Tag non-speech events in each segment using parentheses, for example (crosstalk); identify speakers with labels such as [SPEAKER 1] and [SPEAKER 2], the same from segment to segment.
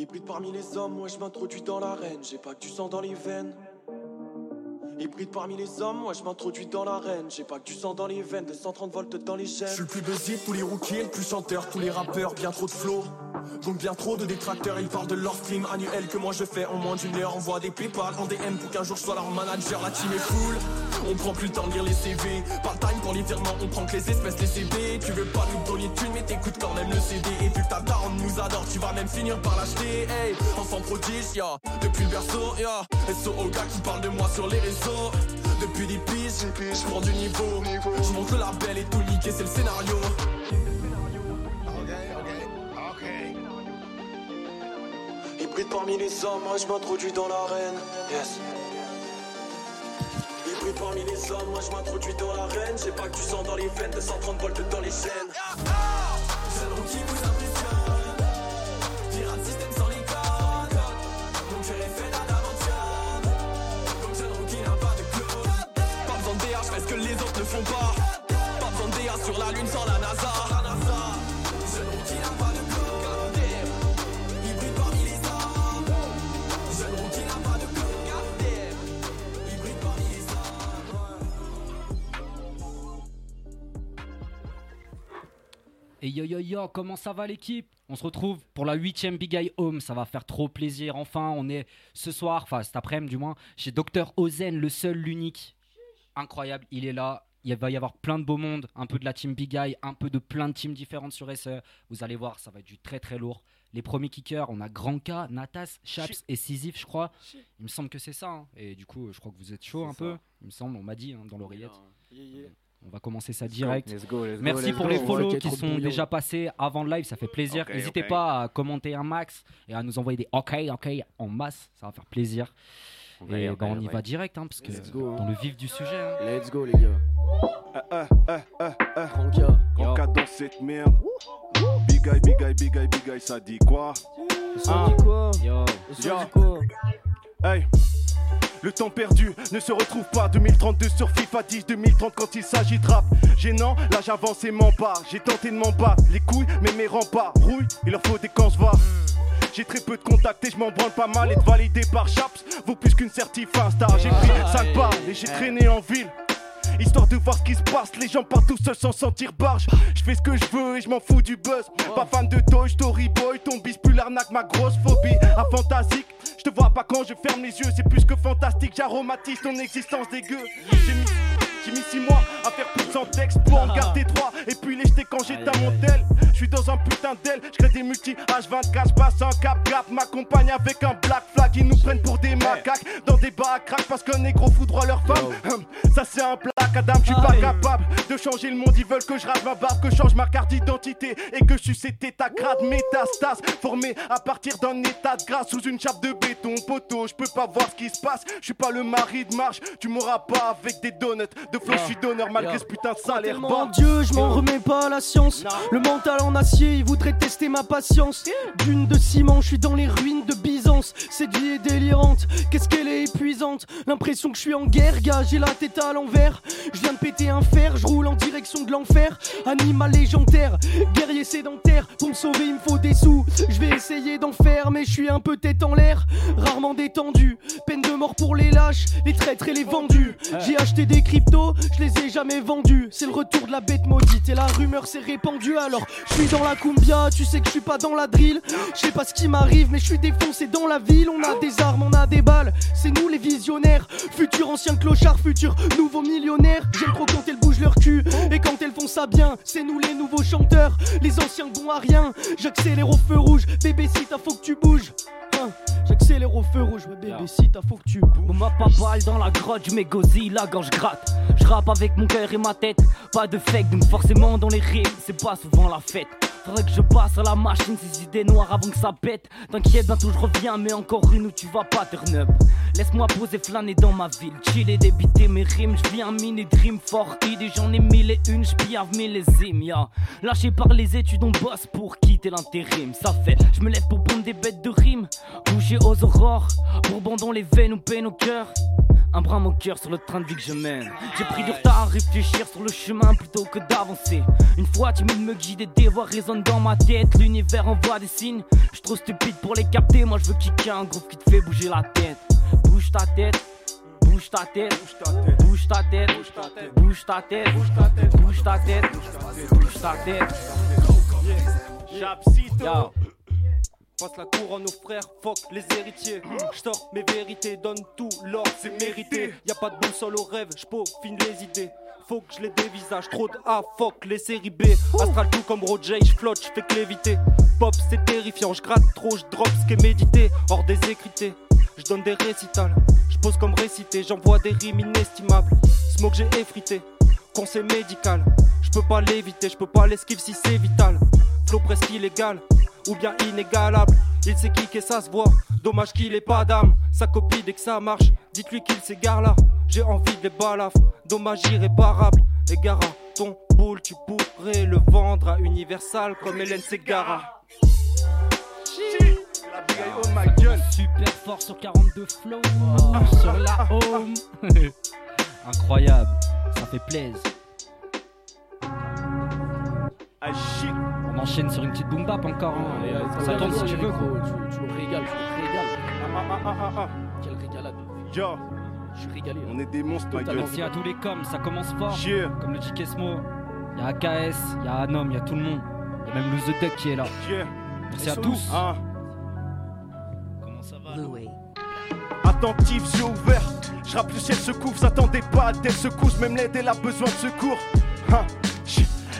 [SPEAKER 1] Hybride parmi les hommes, moi je m'introduis dans l'arène. J'ai pas que du sang dans les veines. Hybride parmi les hommes, moi je m'introduis dans l'arène. J'ai pas que du sang dans les veines, 230 volts dans les gènes. Je suis le plus buzzé tous les rookies, le plus chanteur, tous les rappeurs, bien trop de flow. Donc bien trop de détracteurs, ils parlent de leur stream annuel que moi je fais en moins d'une heure. Envoie des Paypal en DM pour qu'un jour je sois leur manager. La team est cool, on prend plus le temps de lire les CV. Pas time pour littéralement, on prend que les espèces, les CD. Tu veux pas nous donner de thunes, mais t'écoutes quand même le CD. Et vu que ta daronne nous adore, tu vas même finir par l'acheter. Hey, enfant prodige, depuis le berceau, ya. SO au gars qui parle de moi sur les réseaux. Depuis des pistes, je prends du niveau. Je monte le label et tout niquer, c'est le scénario. Parmi les hommes, moi je m'introduis dans l'arène. Yes. Hybride parmi les hommes, moi je m'introduis dans l'arène. J'ai pas que du sang dans les veines, 230 volts dans les chaînes. Jeune rookie vous
[SPEAKER 2] yo yo yo, comment ça va l'équipe? On se retrouve pour la huitième Big Eye Home, ça va faire trop plaisir. Enfin, on est ce soir, enfin cet après-midi du moins, chez Dr Ozen, le seul, l'unique. Incroyable, il est là. Il va y avoir plein de beau monde, un peu de la team Big Eye, un peu de plein de teams différentes sur SE. Vous allez voir, ça va être du très très lourd. Les premiers kickers, on a Grand K, Natas, Chaps et Sisyphe, je crois. Il me semble que c'est ça. hein. Et du coup, je crois que vous êtes chaud un
[SPEAKER 3] ça.
[SPEAKER 2] peu. Il me semble, on m'a dit hein, dans l'oreillette.
[SPEAKER 3] Yeah, yeah.
[SPEAKER 2] On va commencer ça direct.
[SPEAKER 3] let's go, let's go,
[SPEAKER 2] Merci
[SPEAKER 3] let's
[SPEAKER 2] pour
[SPEAKER 3] go.
[SPEAKER 2] les follow qui sont
[SPEAKER 3] bouillon.
[SPEAKER 2] déjà passés avant le live, ça fait plaisir. N'hésitez pas à commenter un max et à nous envoyer des OK, OK en masse, ça va faire plaisir. Et
[SPEAKER 3] y-
[SPEAKER 2] ben,
[SPEAKER 3] on va y- va
[SPEAKER 2] direct, hein, parce que
[SPEAKER 3] Let's go, hein.
[SPEAKER 2] dans le vif du sujet. hein.
[SPEAKER 3] Let's go, les gars.
[SPEAKER 4] Grand cas dans cette merde. Big eye, big eye, big eye, big eye, ça dit quoi?
[SPEAKER 3] Ah.
[SPEAKER 5] quoi?
[SPEAKER 2] Yo.
[SPEAKER 4] Yo. Hey. Le temps perdu ne se retrouve pas. 2032 sur FIFA 10 2030 quand il s'agit de rap. Gênant, là j'avance et m'en bats J'ai tenté de m'en battre. Les couilles mais mes remparts Rouille, il leur faut des camps se j'ai très peu de contacts et je m'en branle pas mal. Être validé par Chaps vaut plus qu'une certif Insta. J'ai pris 5 balles et j'ai traîné en ville. Histoire de voir ce qui se passe, les gens partent tout seuls sans sentir barge. Je fais ce que je veux et je m'en fous du buzz. Pas fan de Toy Story Boy, ton bis plus l'arnaque, ma grosse phobie. À fantasique, je te vois pas quand je ferme les yeux, c'est plus que fantastique. J'aromatise ton existence dégueu. J'ai mis, j'ai mis 6 mois à faire plus de 100 textes pour en garder 3 et puis les jeter quand j'étais à mon tel. Je suis dans un putain d'aile, je crée des multi H24, je passe un cap gap, m'accompagne avec un black flag. Ils nous prennent pour des macaques dans des bas à crack parce qu'un négro foudroie leur femme. Hum, Ça c'est un black Adam, je suis pas capable de changer le monde. Ils veulent que je rase ma barbe, que je change ma carte d'identité et que je suis ta grade métastase formé à partir d'un état de grâce sous une chape de béton poteau. Je peux pas voir ce qui se passe, je suis pas le mari de marche. Tu m'auras pas avec des donuts de flow, je suis donneur malgré ce putain de salaire bas.
[SPEAKER 5] Dieu, je m'en remets pas à la science. Le mental en acier, il voudrait tester ma patience. Dune de ciment, je suis dans les ruines de Byzance. Cette vie est délirante, qu'est-ce qu'elle est épuisante. L'impression que je suis en guerre, gars, j'ai la tête à l'envers. Je viens de péter un fer, je roule en direction de l'enfer. Animal légendaire, guerrier sédentaire. Pour me sauver, il me faut des sous. Je vais essayer d'en faire, mais je suis un peu tête en l'air. Rarement détendu, peine de mort pour les lâches, les traîtres et les vendus. J'ai acheté des cryptos, je les ai jamais vendus. C'est le retour de la bête maudite et la rumeur s'est répandue. Alors, suis dans la cumbia, tu sais que je suis pas dans la drill. Je sais pas ce qui m'arrive, mais je suis défoncé dans la ville. On a des armes, on a des balles. C'est nous les visionnaires. Futur ancien clochard, futur nouveau millionnaire. J'aime trop quand elles bougent leur cul. Et quand elles font ça bien, c'est nous les nouveaux chanteurs. Les anciens bons à rien. J'accélère au feu rouge. Bébé, si t'as faut que tu bouges. Hein, J'accélère au feu rouge, mais bébé, si t'as faut que tu bouges.
[SPEAKER 6] On m'a pas balle dans la grotte, je mets Godzilla quand je gratte. Je rappe avec mon cœur et ma tête, pas de fake, donc forcément dans les rimes, c'est pas souvent la fête. Faudrait que je passe à la machine, ces idées noires avant que ça pète. T'inquiète, bientôt je reviens, mais encore une où tu vas pas turn up. Laisse-moi poser flâner dans ma ville, chiller, débiter mes rimes. Je viens mini dream fort idée, j'en ai mille et une, j'piave millésime, ya. Lâché par les études, on bosse pour quitter l'intérim. Ça fait, je me lève pour pondre des bêtes de rimes, bouger aux aurores, bourbon dans les veines ou peine au cœur. un brin mon cœur sur le train de vie que je mène. J'ai pris du retard à réfléchir sur le chemin plutôt que d'avancer. Une fois tu me guider, des voix dans ma tête. L'univers envoie des signes. Je trop stupide pour les capter. Moi je veux kicker un groupe qui te fait bouger la tête. Bouge ta tête. Bouge ta tête, bouge ta tête, bouge ta tête, bouge ta tête, bouge ta tête, bouge ta tête, bouge ta tête.
[SPEAKER 7] Yo. Passe la couronne aux frères, fuck les héritiers. J'sors mes vérités, donne tout, l'or c'est mérité. Y a pas de boussole au rêve, j'peaufine les idées. Faut que je les dévisage, trop de A, fuck les séries B. Astral tout comme Roger, j'flotte, j'fais que l'éviter. Pop c'est terrifiant, j'gratte trop, j'drop ce qu'est médité. Hors des écrités, j'donne des récitals. J'pose comme récité, j'envoie des rimes inestimables. Smoke j'ai effrité, conseil médical. J'peux pas l'éviter, j'peux pas l'esquive si c'est vital. Flow presque illégal ou bien inégalable. Il sait qui que ça se voit, dommage qu'il ait pas d'âme. Sa copie dès que ça marche, dites-lui qu'il s'égare là. J'ai envie de les balafres, dommage irréparable. Égara, ton boule, tu pourrais le vendre à Universal comme Hélène Segara.
[SPEAKER 2] Super fort sur 42 flow, sur la home. (laughs) Incroyable, ça fait plaisir.
[SPEAKER 4] Ah
[SPEAKER 2] On enchaîne sur une petite boom bap encore. hein.
[SPEAKER 5] Allez, allez,
[SPEAKER 2] Ça
[SPEAKER 5] allez,
[SPEAKER 2] tombe si tu veux.
[SPEAKER 5] gros, Tu, tu nous régales, tu nous régales.
[SPEAKER 4] Ah ah ah ah ah
[SPEAKER 5] Quelle régalade.
[SPEAKER 4] Yo,
[SPEAKER 5] Je suis régalé.
[SPEAKER 4] on est des monstres ma gueule.
[SPEAKER 2] Merci à tous les coms, ça commence fort.
[SPEAKER 4] Yeah,
[SPEAKER 2] Comme le dit Kesmo. Il y a AKS, il y a Anom, il y a tout le monde. Il y a même Lose the Duck qui est là.
[SPEAKER 4] yeah,
[SPEAKER 2] Merci à tous.
[SPEAKER 4] ah
[SPEAKER 8] Comment ça va
[SPEAKER 4] Attentif, yeux ouverts. Je le ciel se couvre, s'attendait pas à telle secousse, même l'aide elle a besoin de secours. Hein.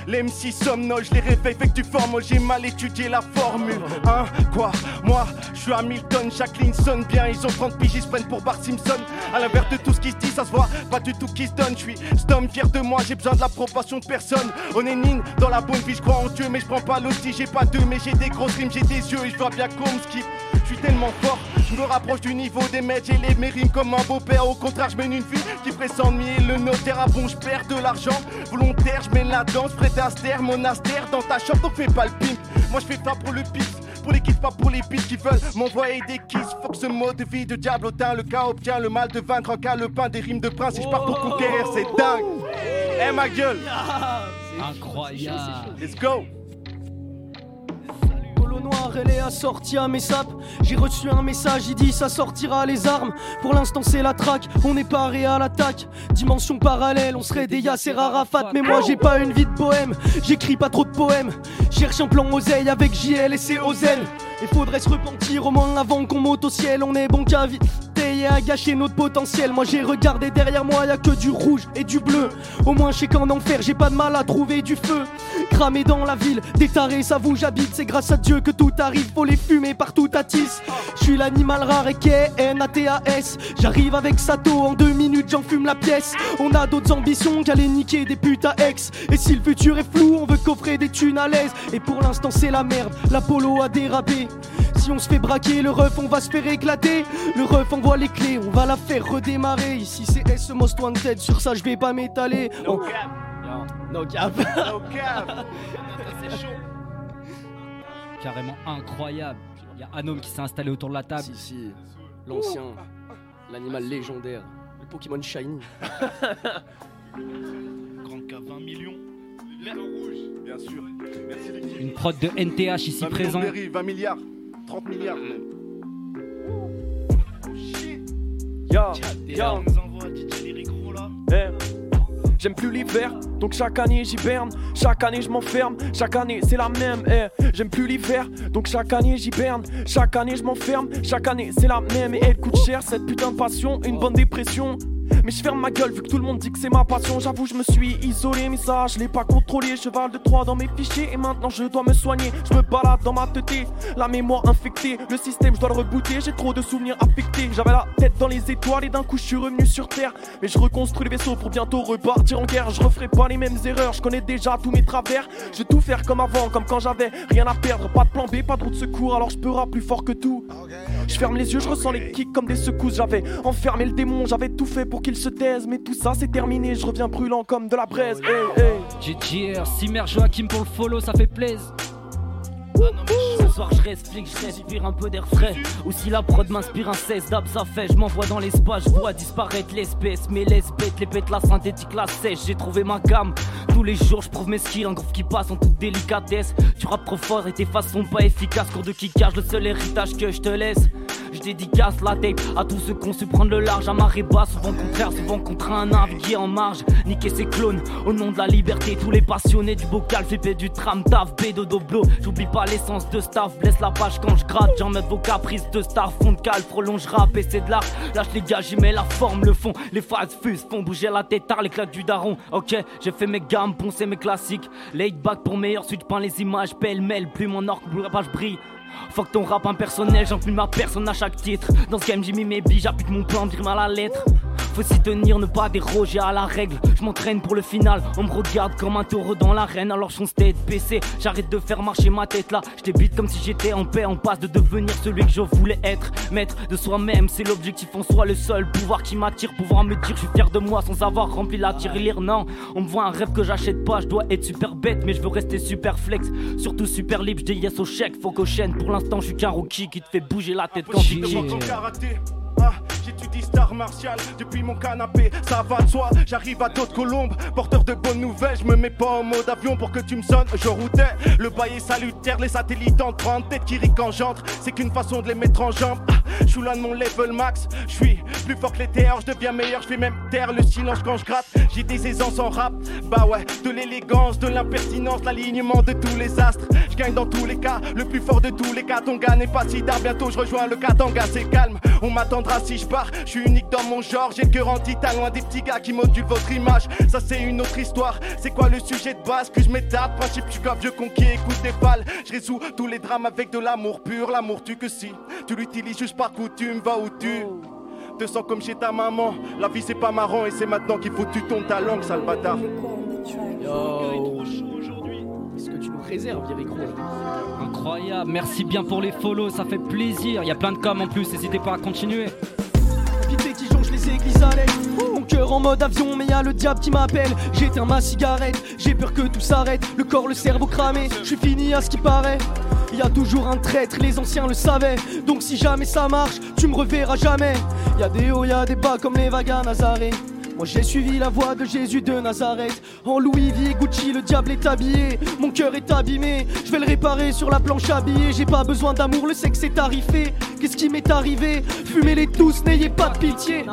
[SPEAKER 4] Les MC somnolent, je les réveille, tu formes, moi j'ai mal étudié la formule. Hein, quoi? Moi, je suis Hamilton, chaque ligne sonne bien, ils ont 30 piges, ils se prennent pour Bart Simpson. À l'inverse de tout ce qui se dit, ça se voit, pas du tout qui se donne. Je suis stom, fier de moi, j'ai besoin de l'approbation de personne. On est nine dans la bonne vie, je crois en Dieu, mais je prends pas l'hostie, j'ai pas deux, mais j'ai des grosses rimes, j'ai des yeux et je vois bien qu'on me skip. Je suis tellement fort, je me rapproche du niveau des maîtres, j'ai les mes rimes comme un beau-père. Au contraire, je mène une vie qui ferait s'ennuyer le notaire. Ah bon, je perds de l'argent volontaire, je mets la danse, près d'astère, monastère dans ta chambre, donc fais pas le pimp. Moi, je fais ça pour le pix. Pour les kids, pas pour les bites qui veulent m'envoyer des kisses. Faut que ce mode de vie de diablotin, le cas obtient le mal de vaincre en cas le pain des rimes de prince. Et je pars pour conquérir, c'est dingue. Eh ma gueule,
[SPEAKER 2] Incroyable.
[SPEAKER 4] let's go.
[SPEAKER 5] Elle est assortie à mes. J'ai reçu un message, il dit ça sortira les armes. Pour l'instant, c'est la traque, on est paré à l'attaque. Dimension parallèle, on serait des Yasser Arafat. Mais moi, j'ai pas une vie de bohème, j'écris pas trop de poèmes. Cherche un plan oseille avec JL et c'est Ozen. Il faudrait se repentir au moins avant qu'on monte au ciel. On est bon qu'à vite et à gâcher notre potentiel. Moi j'ai regardé derrière moi, y a que du rouge et du bleu. Au moins je sais qu'en enfer, j'ai pas de mal à trouver du feu. Cramé dans la ville, des tarés, ça vous j'habite. C'est grâce à Dieu que tout arrive, faut les fumer partout à tisse. Je suis l'animal rare et qu'est N-A-T-A-S. J'arrive avec Sato, en deux minutes j'en fume la pièce. On a d'autres ambitions qu'aller niquer des putes à ex. Et si le futur est flou, on veut coffrer des thunes à l'aise. Et pour l'instant c'est la merde, l'Apollo a dérapé. Si on se fait braquer, le ref, on va se faire éclater. Le ref envoie les clés, on va la faire redémarrer. Ici c'est S Most Wanted, sur ça je vais pas m'étaler.
[SPEAKER 4] No
[SPEAKER 5] Oh,
[SPEAKER 4] cap,
[SPEAKER 5] no cap.
[SPEAKER 4] no cap. (laughs)
[SPEAKER 2] Carrément incroyable. Il y a Anom qui s'est installé autour de la table.
[SPEAKER 5] si, si, l'ancien, l'animal légendaire, le Pokémon Shiny. (laughs)
[SPEAKER 8] Grand K 20 millions.
[SPEAKER 4] Bien sûr. Merci l'équipe.
[SPEAKER 2] Une prod de NTH ici
[SPEAKER 4] 20 millions
[SPEAKER 2] présent.
[SPEAKER 4] de berry, 20 milliards, 30 milliards même.
[SPEAKER 8] On nous envoie là.
[SPEAKER 7] J'aime plus l'hiver, donc chaque année j'hiberne. Chaque année je m'enferme, chaque année c'est la même. Eh. J'aime plus l'hiver, donc chaque année j'hiberne. Chaque année je m'enferme, chaque année c'est la même. Et elle coûte cher cette putain de passion, une bonne dépression. Mais je ferme ma gueule vu que tout le monde dit que c'est ma passion. J'avoue, je me suis isolé, mais ça, je l'ai pas contrôlé. Cheval de 3 dans mes fichiers et maintenant je dois me soigner. Je me balade dans ma tête, la mémoire infectée. Le système, je dois le rebooter. J'ai trop de souvenirs affectés. J'avais la tête dans les étoiles et d'un coup, je suis revenu sur terre. Mais je reconstruis le vaisseau pour bientôt repartir en guerre. Je referai pas les mêmes erreurs, je connais déjà tous mes travers. Je vais tout faire comme avant, comme quand j'avais rien à perdre. Pas de plan B, pas de route de secours, alors je peux plus fort que tout. Je ferme les yeux, je ressens les kicks comme des secousses. J'avais enfermé le démon, j'avais tout fait pour qu'il se taise. Mais tout ça, c'est terminé, je reviens brûlant comme de la braise. Hey, hey.
[SPEAKER 2] GGR, Simer Joachim pour le follow, ça fait plaisir.
[SPEAKER 6] Ce soir je flic, je respire un peu d'air frais. Ou si la prod m'inspire un 16 d'ab ça fait. Je m'envoie dans l'espace, je vois disparaître l'espèce. Mais les bêtes, les bêtes, la synthétique, la sèche. J'ai trouvé ma gamme, tous les jours je prouve mes skills. Un groove qui passe en toute délicatesse. Tu rappes trop fort et tes façons pas efficaces. Cours de kickage, le seul héritage que je te laisse je dédicace la tape à tous ceux qu'on su prendre le large à marée basse, souvent contraire, souvent contre un naviguer en marge. Niquer ses clones au nom de la liberté. Tous les passionnés du bocal, fait du tram, taf, bédo, doblo. J'oublie pas l'essence de staff, blesse la page quand je gratte. J'en mets vos caprices de staff, fond de cale, prolonge rap et c'est de l'art. Lâche les gars, j'y mets la forme, le fond. Les phrases fusent, font bouger la tête tard, les claques du daron. Ok, j'ai fait mes gammes, poncé mes classiques. Late back pour meilleur suite, peint les images, pêle-mêle, plus mon or, page brille. Fuck ton rap impersonnel, j'enfume ma personne à chaque titre. Dans ce game, j'ai mis mes billes, j'applique mon plan, dire à la lettre. Faut s'y tenir, ne pas déroger à la règle. Je m'entraîne pour le final, on me regarde comme un taureau dans l'arène. Alors je tête baissée, j'arrête de faire marcher ma tête là. Je comme si j'étais en paix, on passe de devenir celui que je voulais être. Maître de soi-même, c'est l'objectif en soi, le seul pouvoir qui m'attire. Pouvoir me dire, je suis fier de moi sans avoir rempli la tirelire. Non, on me voit un rêve que j'achète pas, je dois être super bête, mais je veux rester super flex. Surtout super libre, je yes au chèque, faut qu'au chaîne. Pour l'instant, je suis qu'un rookie qui te fait bouger la tête quand tu
[SPEAKER 4] J'étudie star martial depuis mon canapé, ça va de soi. J'arrive à d'autres colombes, porteur de bonnes nouvelles. Je me mets pas en mode avion pour que tu me sonnes. Je routais, le bail est salutaire, les satellites en 30 tête qui engendrent. C'est qu'une façon de les mettre en jambe. Ah, je suis loin de mon level max, je suis plus fort que les terres, je deviens meilleur, je fais même taire le silence quand je gratte. J'ai des aisances en rap, bah ouais, de l'élégance, de l'impertinence, l'alignement de tous les astres. Je gagne dans tous les cas, le plus fort de tous les cas. Ton gars n'est pas si tard, bientôt je rejoins le Katanga, c'est calme. On m'attendra si je pars, je suis unique dans mon genre, j'ai le cœur anti loin des petits gars qui modulent votre image. Ça c'est une autre histoire, c'est quoi le sujet de base que je m'étape Principe, je suis comme vieux conquis, écoute des balles. Je résous tous les drames avec de l'amour pur, l'amour tu que si tu l'utilises juste par coutume, va où tu te sens comme chez ta maman. La vie c'est pas marrant et c'est maintenant qu'il faut que tu tournes ta langue, sale bâtard.
[SPEAKER 5] Yo. Est-ce que tu nous réserves, Yericro
[SPEAKER 2] Incroyable, merci bien pour les follow, ça fait plaisir. Il y a plein de com en plus, n'hésitez pas à continuer.
[SPEAKER 5] Jonge les églises à l'aide. Mon cœur en mode avion, mais y a le diable qui m'appelle. J'éteins ma cigarette, j'ai peur que tout s'arrête. Le corps, le cerveau cramé, je suis fini à ce qui paraît. Y a toujours un traître, les anciens le savaient. Donc si jamais ça marche, tu me reverras jamais. Y a des hauts, y a des bas comme les vagues à. Moi j'ai suivi la voie de Jésus de Nazareth. En Louis V Gucci, le diable est habillé. Mon cœur est abîmé. Je vais le réparer sur la planche habillée. J'ai pas besoin d'amour, le sexe est tarifé. Qu'est-ce qui m'est arrivé? Fumez-les tous, n'ayez pas de pitié.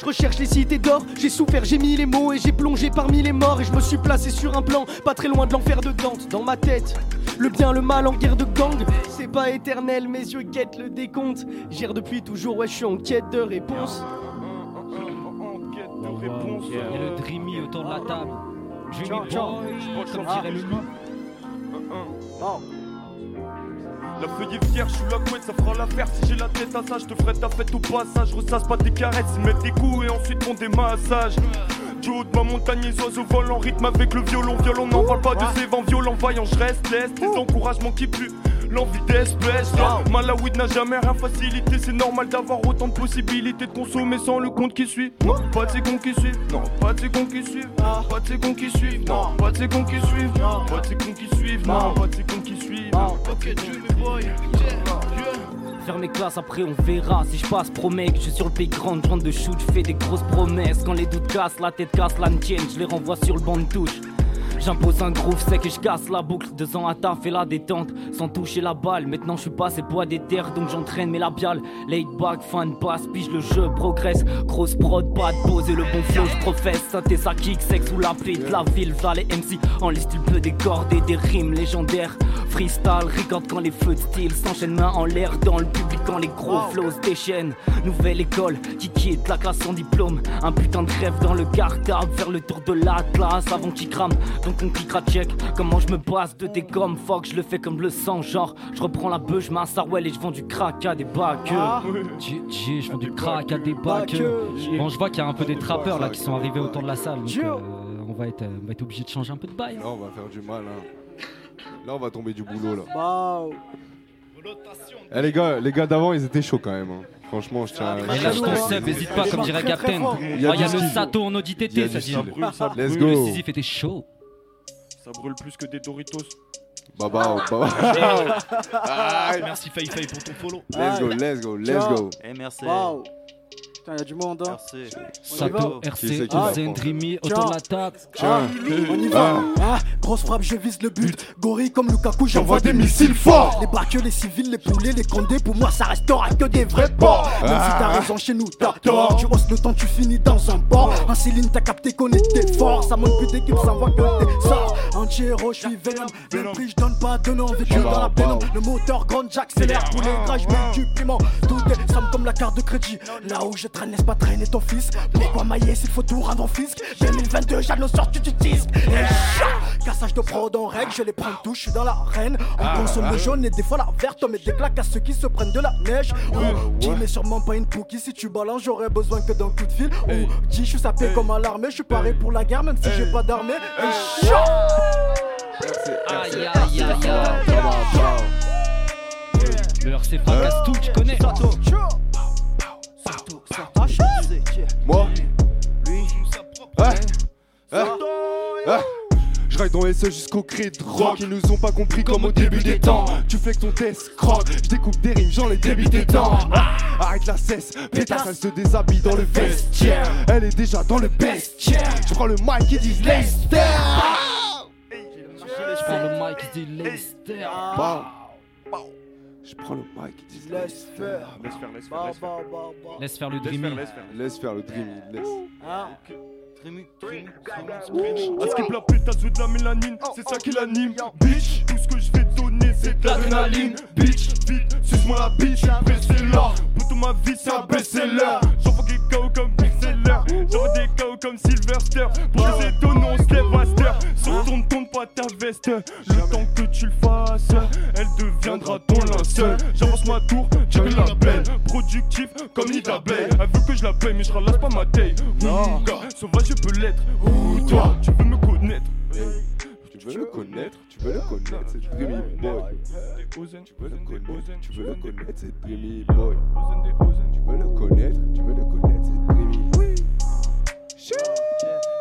[SPEAKER 5] Je recherche les cités d'or, j'ai souffert, j'ai mis les mots et j'ai plongé parmi les morts et je me suis placé sur un plan, pas très loin de l'enfer de Dante, dans ma tête. Le bien, le mal en guerre de gang, c'est pas éternel, mes yeux guettent le décompte. Gère depuis toujours, ouais, je suis en quête de réponse.
[SPEAKER 2] Il y a le Dreamy autour de la table. Dreamy Boy, comme dirait le loup.
[SPEAKER 9] La feuille est fière, je suis la couette, ça fera l'affaire. Si j'ai la tête à ça, je te ferai ta fête au passage. Ressasse pas des caresses, ils mettent des coups et ensuite font des massages. Du haut de ma montagne, les oiseaux volent en rythme avec le violon. Violon, n'en parle pas de ces vents violents, vaillant, je reste leste. Les encouragements qui puent l'envie d'espèce. Malawi n'a jamais rien facilité, c'est normal d'avoir autant de possibilités de consommer sans le compte qui suit. Non, pas de ces cons qui suivent, non, pas de ces cons qui suivent, pas de ces cons qui suivent, non, pas de ces cons qui suivent, pas de ces cons qui suivent, non, pas de ces cons qui suivent. Ok, tu me boy,
[SPEAKER 6] Faire mes classes, après on verra. Si je passe, promets que je suis sur le pays grande, grande de shoot, je fais des grosses promesses. Quand les doutes cassent, la tête casse, l'âne tienne, je les renvoie sur le banc de touche. J'impose un groove sec et je casse la boucle. Deux ans à taf et la détente, sans toucher la balle. Maintenant je suis passé poids des terres, donc j'entraîne mes labiales. Late back, fan passe, pige le jeu progresse. Grosse prod, pas de pause et le bon flow, je professe. Synthé ça kick, sexe sous la paix de la ville. V'là les MC en liste, il peut des cordes des rimes légendaires. Freestyle, record quand les feux de style s'enchaînent main en l'air dans le public quand les gros flows se déchaînent. Nouvelle école qui quitte la classe sans diplôme. Un putain de rêve dans le cartable vers le tour de la classe avant qu'il crame. Donc on cliquera check comment je me passe de tes gommes. Fuck, je le fais comme le sang, genre je reprends la bœuf, je mets un sarwell et je vends du crack à des bacs.
[SPEAKER 2] J, je vends du crack à des bacs. Bon, je vois qu'il y a un peu des trappeurs là qui sont arrivés autour de la salle. Donc, euh, on, va être, on va être obligé de changer un peu de bail.
[SPEAKER 10] Là, on va faire du mal. Hein. Là, on va tomber du boulot là.
[SPEAKER 5] Waouh.
[SPEAKER 10] Eh les gars, les gars d'avant, ils étaient chauds quand même. hein. Franchement, je tiens à.
[SPEAKER 2] Et lâche ton sub, n'hésite pas, comme dirait Captain. Oh,
[SPEAKER 10] Il y
[SPEAKER 2] y
[SPEAKER 10] a
[SPEAKER 2] a
[SPEAKER 10] du
[SPEAKER 2] le
[SPEAKER 10] style.
[SPEAKER 2] Sato en
[SPEAKER 10] y a
[SPEAKER 2] ODTT, ça dit.
[SPEAKER 10] Let's.
[SPEAKER 2] Le. Sisyphe était chaud.
[SPEAKER 9] Ça brûle plus que des Doritos.
[SPEAKER 10] Baba, baba. Aïe.
[SPEAKER 8] Merci Faye Faye pour ton follow.
[SPEAKER 10] Let's go, let's go, let's go.
[SPEAKER 11] Eh, merci.
[SPEAKER 12] Putain, y a du monde, hein.
[SPEAKER 11] Merci.
[SPEAKER 2] Sato, RC,
[SPEAKER 10] c'est qui va
[SPEAKER 2] Zen,
[SPEAKER 10] prendre
[SPEAKER 2] Dreamy,
[SPEAKER 12] Tiens.
[SPEAKER 2] autour de.
[SPEAKER 12] Ah, on y va. Ah, grosse frappe, je vise le but. Gorille comme Lukaku, j'envoie des missiles forts. Les barqueux, les civils, les poulets, les condés, pour moi ça restera que des vrais porcs. Même si t'as raison, chez nous t'as tort. Tu hausses le temps, tu finis dans un port. En Céline, t'as capté qu'on était fort. Ça monte plus d'équipe, ça voit que t'es sort. Anti-héros, je suis Venom. Le prix, je donne pas de nom. Vécu dans la pénombre. Le moteur grande, j'accélère. Pour les gras, je mets du piment. Tout est somme comme la carte de crédit. Là où je traîne, laisse pas traîner ton fils. Mais quoi mailler, s'il faut tout rendre en fisc. 2022, j'annonce sorti du disque. Et chat, cassage de prod en règle, je les prends tous, je suis dans l'arène. On consomme le jaune et des fois la verte, on met des claques à ceux qui se prennent de la neige. Ou dis, mais sûrement pas une cookie. Si tu balances, j'aurais besoin que d'un coup de fil. Ou dis, je suis sapé comme à l'armée, je suis paré pour la guerre, même si j'ai pas d'armée. Et chat,
[SPEAKER 2] Aïe, aïe, aïe, aïe.
[SPEAKER 10] Baba, baba.
[SPEAKER 2] Le RC fracasse tout, tu connais.
[SPEAKER 10] Moi
[SPEAKER 11] Lui.
[SPEAKER 10] Ah, ah, ah. Je ride dans les SE jusqu'au cri de rock. Ils nous ont pas compris comme au début des temps. Tu flex ton test, croque. Je découpe des rimes, j'en les débite des temps Ah, Arrête la cesse, pétasse Elle se déshabille dans le vestiaire. Elle est déjà dans le bestiaire. Je prends le mic et dis Lester.
[SPEAKER 2] Je prends le mic, je dis Lester.
[SPEAKER 10] Je prends le mic et dis
[SPEAKER 12] laisse faire.
[SPEAKER 9] Laisse faire, laisse faire, laisse faire.
[SPEAKER 12] bah, bah, bah.
[SPEAKER 2] Laisse faire le
[SPEAKER 9] Laisse
[SPEAKER 2] dreamy.
[SPEAKER 9] faire, laisse faire.
[SPEAKER 10] Laisse faire le dreamy, laisse
[SPEAKER 12] Ah.
[SPEAKER 11] Trému, trému,
[SPEAKER 9] À skip la de la mélanine, c'est ça qui l'anime? Bitch, tout ce que je vais donner, c'est de l'adrénaline. Bitch, vite, suce-moi la bitch, pressez là. Pour ma vie, c'est un best-seller. J'envoie des KO comme Big Seller. J'envoie des KO comme Sylvester. Pour les étonnants, on se lève master. Sur ton tourne pas ta veste. Le temps que tu le fasses, elle deviendra ton linceul. J'avance ma tour, tu la belle. Productif comme Nida Bay. Elle veut que je la paye, mais je ralasse pas ma taille. Gars, sauvage, je peux l'être. Ou toi, tu veux me connaître.
[SPEAKER 10] Tu veux le connaître, tu veux le connaître, c'est Dreamy Boy? Tu veux le connaître, tu veux le connaître, c'est Dreamy Boy? Tu veux le connaître, tu veux le connaître, c'est Dreamy.
[SPEAKER 11] Je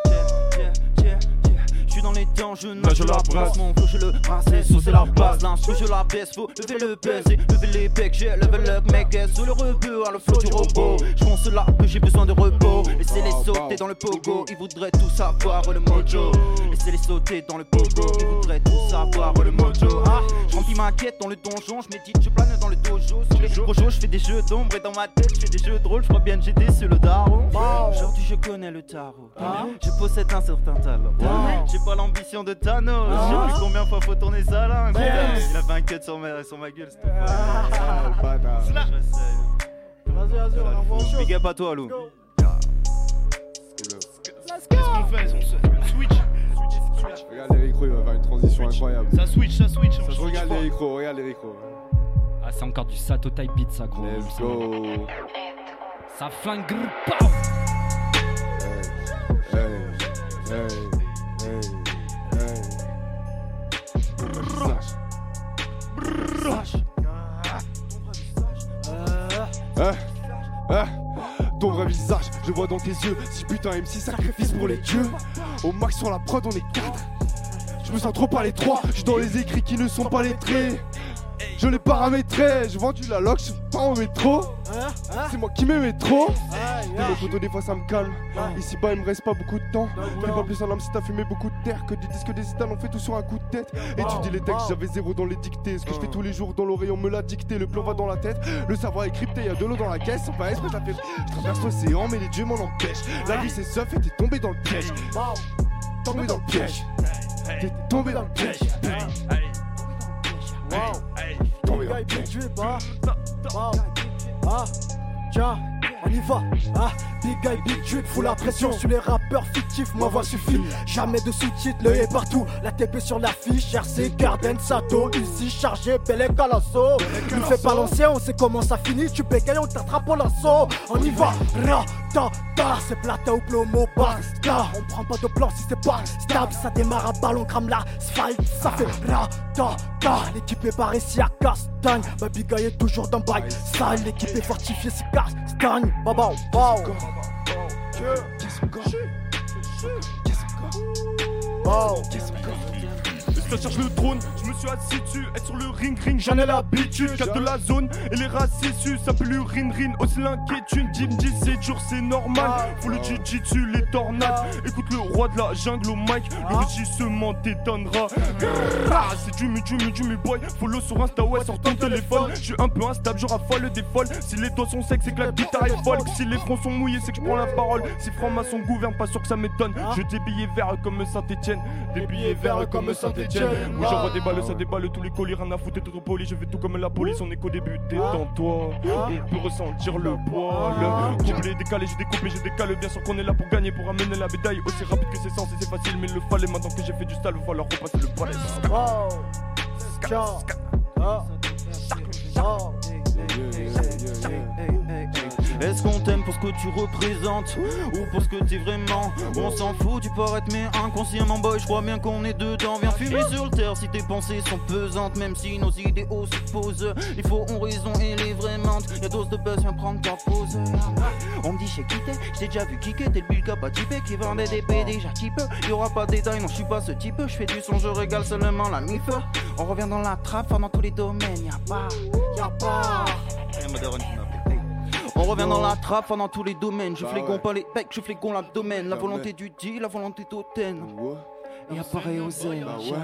[SPEAKER 11] suis dans les temps, je nage
[SPEAKER 9] je
[SPEAKER 11] la brasse, mon flow je le brasse, saucer la base, l'instru je la baisse, faut lever le baiser, lever les becs, j'ai level up mec, sous le rebeu, à le flow du robot, je pense là que j'ai besoin de repos, laissez-les sauter dans le pogo, ils voudraient tout savoir le mojo, laissez-les sauter dans le pogo, ils voudraient tout savoir le mojo, ah, je remplis ma quête dans le donjon, je médite, je plane dans le dojo, sur les projos, je fais des jeux d'ombre et dans ma tête, je fais des jeux drôles, je crois bien que j'ai sur le daron, aujourd'hui je connais le tarot, je possède un certain talent, j'ai pas l'ambition de Thanos. Je sais plus combien de fois faut tourner sa langue. Il a fait un cut sur ma, sur ma gueule, cette
[SPEAKER 10] Ah.
[SPEAKER 12] Vas-y, vas-y, on envoie autre chose.
[SPEAKER 11] Big up à toi, Lou.
[SPEAKER 8] Qu'est-ce qu'on fait On se- Switch.
[SPEAKER 10] Regarde les micros, il va faire une transition incroyable.
[SPEAKER 8] Ça switch, ça switch. on switch
[SPEAKER 10] Regarde micros, regarde les micros.
[SPEAKER 2] Ah, c'est encore du Sato type beat, ça, gros.
[SPEAKER 10] Let's go.
[SPEAKER 2] Ça flingue.
[SPEAKER 10] Ton vrai visage, je vois dans tes yeux. Si putain MC sacrifice pour les dieux. Au max sur la prod, on est quatre. Je me sens trop pas les trois. Je dans les écrits qui ne sont pas lettrés. Je l'ai paramétré. J'ai vendu la lock, je suis pas en métro. C'est moi qui m'aimais trop. Mais photos, des fois, ça me calme. Ici bas, il me reste pas beaucoup de temps. T'es pas plus un homme si t'as fumé beaucoup de terre que des disques des Zidane. On fait tout sur un coup de tête. Et tu dis les textes, j'avais zéro dans les dictées. Ce que je fais tous les jours dans l'oreille, on me l'a dicté. Le plan va dans la tête. Le savoir est crypté, y a de l'eau dans la caisse. Sans pas esprit. Je traverse l'océan, mais les dieux m'en empêchent. La vie, c'est seuf et t'es tombé dans le piège. Tombé dans le piège. T'es tombé dans le piège. Tombé dans le
[SPEAKER 12] Big
[SPEAKER 10] piège.
[SPEAKER 12] Guy, Big Drip, on y va. Ah, Big Guy, Big Drip, fout la pression sur les rappeurs fictifs. Ma voix suffit. Jamais de sous-titres, le est partout. La TP sur l'affiche. RC, Garden, Sato. Ici, chargé, Bel à l'assaut. Ne fais pas l'ancien, on sait comment ça finit. Tu bégaye, on t'attrape au lasso. On y va. Ra, ta, ta. C'est plata ou plomo, basta. On prend pas de plan si c'est pas stable. Ça démarre à balle, on crame l'asphalte. Ça fait ra, ta, ta. L'équipe est barrée si à castagne. Ma big guy est toujours dans bail. Sale, l'équipe est fortifiée si castagne. Baba, wow.
[SPEAKER 10] Qu'est-ce qu'on
[SPEAKER 12] Wow.
[SPEAKER 9] Ça cherche le trône, je dessus. Être sur le ring ring, j'en ai l'habitude. Quatre de la zone et les racissus. Ça plus rin rin, aussi l'inquiétude. Jim dit c'est dur, c'est normal. Faut le jujitsu, les tornades. Écoute le roi de la jungle au mic. Le rugissement t'étonnera. C'est du mu, du mu, du mu boy. Follow sur Insta, ouais, sur ton téléphone. Je suis un peu instable, je raffole des folles. Si les toits sont secs, c'est que la guitare est folle. Si les fronts sont mouillés, c'est que je prends la parole. Si franc-maçon gouverne, pas sûr que ça m'étonne. Je des billets verts comme Saint-Etienne. Des billets verts comme Saint-Etienne. Oui, j'envoie des balles, ça déballe tous les colis. Rien à foutre, t'es trop poli. Je fais tout comme la police, on est qu'au début. Détends-toi. On peut ressentir le poil. Couplé, décalé, j'ai découpé, j'ai décalé. Bien sûr qu'on est là pour gagner, pour amener la médaille. Aussi rapide que c'est censé, c'est facile, mais il le fallait. Maintenant que j'ai fait du sale, falloir repasser le palais.
[SPEAKER 11] Est-ce qu'on t'aime pour ce que tu représentes ou pour ce que t'es vraiment? On s'en fout du paraître mais inconsciemment boy je crois bien qu'on est dedans. Viens fumer sur le terre si tes pensées sont pesantes Même si nos idéaux s'opposent Il faut on raison et les vraies mentes Y'a dose de buzz viens prendre ta pause. On me dit j'ai quitté, j'ai déjà vu kicker T'es le bulka pas typé qui vendait des PD J'active Y'aura pas de détails non je suis pas ce type. Je fais du son je régale seulement la mif On revient dans la trappe dans tous les domaines Y'a pas, y'a pas on revient dans la trappe dans tous les domaines. Je
[SPEAKER 10] Bah
[SPEAKER 11] flégon
[SPEAKER 10] ouais.
[SPEAKER 11] pas les pecs, je flégon l'abdomen. La
[SPEAKER 10] Bah
[SPEAKER 11] volonté du dit, la volonté.
[SPEAKER 10] Ouais.
[SPEAKER 11] Et appareil aux ailes.
[SPEAKER 10] Bah yeah,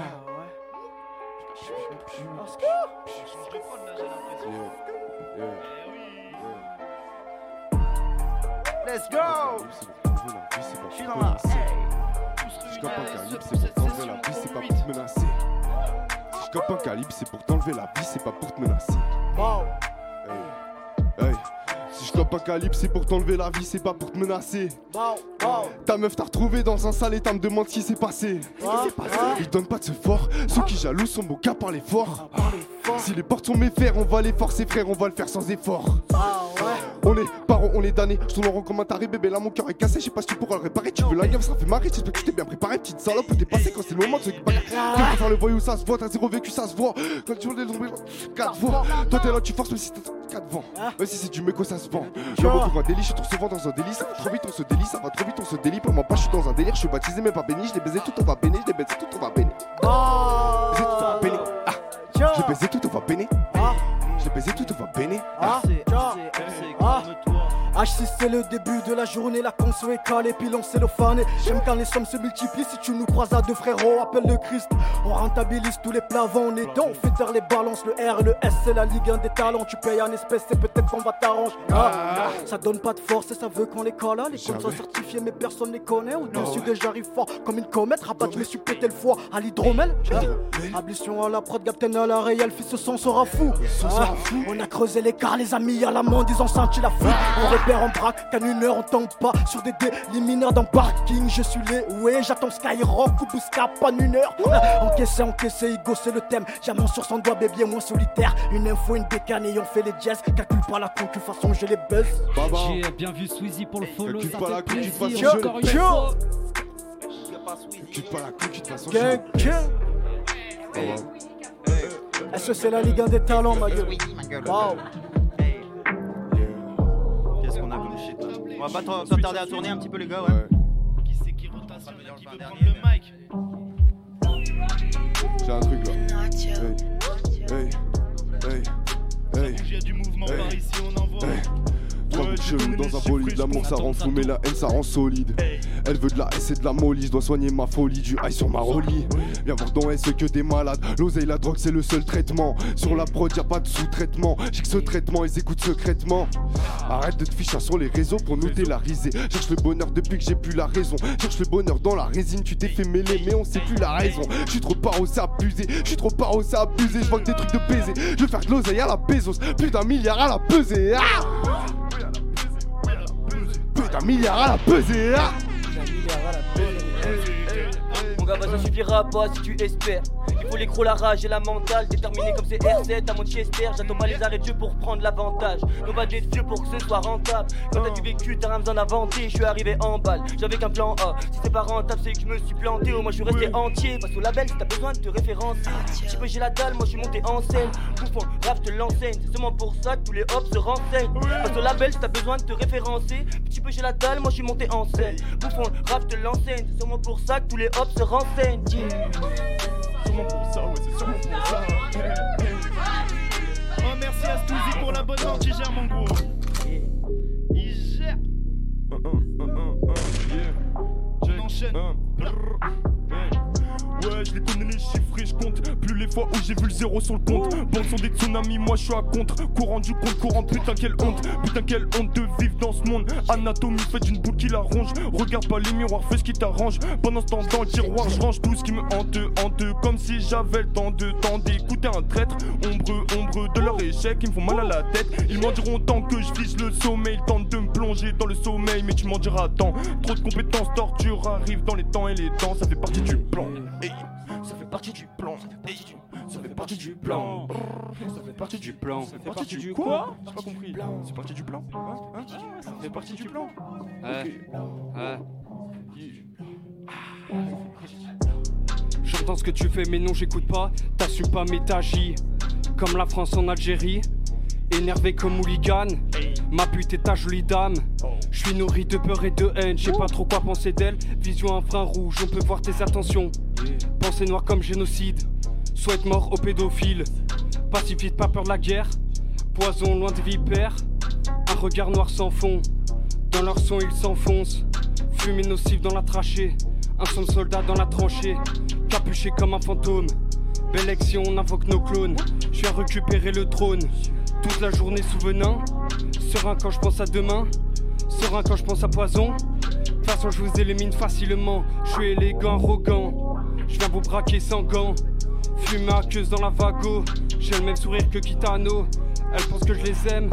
[SPEAKER 11] Let's go!
[SPEAKER 10] Je
[SPEAKER 11] suis dans la-
[SPEAKER 10] Si je cape un calibre, c'est pour t'enlever la vie, c'est pas pour te menacer. Si je cape un calibre, c'est pour t'enlever la vie, c'est pas pour te menacer. Hey. Hey. Si je calibre, c'est pour t'enlever la vie, c'est pas pour te menacer. Ta meuf t'a retrouvé dans un sale état, me demande ce qui s'est passé. Ils donnent pas de ce fort, ceux qui jaloux sont beaux qu'à parler fort. Si les portes sont mes fers, on va les forcer, frère, on va le faire sans effort. On est parents, on est damnés. Je tourne en rond comme un taré, bébé. Là, mon cœur est cassé. Je sais pas si tu pourras le réparer. Tu veux la gueule, ça fait marrer. J'espère que tu t'es bien préparé. Petite salope, t'es passé quand c'est le moment de se bagarrer. Tu peux faire le voyou, ça se voit. T'as zéro vécu, ça se voit. Quand tu vois les nombrils, 4 voix. Toi, t'es là, tu forces, mais si t'as 4 vents. Même si c'est du méco, ça se vend. Je pour un délit, je suis trop souvent dans un délit. Ça va trop vite, on se délie. Ça va trop vite, on se délie. Pour moi, pas, je suis dans un délire. Je suis baptisé, mais pas béni. Je l'ai baisé tout, on va béni. Je l'ai baisé tout, on va béni. Baisé tout, on va béni. Ah. Je l'ai baisé tout, on va béni. Je l'ai baisé tout, on va béni. Ah.
[SPEAKER 12] H6 c'est le début de la journée, la conso est calée, puis l'on cellophane J'aime quand les sommes se multiplient, si tu nous croises à deux frérots, appelle le Christ. On rentabilise tous les plavants, on est dans, on fait taire les balances Le R et le S c'est la ligue 1 des talents, tu payes en espèces et peut-être qu'on va t'arranger. Ah, Ça donne pas de force et ça veut qu'on les colle. Les comptes sont certifiés mais personne les connaît. Au-dessus des j'arrive fort comme une comète Rabat je me suis pété le foie à l'hydromel. Ah. Ablution à la prod, Captain à la réelle, fils ce son sera fou. Ah, On a creusé l'écart, les amis à la main, ils ont senti la foule On repère en braque, qu'en une heure on tombe pas Sur des déliminaires dans parking, je suis les ouais J'attends Skyrock ou Bousca, pas une heure. Ah, Encaissé, encaissé, Igo c'est le thème. Diamant sur son doigt, bébé moins solitaire. Une info, une bécane et on fait les jazz Calcule pas la con, de toute façon je les buzz.
[SPEAKER 2] J'ai bien vu Sweezy pour le follow,
[SPEAKER 10] Calcule pas la un jeu.
[SPEAKER 2] encore une
[SPEAKER 12] Tiens.
[SPEAKER 2] fois.
[SPEAKER 10] Tu pas la coupe, tu te fasses
[SPEAKER 12] Gang, gang Est-ce que c'est la Ligue 1 des talents, ma gueule? Wow
[SPEAKER 11] shit là On va pas trop tarder à tourner un petit peu les gars, ouais.
[SPEAKER 10] Ouais.
[SPEAKER 8] Qui c'est qui le qui veut prendre le mic
[SPEAKER 10] J'ai un truc là. Hey. Hey. Hey. Hey.
[SPEAKER 8] Il y a du mouvement par ici, on envoie.
[SPEAKER 10] Hey.
[SPEAKER 8] J'ai
[SPEAKER 10] cheveux
[SPEAKER 8] donné
[SPEAKER 10] dans un bolide, l'amour ça rend fou, mais la haine ça rend solide. Elle veut de la S et de la molly, je dois soigner ma folie, du high sur ma rollie. Viens voir dans S que des malades, l'oseille, la drogue c'est le seul traitement. Sur la prod y'a pas de sous-traitement, j'ai que ce traitement, ils écoutent secrètement. Arrête de te ficher sur les réseaux pour nous délariser. Cherche le bonheur depuis que j'ai plus la raison. Cherche le bonheur dans la résine, tu t'es fait mêler, mais on sait plus la raison. Je suis trop paro, c'est abusé, je suis trop paro, c'est abusé. Je vois que des trucs de baiser, je veux faire de l'oseille à la Bezos, plus d'un milliard à la pesée. Ah plus d'un milliard à la. Ah
[SPEAKER 13] Mon gars, bah ça suffira pas si tu espères. Il faut l'écro, la rage et la mentale. Déterminé comme c'est R7 à Manchester. J'attends pas les arrêts de jeu pour prendre l'avantage. Nos budgets de Dieu pour que ce soit rentable. Quand t'as du vécu, t'as rien besoin d'inventer. Je suis arrivé en balle, j'avais qu'un plan A. Si c'est pas rentable, c'est que je me suis planté. Au moins, je suis resté entier. Passe au label si t'as besoin de te référencer. Petit peu, j'ai la dalle, moi je suis monté en scène. Bouffon, rap, je te l'enseigne. C'est seulement pour ça que tous les hops se renseignent. Passe au label si t'as besoin de te référencer. Petit peu, j'ai la dalle, moi je suis monté en scène. Bouffon, rap, je te l'enseigne. C'est seulement pour ça que tous les hops se renseignent renseigne. Sûrement pour
[SPEAKER 9] ça, ouais, c'est sûrement pour ça.
[SPEAKER 8] Oh, merci à Stouzy pour la bonne vente, il gère mon gros. Il gère.
[SPEAKER 9] J'enchaîne. Ouais, je les connais les chiffres et je compte plus les fois où j'ai vu le zéro sur le compte. Bande sont des tsunamis, moi je suis à contre. Courant du compte, courant, putain quelle honte. Putain quelle honte de vivre dans ce monde. Anatomie faite d'une boule qui la ronge. Regarde pas les miroirs, fais ce qui t'arrange. Pendant ce temps dans le tiroir, je range tout ce qui me hante, hante. Comme si j'avais le temps de temps d'écouter un traître. Ombreux, ombreux de leur échec, ils me font mal à la tête. Ils m'en diront tant que je vise le sommeil. Ils tentent de me plonger dans le sommeil, mais tu m'en diras tant. Trop de compétences, torture arrive dans les temps et les temps. Ça fait partie du plan. Ça fait partie du plan. Ça fait partie du plan. Ça fait partie du plan. Ça fait partie du quoi? J'ai pas compris. C'est partie du plan. Hein? Hein? Ça fait partie du plan.
[SPEAKER 14] Ouais. Ouais. J'entends ce que tu fais, mais non, j'écoute pas. T'assumes pas, mais t'agis. Comme la France en Algérie. Énervé comme hooligan. Ma pute est ta jolie dame. Je suis nourri de peur et de haine. Je sais pas trop quoi penser d'elle. Vision infrarouge, on peut voir tes attentions. Pensée noire comme génocide. Souhaite mort aux pédophiles. Pacifiste, pas peur de la guerre. Poison loin des vipères. Un regard noir sans fond. Dans leur son, ils s'enfoncent. Fumée nocive dans la trachée. Un son de soldat dans la tranchée. Capuché comme un fantôme. Belle action, on invoque nos clones. Je viens récupérer le trône. Toute la journée souvenant. Serein quand je pense à demain. Serein quand je pense à poison. De toute façon, je vous élimine facilement. Je suis élégant, arrogant. Je viens vous braquer sans gants. Fume ma queue dans la vago. J'ai le même sourire que Kitano. Elles pensent que je les aime.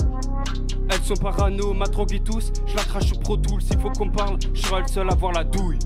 [SPEAKER 14] Elles sont parano, ma drogue tous. Je la crache sur Pro Tools. S'il faut qu'on parle, je serai le seul à voir la douille.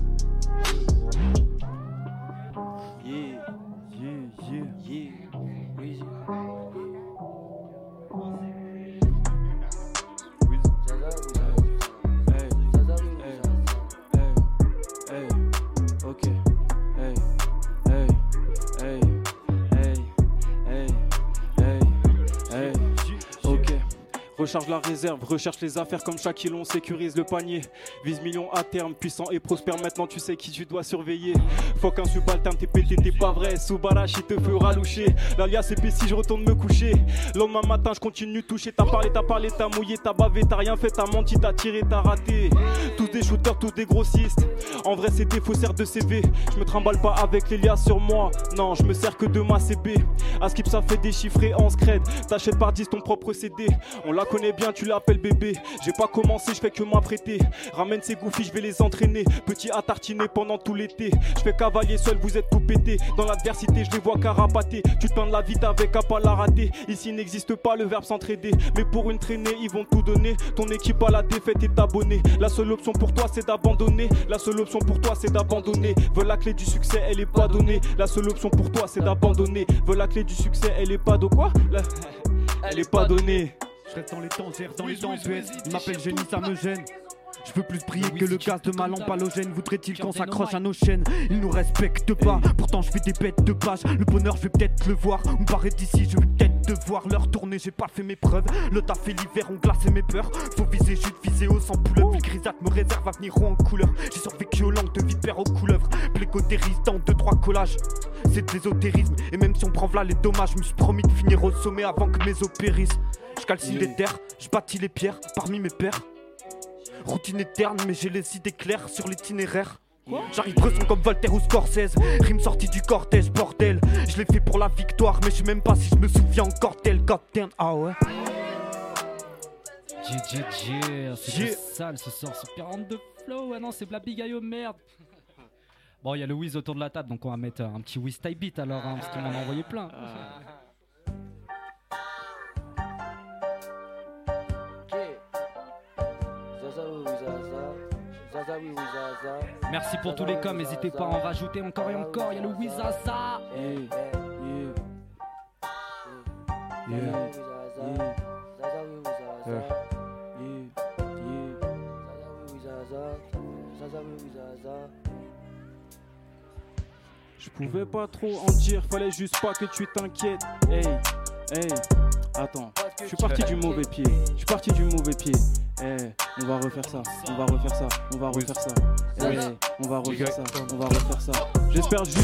[SPEAKER 15] Recharge la réserve, recherche les affaires comme Shaquille, on sécurise le panier. Vise million à terme, puissant et prospère, maintenant tu sais qui tu dois surveiller. Faut qu'un subalterne t'es pété, t'es pas vrai. Subarashi te fera loucher. L'alias épais si je retourne me coucher. Lendemain matin, je continue toucher. T'as parlé, t'as parlé, t'as mouillé, t'as bavé, t'as rien fait, t'as menti, t'as tiré, t'as raté. Tous des shooters, tous des grossistes. En vrai, c'est des faussaires de CV. Je me trimballe pas avec les liasses sur moi. Non, je me sers que de ma CB. À skip, ça fait déchiffrer en scred. T'achètes par 10 ton propre CD. On la connaît bien, tu l'appelles bébé. J'ai pas commencé, je fais que m'apprêter. Ramène ces goufis, je vais les entraîner. Petit à tartiner pendant tout l'été. Je fais cavalier seul, vous êtes tout pété. Dans l'adversité, je les vois carapater. Tu te de la vie, avec à pas la rater. Ici n'existe pas le verbe s'entraider. Mais pour une traînée, ils vont tout donner. Ton équipe à la défaite est abonnée. La seule option pour toi, c'est d'abandonner. La seule option pour toi, c'est d'abandonner. Veux la clé du succès, elle est pas donnée. La seule option pour toi, c'est d'abandonner. Veux la clé du succès, elle est pas de quoi? (laughs) Elle est pas donnée.
[SPEAKER 16] Reste dans les tangères, dans les tempêtes. Il m'appelle génie, ça me gêne. Je veux plus briller que le gaz de ma lampe halogène. Voudrait-il qu'on s'accroche à nos chaînes? Ils nous respectent pas. Pourtant, je fais des bêtes de page. Le bonheur, je vais peut-être le voir. On paraît d'ici, je vais peut-être devoir leur tourner. J'ai pas fait mes preuves. Le taf et l'hiver ont glacé mes peurs. Faut viser, juste viser haut sans poule Le grisâtre me réserve avenir haut en couleur. J'ai survécu aux langues de vipère aux couleuvres. Plécotériste dans deux, trois collages. C'est de l'ésotérisme. Et même si on prend là les dommages, je me suis promis de finir au sommet avant que mes os périssent. Je calcine les terres, je bâtis les pierres parmi mes pères. Routine éterne, mais j'ai les idées claires sur l'itinéraire. J'arrive bresson comme Voltaire ou Scorsese Rime sortie du cortège, bordel Je l'ai fait pour la victoire, mais je sais même pas si je me souviens encore tel goddamn Ah ouais
[SPEAKER 2] JJJ, c'est sale ce soir, ce 42 flow. Ah non, c'est Blabby Gaillot, merde. Bon, il y a le Wiz autour de la table, donc on va mettre un petit Wiz type beat alors, hein, parce qu'il m'en a envoyé plein. Merci pour tous les coms, n'hésitez pas à en rajouter encore et encore. Il y a le Wizaza.
[SPEAKER 15] Je pouvais pas trop en dire, fallait juste pas que tu t'inquiètes. Hey, hey, attends, je suis parti du mauvais pied. Je suis parti du mauvais pied. Hey, on va refaire ça, on va refaire ça, on va refaire ça. On va refaire ça, on va refaire ça. J'espère juste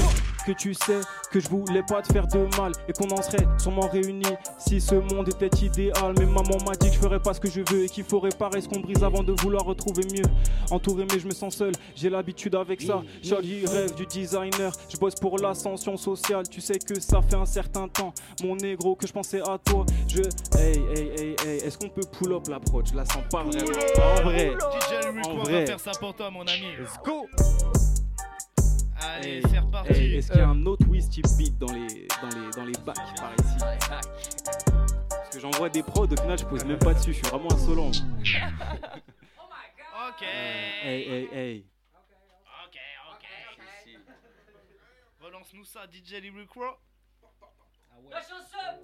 [SPEAKER 15] que tu sais que je voulais pas te faire de mal et qu'on en serait sûrement réunis si ce monde était idéal. Mais maman m'a dit que je ferais pas ce que je veux et qu'il faut réparer ce qu'on brise avant de vouloir retrouver mieux. Entouré, mais je me sens seul, j'ai l'habitude avec ça. Charlie rêve du designer, je bosse pour l'ascension sociale. Tu sais que ça fait un certain temps, mon négro, que je pensais à toi. Je. Hey, hey, hey, hey, est-ce qu'on peut pull up l'approche Je la sens pas vraiment. En vrai.
[SPEAKER 8] DJ Rico
[SPEAKER 15] En
[SPEAKER 8] va faire ça pour toi, mon ami.
[SPEAKER 15] Let's go!
[SPEAKER 8] Allez,
[SPEAKER 15] Hey,
[SPEAKER 8] c'est reparti.
[SPEAKER 15] hey, Est-ce qu'il y a un autre Wiz type beat dans les, dans les, dans les bacs par ici Parce que j'envoie des prods, au final je pose même pas dessus, je suis vraiment insolent. (laughs)
[SPEAKER 8] Ok. (laughs)
[SPEAKER 15] Hey, hey, hey.
[SPEAKER 8] Ok, ok. Relance-nous ça, DJ Lyrico.
[SPEAKER 13] La chanson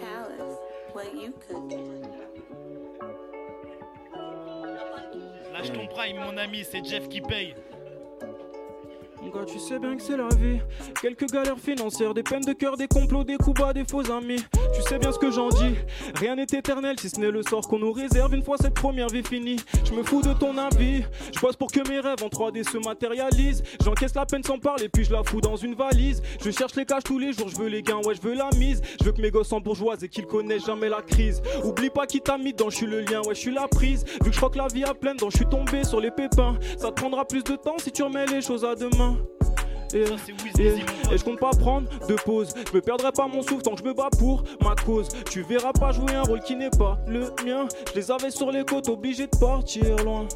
[SPEAKER 17] Palace, what you cooking?
[SPEAKER 8] Lâche ton prime, mon ami, c'est Jeff qui paye.
[SPEAKER 15] Tu sais bien que c'est la vie. Quelques galères financières, des peines de cœur, des complots, des coups bas, des faux amis. Tu sais bien ce que j'en dis. Rien n'est éternel si ce n'est le sort qu'on nous réserve une fois cette première vie finie. Je me fous de ton avis. Je bosse pour que mes rêves en 3D se matérialisent. J'encaisse la peine sans parler, puis je la fous dans une valise. Je cherche les caches tous les jours, je veux les gains, ouais, je veux la mise. Je veux que mes gosses en bourgeoise et qu'ils connaissent jamais la crise. Oublie pas qui t'a mis dedans, je suis le lien, ouais, je suis la prise. Vu que je crois que la vie à pleine, dents, je suis tombé sur les pépins. Ça te prendra plus de temps si tu remets les choses à demain. Et, et- et je compte pas prendre de pause. Je me perdrai pas mon souffle tant que je me bats pour ma cause. Tu verras pas jouer un rôle qui n'est pas le mien. Je les avais sur les côtes, obligé de partir loin.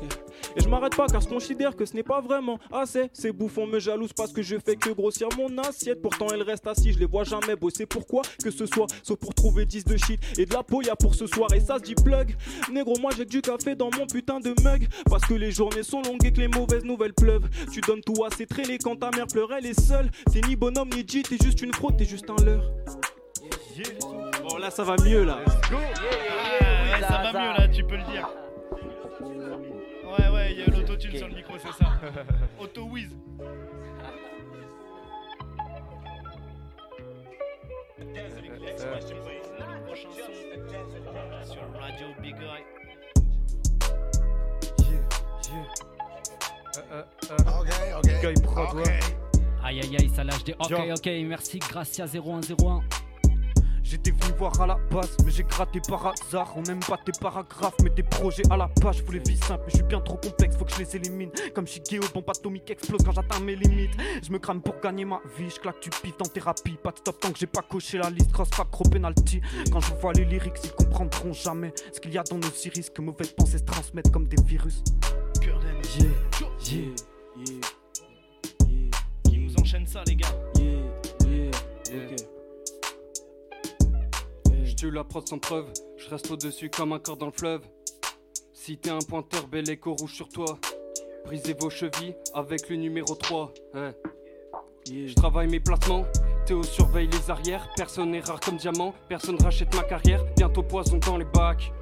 [SPEAKER 15] Et je m'arrête pas car je considère que ce n'est pas vraiment assez. Ces bouffons me jalousent parce que je fais que grossir mon assiette. Pourtant, elles restent assis, je les vois jamais bosser. Pourquoi que ce soit Sauf pour trouver 10 de shit et de la peau, y'a pour ce soir. Et ça se dit plug. Négro, moi j'ai du café dans mon putain de mug. Parce que les journées sont longues et que les mauvaises nouvelles pleuvent. Tu donnes tout à ses traînées quand ta mère pleure, elle est seule. T'es ni bonhomme ni G, t'es juste une fraude, t'es juste un leurre. Bon, là ça va mieux là.
[SPEAKER 8] Ouais, ça va mieux là, tu peux le dire. Ouais, ouais, il y a l'autotune sur le micro, c'est ça. (laughs) Auto-whiz. Sur Radio Big Eye.
[SPEAKER 16] Guy Prod, ouais.
[SPEAKER 2] Aïe aïe aïe, ça lâche des. Ok,
[SPEAKER 16] Yo.
[SPEAKER 2] ok, merci, Gracia 0101.
[SPEAKER 16] J'étais venu voir à la base, mais j'ai gratté par hasard. On n'aime pas tes paragraphes, mais tes projets à la page. Faut les vies simples, mais je suis bien trop complexe, faut que je les élimine. Comme Shigeo, bombe atomique explose quand j'atteins mes limites. Je me crame pour gagner ma vie, je claque du pif en thérapie. Pas de stop tant que j'ai pas coché la liste, cross pas gros penalty. Quand je vois les lyrics, ils comprendront jamais ce qu'il y a dans nos iris. Que mauvaises pensées se transmettent comme des virus.
[SPEAKER 8] Cœur
[SPEAKER 16] Yeah, yeah, yeah.
[SPEAKER 8] Ça, les gars.
[SPEAKER 14] Je tue la prod sans preuve, je reste au-dessus comme un corps dans le fleuve. Si t'es un pointeur, bel écho rouge sur toi. Brisez vos chevilles avec le numéro 3. Ouais. Je travaille mes placements, Théo surveille les arrières. Personne n'est rare comme diamant, personne rachète ma carrière. Bientôt poison dans les bacs.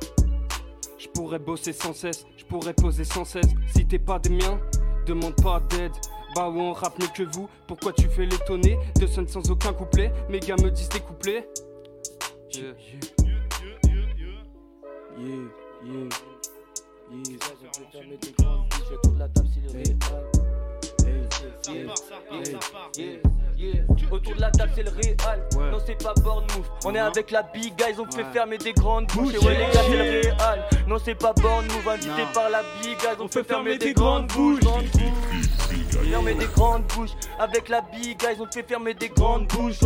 [SPEAKER 14] Je pourrais bosser sans cesse, je pourrais poser sans cesse. Si t'es pas des miens, demande pas d'aide. Bah ouais, on rappe mieux que vous. Pourquoi tu fais l'étonner De sonne sans aucun couplet? Mes gars me disent des couplets. Yeah.
[SPEAKER 13] Autour de la table, c'est le réel. Non, c'est pas Bournemouth. On est avec la big guys, on fait
[SPEAKER 15] Ouais.
[SPEAKER 13] fermer des grandes bouches. Et ouais, les gars, c'est le réel. Non, c'est pas Bournemouth. Invité
[SPEAKER 15] Non.
[SPEAKER 13] par la big guys, on, fait fermer des grandes bouches. Grandes bouches. Fermer des grandes bouches. Avec la big guys, on fait fermer des grandes bouches.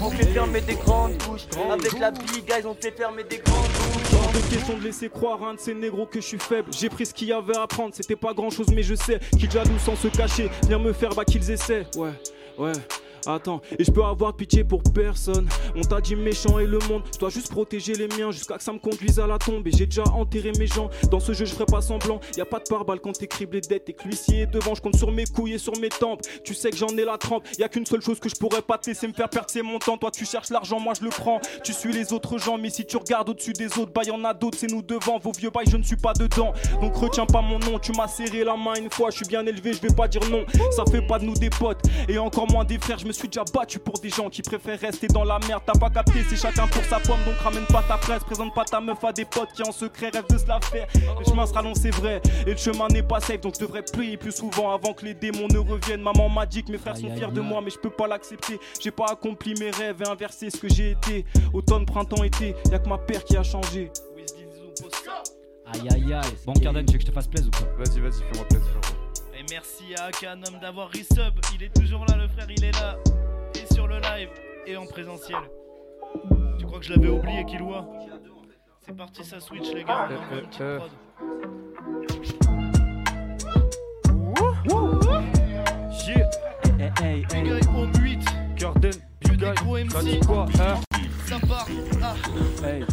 [SPEAKER 13] On fait fermer des grandes bouches. Avec la big guys, on fait fermer des grandes bouches.
[SPEAKER 15] De question de laisser croire un de ces négros que je suis faible. J'ai pris ce qu'il y avait à prendre, c'était pas grand chose, mais je sais qu'ils jaloux sans se cacher. Viens me faire, bah qu'ils essaient. Ouais, ouais. Attends, et je peux avoir pitié pour personne. On t'a dit méchant et le monde. Je dois juste protéger les miens jusqu'à que ça me conduise à la tombe. Et j'ai déjà enterré mes gens. Dans ce jeu, je ferai pas semblant. Y a pas de pare-balles quand criblé de dettes et que l'huissier est devant. Je compte sur mes couilles et sur mes tempes. Tu sais que j'en ai la trempe. Y a qu'une seule chose que je pourrais pas te laisser me faire perdre, c'est mon temps. Toi, tu cherches l'argent, moi je le prends. Tu suis les autres gens, mais si tu regardes au-dessus des autres, bah y en a d'autres, c'est nous devant. Vos vieux bails, je ne suis pas dedans. Donc retiens pas mon nom. Tu m'as serré la main une fois, je suis bien élevé, je vais pas dire non. Ça fait pas de nous des potes et encore moins des frères. Je me
[SPEAKER 7] suis déjà battu pour des gens qui préfèrent rester dans la merde. T'as pas capté, c'est chacun pour sa pomme, donc ramène pas ta presse. Présente pas ta meuf à des potes qui en secret rêvent de se la faire. Le chemin sera long, c'est vrai, et le chemin n'est pas safe, donc je devrais prier plus souvent avant que les démons ne reviennent. Maman m'a dit que mes frères sont fiers de moi, mais je peux pas l'accepter. J'ai pas accompli mes rêves et inversé ce que j'ai été. Automne, printemps, été, y'a que ma paire qui a changé.
[SPEAKER 2] Aïe aïe aïe. Bon, Carden, tu veux que je te fasse plaisir ou quoi
[SPEAKER 10] Vas-y, vas-y, fais-moi plaisir.
[SPEAKER 8] Et merci à Akanom d'avoir resub. Il est toujours là, le frère, il est là. Et sur le live et en présentiel. Tu crois que je l'avais oublié, Kilwa C'est parti, ça switch, les gars.
[SPEAKER 10] Euh.
[SPEAKER 15] Hey, hey, hey.
[SPEAKER 8] Home 8.
[SPEAKER 15] Garden, Big Eye,
[SPEAKER 8] gros
[SPEAKER 15] ça
[SPEAKER 8] MC.
[SPEAKER 15] dit quoi, hein
[SPEAKER 8] Ça part. Ah.
[SPEAKER 15] Hey.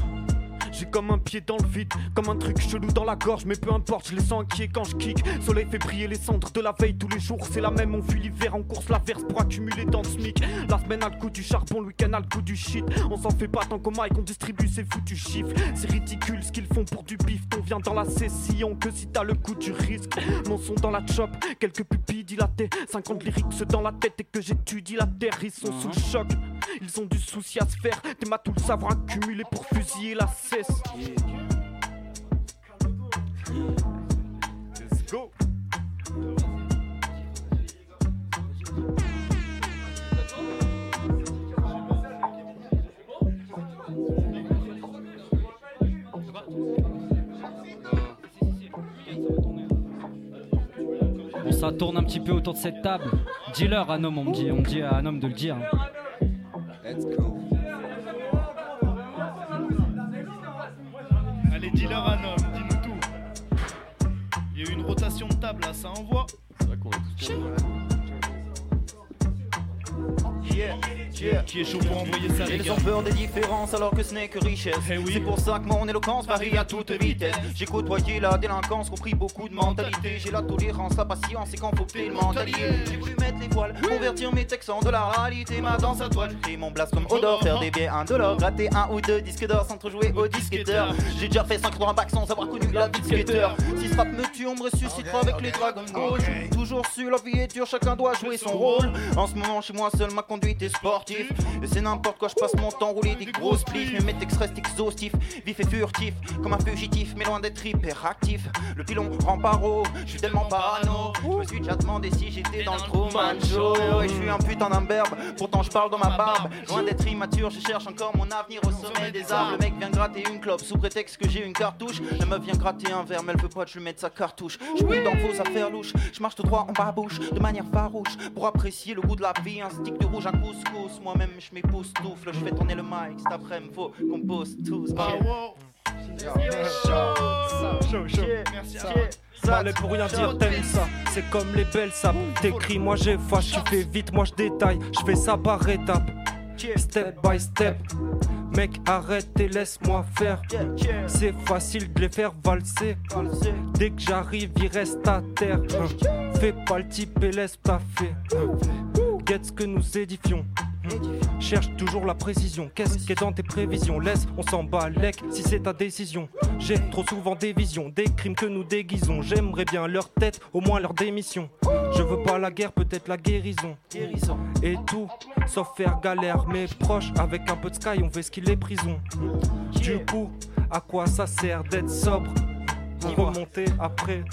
[SPEAKER 15] Comme un pied dans le vide, comme un truc chelou dans la gorge, mais peu importe, je les sens inquiets quand je kick. Soleil fait briller les cendres de la veille tous les jours, c'est la même. On fuit l'hiver en course l'averse pour accumuler dans le SMIC. La semaine a le coup du charbon, le week-end a le coup du shit. On s'en fait pas tant qu'au mic, on distribue ces foutus chiffres. C'est ridicule ce qu'ils font pour du bif. On vient dans la session que si t'as le coup du risque. Mon son dans la chop, quelques pupilles dilatées, 50 lyrics dans la tête et que j'étudie la terre. Ils sont sous le choc, ils ont du souci à se faire. T'es ma tout le savoir accumulé pour fusiller la cesse.
[SPEAKER 2] Ça tourne un petit peu autour de cette table. Dis-leur, un homme, on me dit, on me dit à un homme de le dire. hein.
[SPEAKER 18] Let's go.
[SPEAKER 8] Allez, dis-leur un homme, dis-nous tout. Il y a eu une rotation de table là, ça envoie.
[SPEAKER 11] Yeah, yeah.
[SPEAKER 8] Qui est chaud pour envoyer ça,
[SPEAKER 11] Ils ont peur des différences alors que ce n'est que richesse. C'est pour ça que mon éloquence varie à toute vitesse. J'ai côtoyé la délinquance, compris beaucoup de mentalité. J'ai la tolérance, la patience et quand faut le mentalité. J'ai voulu mettre les voiles, convertir mes textes en de la réalité. Ma danse à toile, j'ai mon blast comme Odor, faire des biais indolores, gratter un ou deux disques d'or sans trop jouer au disquetteur. J'ai déjà fait 5 dans un bac sans avoir connu la vie de skater. Si ce rap me tue, on me ressuscitera avec les dragons gauche. Toujours su, la vie est dure, chacun doit jouer son rôle. En ce moment, chez moi seul, ma conduite est Et c'est n'importe quoi, je passe mon temps rouler des grosses spliffs. Mais mes textes restent exhaustifs, vif et furtif. Comme un fugitif, mais loin d'être hyperactif. Le pilon rend paro, je suis tellement parano. Je me suis déjà demandé si j'étais dans le Truman. Et je suis un putain d'imberbe, pourtant je parle dans ma barbe. Loin d'être immature, je cherche encore mon avenir au sommet des arbres. Le mec vient gratter une clope sous prétexte que j'ai une cartouche. La meuf vient gratter un verre, mais elle veut pas que je lui mette sa cartouche. Je suis dans vos affaires louches, je marche tout droit en babouche, de manière farouche. Pour apprécier le goût de la vie, un stick de rouge, un couscous. Moi-même, je m'époustoufle, je fais tourner le mic. Cet après-midi, faut qu'on pose tous.
[SPEAKER 8] Ah, wow.
[SPEAKER 15] Chaud, chaud.
[SPEAKER 8] Merci à
[SPEAKER 15] Parler pour rien dire, t'aimes ça. C'est comme les belles sapes. T'écris, moi j'efface. Tu fais vite, moi je détaille. Je fais ça par étapes. Step by step. Mec, arrête et laisse-moi faire. C'est facile de les faire valser. Dès que j'arrive, ils restent à terre. Fais pas le type et laisse taffer. Get ce que nous édifions. Cherche toujours la précision. Qu'est-ce qui est dans tes prévisions? Laisse, on s'en bat lec si c'est ta décision. J'ai trop souvent des visions, des crimes que nous déguisons. J'aimerais bien leur tête, au moins leur démission. Je veux pas la guerre, peut-être la guérison. Et tout, sauf faire galère. Mes proches, avec un peu de sky, on fait ce qu'il est prison. Du coup, à quoi ça sert d'être sobre? Pour remonter après.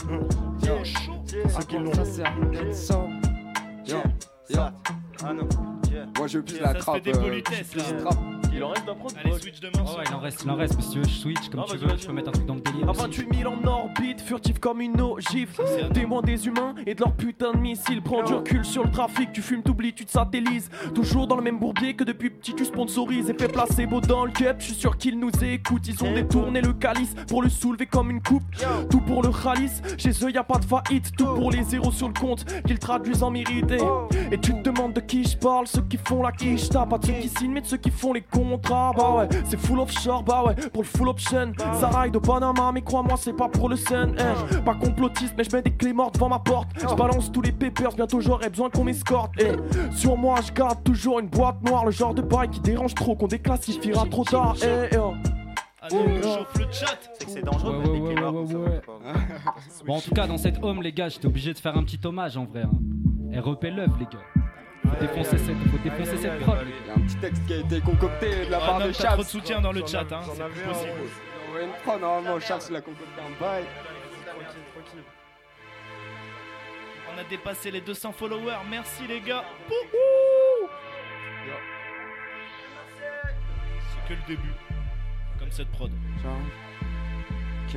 [SPEAKER 15] Ceux qui l'ont.
[SPEAKER 18] Ça sert d'être sobre? Yo, yo.
[SPEAKER 11] Ah non.
[SPEAKER 18] Moi je pisse
[SPEAKER 8] Ça
[SPEAKER 18] la
[SPEAKER 8] se
[SPEAKER 18] trappe.
[SPEAKER 8] fait des
[SPEAKER 18] euh,
[SPEAKER 8] politesses,
[SPEAKER 18] je pisse
[SPEAKER 8] là.
[SPEAKER 7] Il en reste
[SPEAKER 8] Allez, switch.
[SPEAKER 2] Ouais, il en reste, il en reste. Mais si tu veux, je switch comme
[SPEAKER 7] Ah,
[SPEAKER 2] tu veux. Je peux mettre un truc dans le délire.
[SPEAKER 7] À
[SPEAKER 2] aussi.
[SPEAKER 7] 28 000 en orbite, furtif comme une ogive. Témoin des humains et de leur putain de missiles. Prends du recul sur le trafic, tu fumes, t'oublies, tu te satellises. Toujours dans le même bourbier que depuis petit tu sponsorises. Et fais placer beau dans le cap, je suis sûr qu'ils nous écoutent. Ils ont détourné le calice pour le soulever comme une coupe. Tout pour le ralice, chez eux y a pas de faillite. Tout pour les zéros sur le compte, qu'ils traduisent en mérité. Et tu te demandes de qui je parle, ceux qui font la quiche. T'as pas de ceux qui signent, mais de ceux qui font les Bah ouais, c'est full offshore, bah ouais, pour le full option. Ça raille de Panama, mais crois-moi, c'est pas pour le scène. hein. Pas complotiste, mais je mets des clés mortes devant ma porte. Je balance tous les papers, bientôt j'aurai besoin qu'on m'escorte. Eh, sur moi, je garde toujours une boîte noire, le genre de bail qui dérange trop, qu'on déclassifiera trop tard. Oh.
[SPEAKER 8] Allez, on chauffe le chat.
[SPEAKER 11] C'est que c'est dangereux
[SPEAKER 2] Ouais, Bon, en tout cas, dans cette home, les gars, j'étais obligé de faire un petit hommage en vrai. Hein. REP Love, les gars. Faut défoncer cette, faut défoncer cette prod.
[SPEAKER 18] Il y a un petit texte qui a été concocté de la
[SPEAKER 8] Ah
[SPEAKER 18] part de Chaps.
[SPEAKER 8] trop de soutien dans le chat, hein, c'est possible.
[SPEAKER 18] ouais. Une prod, normalement, Chaps l'a concocté un bail.
[SPEAKER 8] On a dépassé les 200 followers, merci les gars. C'est que le début. Comme cette prod.
[SPEAKER 18] Ok.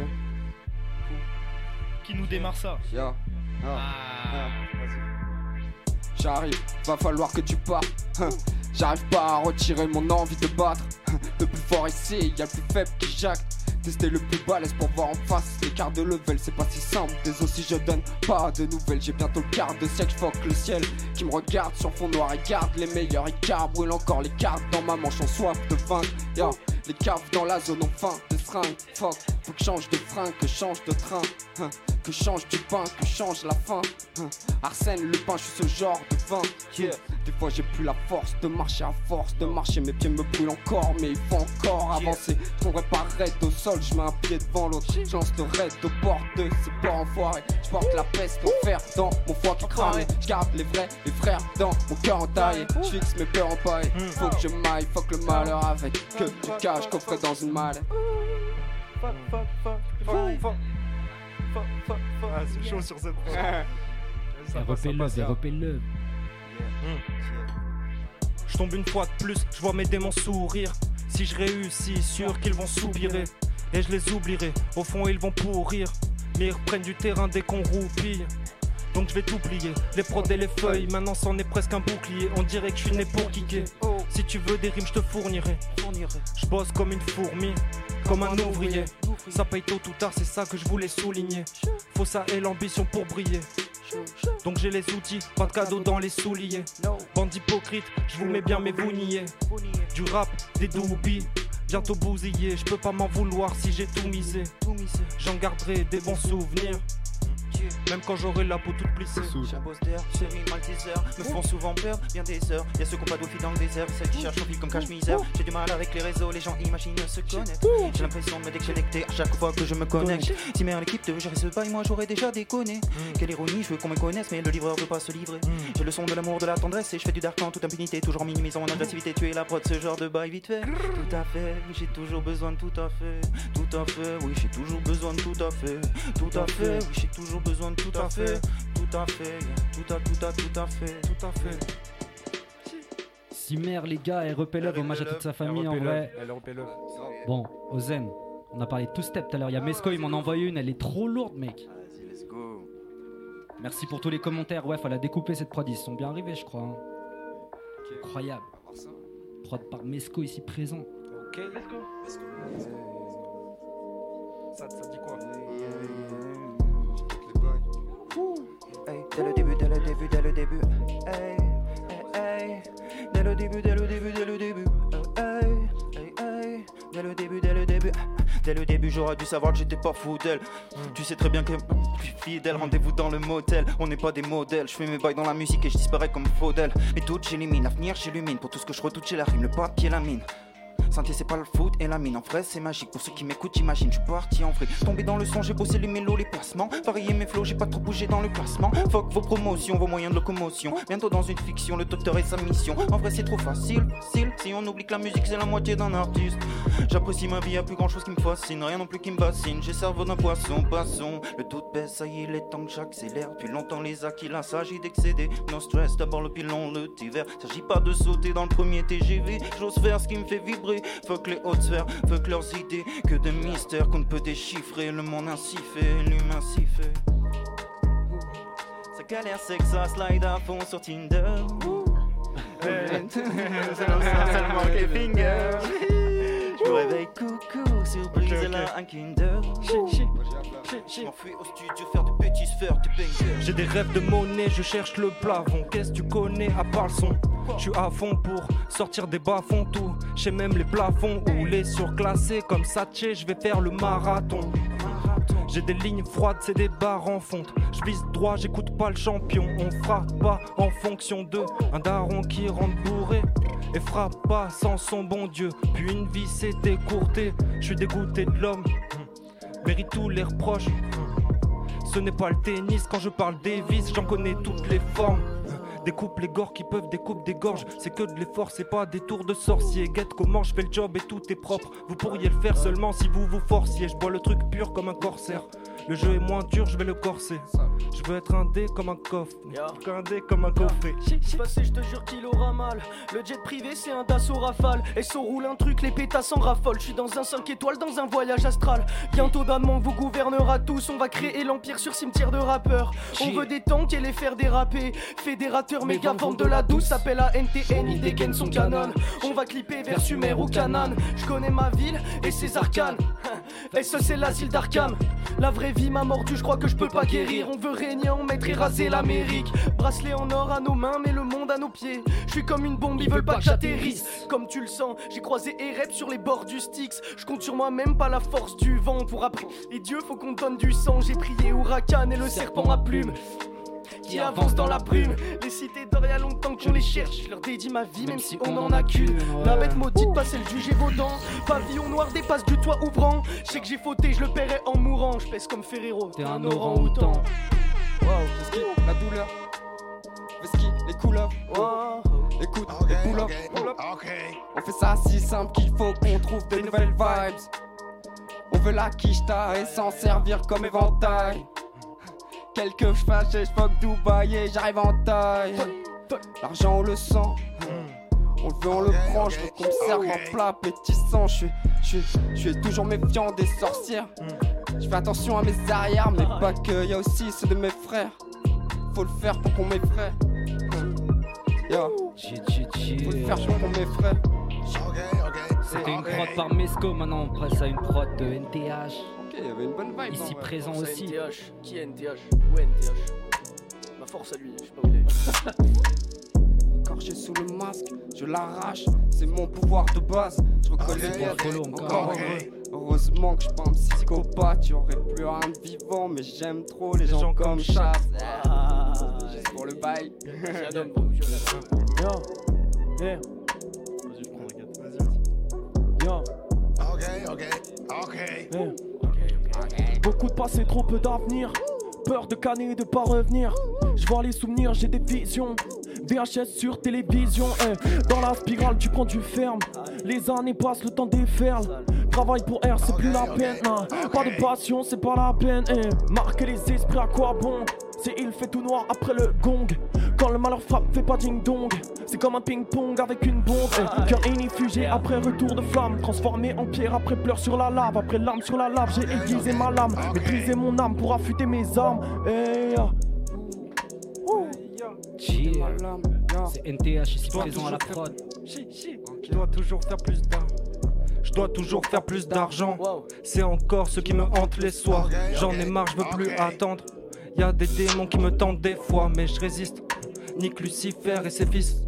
[SPEAKER 8] Qui nous démarre ça?
[SPEAKER 18] Ya.
[SPEAKER 8] Ah.
[SPEAKER 18] J'arrive, va falloir que tu pars. Hein. J'arrive pas à retirer mon envie de battre. (laughs) Le plus fort ici, y'a le plus faible qui jacte. Tester le plus balèze pour voir en face l'écart de level, c'est pas si simple. Désolé si je donne pas de nouvelles. J'ai bientôt le quart de siècle, fuck le ciel qui me regarde sur fond noir et garde les meilleurs écarts. Brûle encore les cartes dans ma manche en soif de vaincre. Ya, les caves dans la zone ont faim de seringue. Fuck, faut que je change de frein, que je change de train. Hein. Que je change du pain, que je change la fin. Hein. Arsène Lupin, je suis ce genre de vin. Yeah. Des fois j'ai plus la force de marcher à force de marcher, mes pieds me brûlent encore, mais il faut encore avancer. Je tomberai pas raide au sol, je mets un pied devant l'autre. Je lance le raid aux portes de ces ports enfoirés. Je porte la peste, l'enfer dans mon foie qui crame. Je garde les vrais, les frères dans mon cœur entaillé. Je fixe mes peurs en paille. Faut que je maille, faut que le malheur avec que du cash coffré dans une mallette.
[SPEAKER 15] Fuck, fuck, fuck, fuck, fuck. Fuck, fuck, fuck. Ah, c'est chaud sur cette (laughs) ça.
[SPEAKER 2] RP Love.
[SPEAKER 15] Je tombe une fois de plus, je vois mes démons sourire. Si je réussis, sûr qu'ils vont soupirer. Et je les oublierai, au fond ils vont pourrir. Mais ils reprennent du terrain dès qu'on roupille. Donc je vais t'oublier, les prods et les feuilles, maintenant c'en est presque un bouclier. On dirait que je suis né pour kicker. Si tu veux des rimes, je te fournirai. Je bosse comme une fourmi, comme un ouvrier. Ça paye tôt ou tard, c'est ça que je voulais souligner. Faut ça et l'ambition pour briller. Donc j'ai les outils, pas de cadeaux dans les souliers. Bande hypocrite, je vous mets bien mais vous niez. Du rap, des doobies, bientôt bousillé. Je peux pas m'en vouloir si j'ai tout misé. J'en garderai des bons souvenirs. Même quand j'aurai la peau toute plissée.
[SPEAKER 11] Imposteur, semi-malteser, me font souvent peur, bien des heures. Y'a ceux qui ont pas d'offre dans le désert, celles qui cherchent au fil comme cache-misère. J'ai du mal avec les réseaux, les gens imaginent se connaître. J'ai l'impression de me déconnecter à chaque fois que je me connecte. Si mère l'équipe de gérer ce bail, moi j'aurais déjà déconné. Quelle ironie, je veux qu'on me connaisse, mais le livreur veut pas se livrer. J'ai le son de l'amour, de la tendresse, et je fais du dark en toute impunité, toujours minimisant mon agressivité. Tu es la prod, ce genre de bail vite fait. Tout à fait, oui, j'ai toujours besoin de tout à fait. Tout à fait, oui, j'ai toujours besoin de tout à fait. Tout à fait, oui, j'ai toujours besoin de tout à fait. Tout à fait, tout à tout à tout à fait.
[SPEAKER 15] Tout à fait.
[SPEAKER 2] Simer, les gars, RP Love, hommage à toute sa famille en vrai. Bon, Ozen, on a parlé de two step tout à l'heure. Il y a Mesco, il m'en a envoyé une, elle est trop lourde, mec.
[SPEAKER 11] Let's go.
[SPEAKER 2] Merci pour tous les commentaires. Ouais, fallait découper cette prod, ils sont bien arrivés, je crois. hein. Incroyable. Prod par Mesco ici présent.
[SPEAKER 15] Ok, let's go. Ça, ça dit quoi?
[SPEAKER 11] Dès le début, dès le début, dès le début. Hey, hey, hey. Dès le début, dès le début, dès le début. Hey, hey, hey. Dès le début, dès le début. Dès le début, j'aurais dû savoir que j'étais pas fou d'elle. Tu sais très bien que je suis fidèle. Rendez-vous dans le motel. On n'est pas des modèles. Je fais mes bails dans la musique et je disparais comme faux d'elle. Mais tout j'élimine, l'avenir j'illumine. Pour tout ce que je redoute, j'ai la rime, le papier, la mine. Santé c'est pas le foot et la mine en vrai c'est magique. Pour ceux qui m'écoutent j'imagine je suis parti en vrai Tombé dans le son j'ai bossé les mélos les placements. Varier mes flows j'ai pas trop bougé dans le classement. Fuck vos promotions vos moyens de locomotion. Bientôt dans une fiction le docteur et sa mission. En vrai c'est trop facile facile. Si on oublie que la musique c'est la moitié d'un artiste. J'apprécie ma vie y'a plus grand chose qui me fascine. Rien non plus qui me bassine. J'ai cerveau d'un poisson passons Le doute baisse ça y est il est temps que j'accélère. Depuis longtemps les acquis là s'agit d'excéder. No stress d'abord le pilon le thé vert S'agit pas de sauter dans le premier TGV J'ose faire ce qui me fait vibrer Fuck les hautes sphères, fuck leurs idées Que de mystères qu'on ne peut déchiffrer. Le monde ainsi fait, l'humain si fait. Ça galère c'est que ça slide à fond sur Tinder. Seulement les fingers Je me réveille coucou surprise
[SPEAKER 15] Ok, ok.
[SPEAKER 11] là un Kinder Je m'enfuis au studio faire des petits faire des bangers
[SPEAKER 15] J'ai des rêves de monnaie, je cherche le plafond. Qu'est-ce que tu connais à part le son? Je suis à fond pour sortir des bas-fonds, tout. J'ai même les plafonds ou les surclassés comme Satché, je vais faire le marathon. J'ai des lignes froides, c'est des barres en fonte. Je vise droit, j'écoute pas le champion. On frappe pas en fonction de un daron qui rentre bourré et frappe pas sans son bon Dieu. Puis une vie s'est écourtée. Je suis dégoûté de l'homme, mérite tous les reproches. Ce n'est pas le tennis quand je parle des vices, j'en connais toutes les formes. Découpe les gorges qui peuvent découpe des gorges. C'est que de l'effort, c'est pas des tours de sorcier. Guette comment je fais le job et tout est propre. Vous pourriez le faire seulement si vous vous forciez. Je bois le truc pur comme un corsaire. Le jeu est moins dur, je vais le corser. Je veux être un dé comme un coffre. Un dé comme un coffret.
[SPEAKER 5] Passé, je te jure qu'il aura mal. Le jet privé, c'est un Dassault Rafale. Et ça roule un truc, les pétasses en raffolent. Je suis dans un 5 étoiles, dans un voyage astral. Bientôt d'un monde vous gouvernera tous. On va créer l'empire sur cimetière de rappeurs. On veut des tanks et les faire déraper. Fédérateur, méga vente de la douce. S'appelle à NTN, ils dégainent son canon. On va clipper vers Sumer ou Canaan. Je connais ma ville et ses arcanes. (laughs) Et ce, c'est l'asile d'Arkham. La vraie vie m'a mordu, je crois que je peux pas guérir. On veut régner en maître et raser l'Amérique. Bracelet en or à nos mains, mais le monde à nos pieds. Je suis comme une bombe, ils veulent pas que j'atterrisse. Comme tu le sens, j'ai croisé Erep sur les bords du Styx. Je compte sur moi-même, pas la force du vent pour apprendre. Et Dieu, faut qu'on donne du sang. J'ai prié Huracan et le serpent à plume qui avance dans la brume. Les cités d'or, y a longtemps qu'on les cherche. Je leur dédie ma vie, même si on en a qu'une. La bête maudite passe le juger vos dents. Pavillon noir dépasse du toit ouvrant. Je sais que j'ai fauté, je le paierai en mourant. Je pèse comme Ferrero, t'es un orang-outan.
[SPEAKER 18] Wow, Whisky, la douleur. Whisky, les couleurs. Écoute, les pull up. On fait ça si simple qu'il faut qu'on trouve de nouvelles vibes. On veut la quicheta et s'en servir comme éventail. Quelques fâches, je fuck Dubaï et j'arrive en taille. L'argent on le sent. On le veut, on le prend, je veux qu'on me serve un plat appétissant. Je suis toujours méfiant des sorcières. Je fais attention à mes arrières, mais pas que, y a aussi ceux de mes frères. Faut le faire pour qu'on m'effraie. Yo. Faut le faire pour qu'on m'effraie.
[SPEAKER 2] C'était une prod par Mesco, maintenant on passe à une prod de NTH.
[SPEAKER 18] Ok, il y avait une bonne vibe.
[SPEAKER 2] Ici
[SPEAKER 18] vrai.
[SPEAKER 2] présent
[SPEAKER 5] Force à
[SPEAKER 2] aussi.
[SPEAKER 5] NTH. Qui est NTH Où est NTH Ma force à lui, je sais pas où il est. (laughs)
[SPEAKER 18] Corché sous le masque, je l'arrache, c'est mon pouvoir de base. Je reconnais bien
[SPEAKER 2] follow
[SPEAKER 18] encore. Heureusement que je suis pas un psychopathe, tu aurais plus rien de vivant, mais j'aime trop les, gens, comme Chaz.
[SPEAKER 5] Ah,
[SPEAKER 18] Juste pour le bail. (laughs)
[SPEAKER 5] Un un.
[SPEAKER 7] Yo, yeah.
[SPEAKER 19] Vas-y, je prends la gâte. Vas-y.
[SPEAKER 7] Yo.
[SPEAKER 20] Ok, ok, ok.
[SPEAKER 7] Yeah. Beaucoup de passé, trop peu d'avenir. Peur de canner et de pas revenir. Je vois les souvenirs, j'ai des visions. VHS sur télévision. eh. Dans la spirale, tu prends du ferme. Les années passent, le temps déferle. Travail pour R, c'est plus la peine. hein. Pas de passion, c'est pas la peine. eh. Marquer les esprits, à quoi bon? C'est il fait tout noir après le gong. Quand le malheur frappe, fait pas ding dong. C'est comme un ping-pong avec une bombe. eh. Cœur inifugé après retour de flamme. Transformé en pierre après pleurs sur la lave. Après lame sur la lave, j'ai aiguisé ma lame. Maîtriser mon âme pour affûter mes armes. Eh.
[SPEAKER 2] Chill. C'est NTH ici présent à la prod.
[SPEAKER 15] Je dois toujours faire plus d'argent. Je dois toujours faire plus d'argent. C'est encore ce qui me hante les soirs. J'en ai marre, je veux plus attendre. Y a des démons qui me tentent des fois, mais je résiste. Nique Lucifer et ses fils.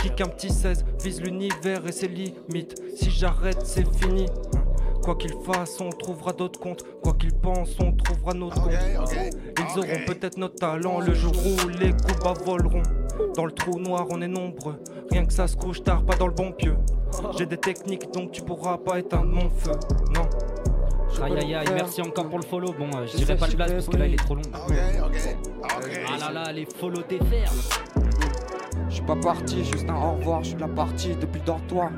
[SPEAKER 15] Kick un petit 16, vise l'univers et ses limites. Si j'arrête, c'est fini. Quoi qu'il fasse, on trouvera d'autres comptes. Quoi qu'ils pensent, on trouvera notre compte. Ils auront peut-être notre talent le jour où les coups bas voleront. Dans le trou noir, on est nombreux. Rien que ça se couche tard, pas dans le bon pieu. J'ai des techniques, donc tu pourras pas éteindre mon feu. Non.
[SPEAKER 2] Aïe aïe aïe, merci encore pour le follow. Bon, euh, je dirais pas le blast parce que là il est trop long. Ah là là, les follow déferlent.
[SPEAKER 18] Je suis pas parti, juste un au revoir, je suis la partie depuis le dortoir.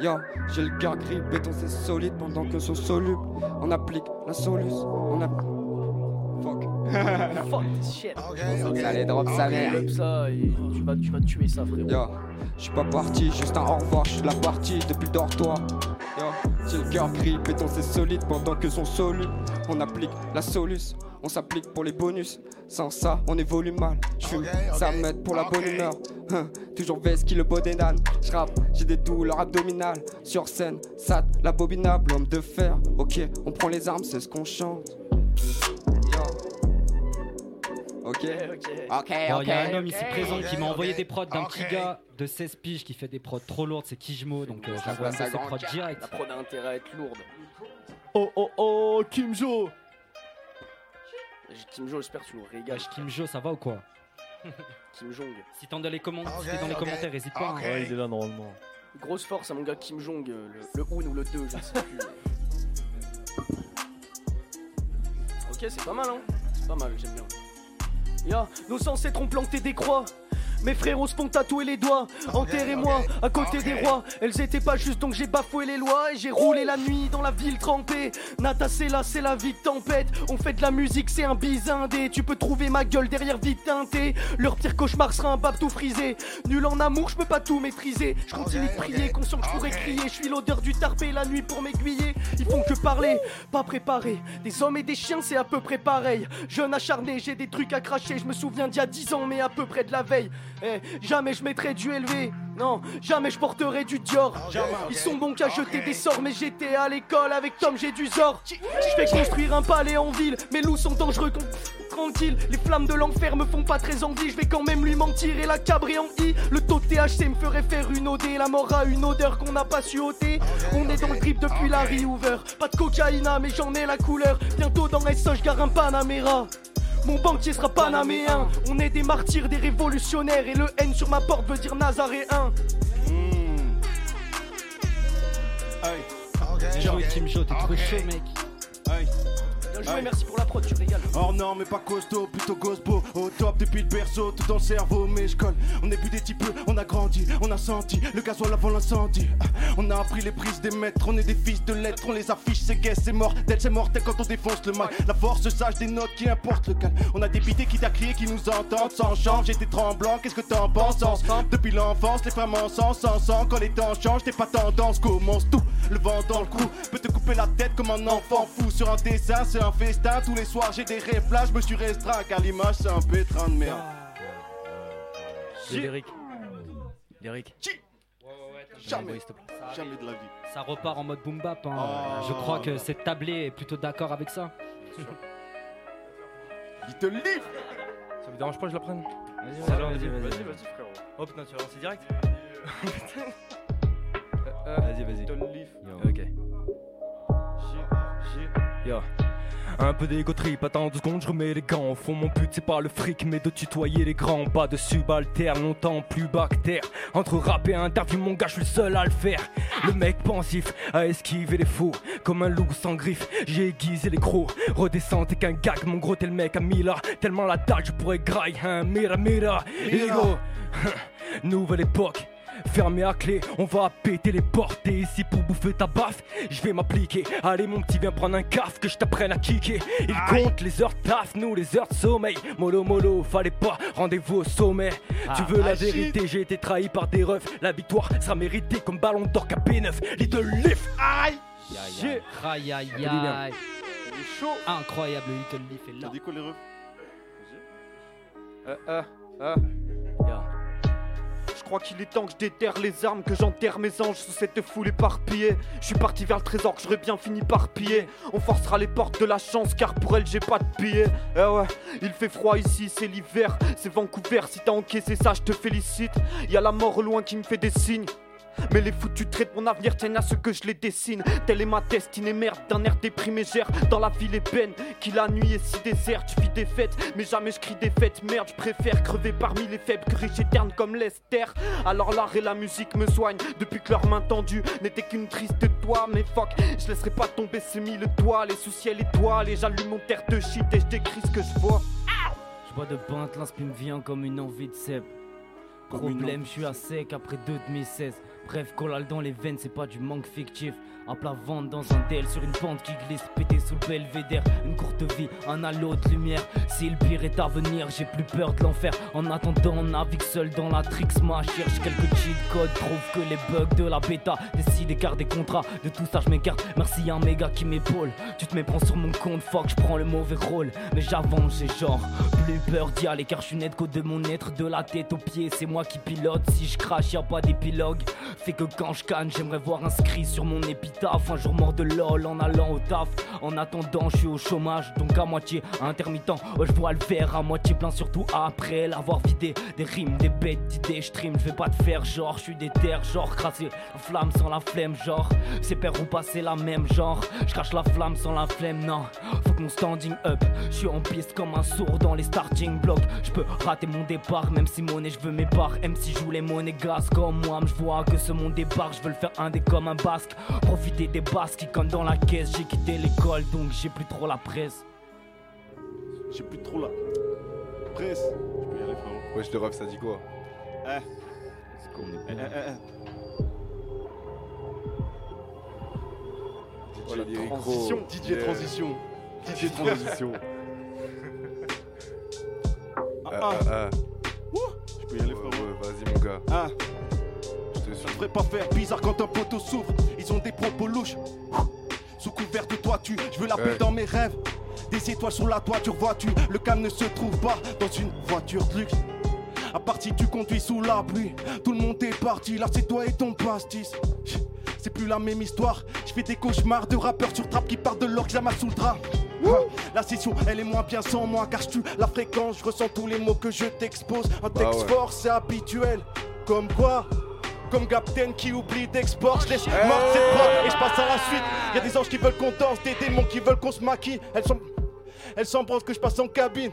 [SPEAKER 18] Yo, j'ai le cœur gris, béton c'est solide pendant que sont soluble. On applique la solus, on a. Fuck. (laughs)
[SPEAKER 5] Fuck this shit.
[SPEAKER 18] Ça allait drop sa mère.
[SPEAKER 5] Drop ça et tu vas, tu vas tuer ça, frérot.
[SPEAKER 18] Yo, je suis pas parti, juste un au revoir, je suis de la partie depuis le dortoir. Yo, j'ai le cœur gris, béton c'est solide pendant que sont solubles. On applique la solus, on s'applique pour les bonus. Sans ça, on évolue mal. J'fume, ça m'aide pour la bonne humeur. Hein, toujours qui le bodénan. J'rappe, j'ai des douleurs abdominales. Sur scène, sat, l'abominable, homme de fer. Ok, on prend les armes, c'est ce qu'on chante. Ok, ok,
[SPEAKER 2] Bon,
[SPEAKER 18] ok.
[SPEAKER 2] y a un homme ici présent qui m'a envoyé des prods d'un petit gars de 16 piges qui fait des prods trop lourdes, c'est Kijmo, donc euh, j'envoie ses prods direct.
[SPEAKER 5] La prod a intérêt à être lourde.
[SPEAKER 7] Oh oh oh, Kimjo
[SPEAKER 5] Kim Jo, j'espère que tu nous régales.
[SPEAKER 2] Wesh, Kimjo, ça va ou quoi (laughs)
[SPEAKER 5] Kim Jong.
[SPEAKER 2] Si t'es dans les, comment- si t'es dans les commentaires, hésite pas. hein.
[SPEAKER 7] Ouais, il est là normalement.
[SPEAKER 5] Grosse force à mon gars Kim Jong, euh, le, le 1 ou le 2, je ne sais plus. (laughs) Ok, c'est pas mal, hein C'est pas mal, j'aime bien. Ya, nos ancêtres ont planté des croix. Mes frérots se font tatouer les doigts. Enterrez-moi à côté des rois. Elles étaient pas justes donc j'ai bafoué les lois. Et j'ai roulé la nuit dans la ville trempée. Nata, c'est là, c'est la vie de tempête. On fait de la musique, c'est un bisindé. Tu peux trouver ma gueule derrière vite teintée. Leur pire cauchemar sera un bab tout frisé. Nul en amour, je peux pas tout maîtriser. Je continue de prier, conscient que je pourrais crier. Je suis l'odeur du tarpé la nuit pour m'aiguiller. Ils font que parler, pas préparer. Des hommes et des chiens, c'est à peu près pareil. Jeune acharné, j'ai des trucs à cracher. Je me souviens d'il y a 10 ans, mais à peu près de la veille. Eh, jamais je mettrai du élevé. Non, jamais je porterai du Dior. Ils sont bons qu'à jeter des sorts, mais j'étais à l'école avec Tom, j'ai du zor. Je fais construire un palais en ville, mes loups sont dangereux. con- Tranquille, les flammes de l'enfer me font pas très envie. Je vais quand même lui mentir et la cabrer en i. Le taux de THC me ferait faire une OD. La mort a une odeur qu'on n'a pas su ôter. On est dans le trip depuis la Hoover. Pas de cocaïne, mais j'en ai la couleur. Bientôt dans SO, je un Panamera. Mon banquier sera panaméen. On est des martyrs, des révolutionnaires. Et le N sur ma porte veut dire nazaréen.
[SPEAKER 2] Joué, Team Joe, t'es trop chaud, mec.
[SPEAKER 5] Bien joué, merci pour la prod, tu régales.
[SPEAKER 4] Or non mais pas costaud, plutôt gosbo. Au top depuis le berceau, tout dans le cerveau mais je colle. On n'est plus des types, on a grandi, on a senti. Le gasoil avant l'incendie. Ah, On a appris les prises des maîtres, on est des fils de lettres On les affiche, c'est gay, c'est mort, d'être c'est mortel quand on défonce le mal. La force sage des notes qui importe le calme On a des pités qui t'a crié, qui nous entendent Sans chance, j'étais tremblant, qu'est-ce que t'en penses Depuis l'enfance, les femmes en sang, sans sang. Quand les temps changent, t'es pas tendance, commence tout. Le vent dans le cou, peut te couper la tête comme un enfant fou Sur un dessin, c'est un festin, tous les soirs j'ai des rêves là, je me suis restreint car l'image c'est un pétrin de merde.
[SPEAKER 21] Lyrique. Lyrique.
[SPEAKER 4] Jamais, jamais de la vie.
[SPEAKER 2] Ça repart en mode boom bap. hein.
[SPEAKER 4] Oh.
[SPEAKER 2] Je crois que cette tablée est plutôt d'accord avec ça.
[SPEAKER 4] Il te livre
[SPEAKER 16] Ça vous dérange pas que je la prenne
[SPEAKER 21] Vas-y, vas-y, vas-y,
[SPEAKER 16] vas-y,
[SPEAKER 21] vas-y, frérot. Oh putain, tu vas lancer direct
[SPEAKER 16] Vas-y, vas-y. Ok. Yo. Un peu d'égo trip, attends deux secondes, je remets les gants. Au fond, mon but c'est pas le fric, mais de tutoyer les grands. Pas de subalterne, longtemps plus bactère. Entre rap et interview, mon gars, je suis le seul à le faire. Le mec pensif à esquiver les faux. Comme un loup sans griffe, j'ai aiguisé les crocs. Redescends, t'es qu'un gag, mon gros, t'es le mec à Mila. Tellement la dalle, je pourrais grailler, hein. Mira, mira, ego. (laughs) Nouvelle époque. Fermé à clé, on va péter les portes. Et ici pour bouffer ta baffe, je vais m'appliquer. Allez mon petit viens prendre un caf que je t'apprenne à kicker. Il compte les heures de taf, nous les heures de sommeil. Mollo mollo, fallait pas, rendez-vous au sommet. Tu veux la
[SPEAKER 2] Ah,
[SPEAKER 16] vérité, j'ai été trahi par des refs. La victoire sera méritée comme ballon d'or KP9 Little Leaf, aïe.
[SPEAKER 2] Aïe aïe aïe.
[SPEAKER 16] Dit bien.
[SPEAKER 2] aïe. Incroyable, Little Leaf est là.
[SPEAKER 4] dit quoi les refs?
[SPEAKER 16] Euh, euh, euh. Je crois qu'il est temps que je déterre les armes, que j'enterre mes anges sous cette foule éparpillée. Je suis parti vers le trésor que j'aurais bien fini par piller. On forcera les portes de la chance car pour elle j'ai pas de billets. Eh ouais, il fait froid ici, c'est l'hiver, c'est Vancouver. Si t'as encaissé ça, je te félicite. Y a la mort au loin qui me fait des signes. Mais les foutus traits de mon avenir tiennent à ce que je les dessine. Telle est ma destinée, merde, d'un air déprimé, gère dans la ville épine. Qui la nuit est si déserte, je vis des fêtes, mais jamais je crie des fêtes. Merde, je préfère crever parmi les faibles que riche et terne comme Lester. Alors l'art et la musique me soignent depuis que leur main tendue n'était qu'une triste toile. Mais fuck, je laisserai pas tomber ces mille doigts, les soucis et les toiles. Et j'allume mon terre de shit et je décris ce que je vois.
[SPEAKER 6] Je bois de pinte, l'inspire me vient comme une envie de cèpe. Problème, je suis à sec après 2 2016. Bref, collal dans les veines, c'est pas du manque fictif. À plat ventre dans un DL sur une pente qui glisse, pété sous le belvédère. Une courte vie, un halo de lumière. Si le pire est à venir, j'ai plus peur de l'enfer. En attendant, on navigue seul dans la Trixma. Cherche quelques cheat codes, trouve que les bugs de la bêta. Décide écart des contrats, de tout ça je m'écarte. Merci à un méga qui m'épaule. Tu te méprends sur mon compte, fuck, je prends le mauvais rôle. Mais j'avance, j'ai genre plus peur d'y aller car je suis net qu'au de mon être. De la tête aux pieds, c'est moi qui pilote. Si je crache, y a pas d'épilogue. Fait que quand je canne, j'aimerais voir inscrit sur mon épitaphe. Un jour mort de lol en allant au taf. En attendant, je suis au chômage, donc à moitié intermittent. Oh, je vois le verre à moitié plein, surtout après l'avoir vidé. Des rimes, des bêtes d'idées, je trim, je vais pas te faire genre. Je suis des terres, genre crasser la flamme sans la flemme, genre. C'est père ou pas, c'est la même, genre. Je la flamme sans la flemme, non. Faut que mon standing up. Je suis en piste comme un sourd dans les starting blocks. Je peux rater mon départ, même si monnaie, je veux mes parts. MC joue les monnaies gaz comme moi, je vois que ce monde débarque. Je veux le faire indé comme un basque. Profiter des basques qui comme dans la caisse. J'ai quitté l'école, donc j'ai plus trop la presse.
[SPEAKER 4] J'ai plus trop la presse. Je peux y aller frérot.
[SPEAKER 10] Wesh, le ref, ça dit quoi
[SPEAKER 4] Eh. Eh, eh, eh.
[SPEAKER 10] Voilà,
[SPEAKER 4] Lyric
[SPEAKER 10] transition. DJ
[SPEAKER 4] Yeah.
[SPEAKER 10] transition. DJ transition. (laughs)
[SPEAKER 4] Ah,
[SPEAKER 10] Ah, ah, ah.
[SPEAKER 4] Je Devrait pas faire bizarre quand un poteau souffre. Ils ont des propos louches. Sous couvert de toiture, je veux la paix dans mes rêves. Des étoiles sur la toiture, vois-tu, le calme ne se trouve pas dans une voiture de luxe. À part si tu conduis sous la pluie, tout le monde est parti, là c'est toi et ton pastis. C'est plus la même histoire, je fais des cauchemars de rappeurs sur trappe qui partent de l'or que j'amasse sous le drap. La session, elle est moins bien sans moi car je tue la fréquence, je ressens tous les mots que je t'expose. Un
[SPEAKER 10] Bah
[SPEAKER 4] texte
[SPEAKER 10] ouais.
[SPEAKER 4] fort, c'est habituel. Comme quoi comme Captain qui oublie d'export, je laisse mort cette prod et je passe à la suite. Y a des anges qui veulent qu'on danse, des démons qui veulent qu'on se maquille. Elles sont, elles s'embrassent que je passe en cabine.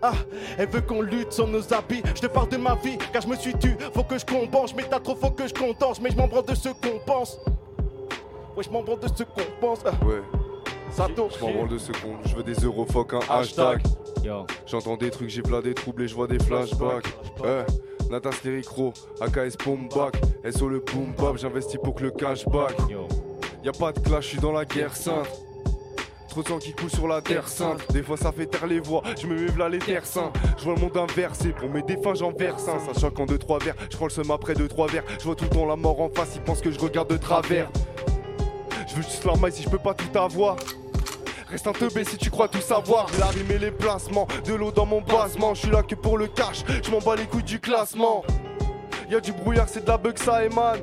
[SPEAKER 4] Ah, elle veut qu'on lutte sans nos habits. Je te parle de ma vie, car je me suis tu. Faut que je compense, mais t'as trop faut que je contense. Mais je m'en branle de ce qu'on pense. Ouais, je m'en branle de ce qu'on pense. Ah,
[SPEAKER 10] Ouais.
[SPEAKER 4] Sato.
[SPEAKER 10] Je m'en branle de secondes. Je veux des euros, fuck un hashtag. J'entends des trucs, j'ai plein des troubles et je vois des flashbacks. Ouais. Natas Lyricro, AKS Bombback, SO le boom bap, j'investis pour que le cashback. Y'a pas de clash, je suis dans la guerre sainte. Trop de sang qui coule sur la terre sainte. Des fois ça fait taire les voix, je me mets là les terres saints. Je vois le monde inversé, pour mes défunts j'en verse un. Ça choque en 2-3 verres, je prends le seum après 2-3 verres. Je vois tout le temps la mort en face, ils pensent que je regarde de travers. Je veux juste leur maille si je peux pas tout avoir. Reste un teubé si tu crois tout savoir. La rime et les placements, de l'eau dans mon basement. Je suis là que pour le cash, je m'en bats les couilles du classement. Y'a du brouillard, c'est de la bug, ça émane.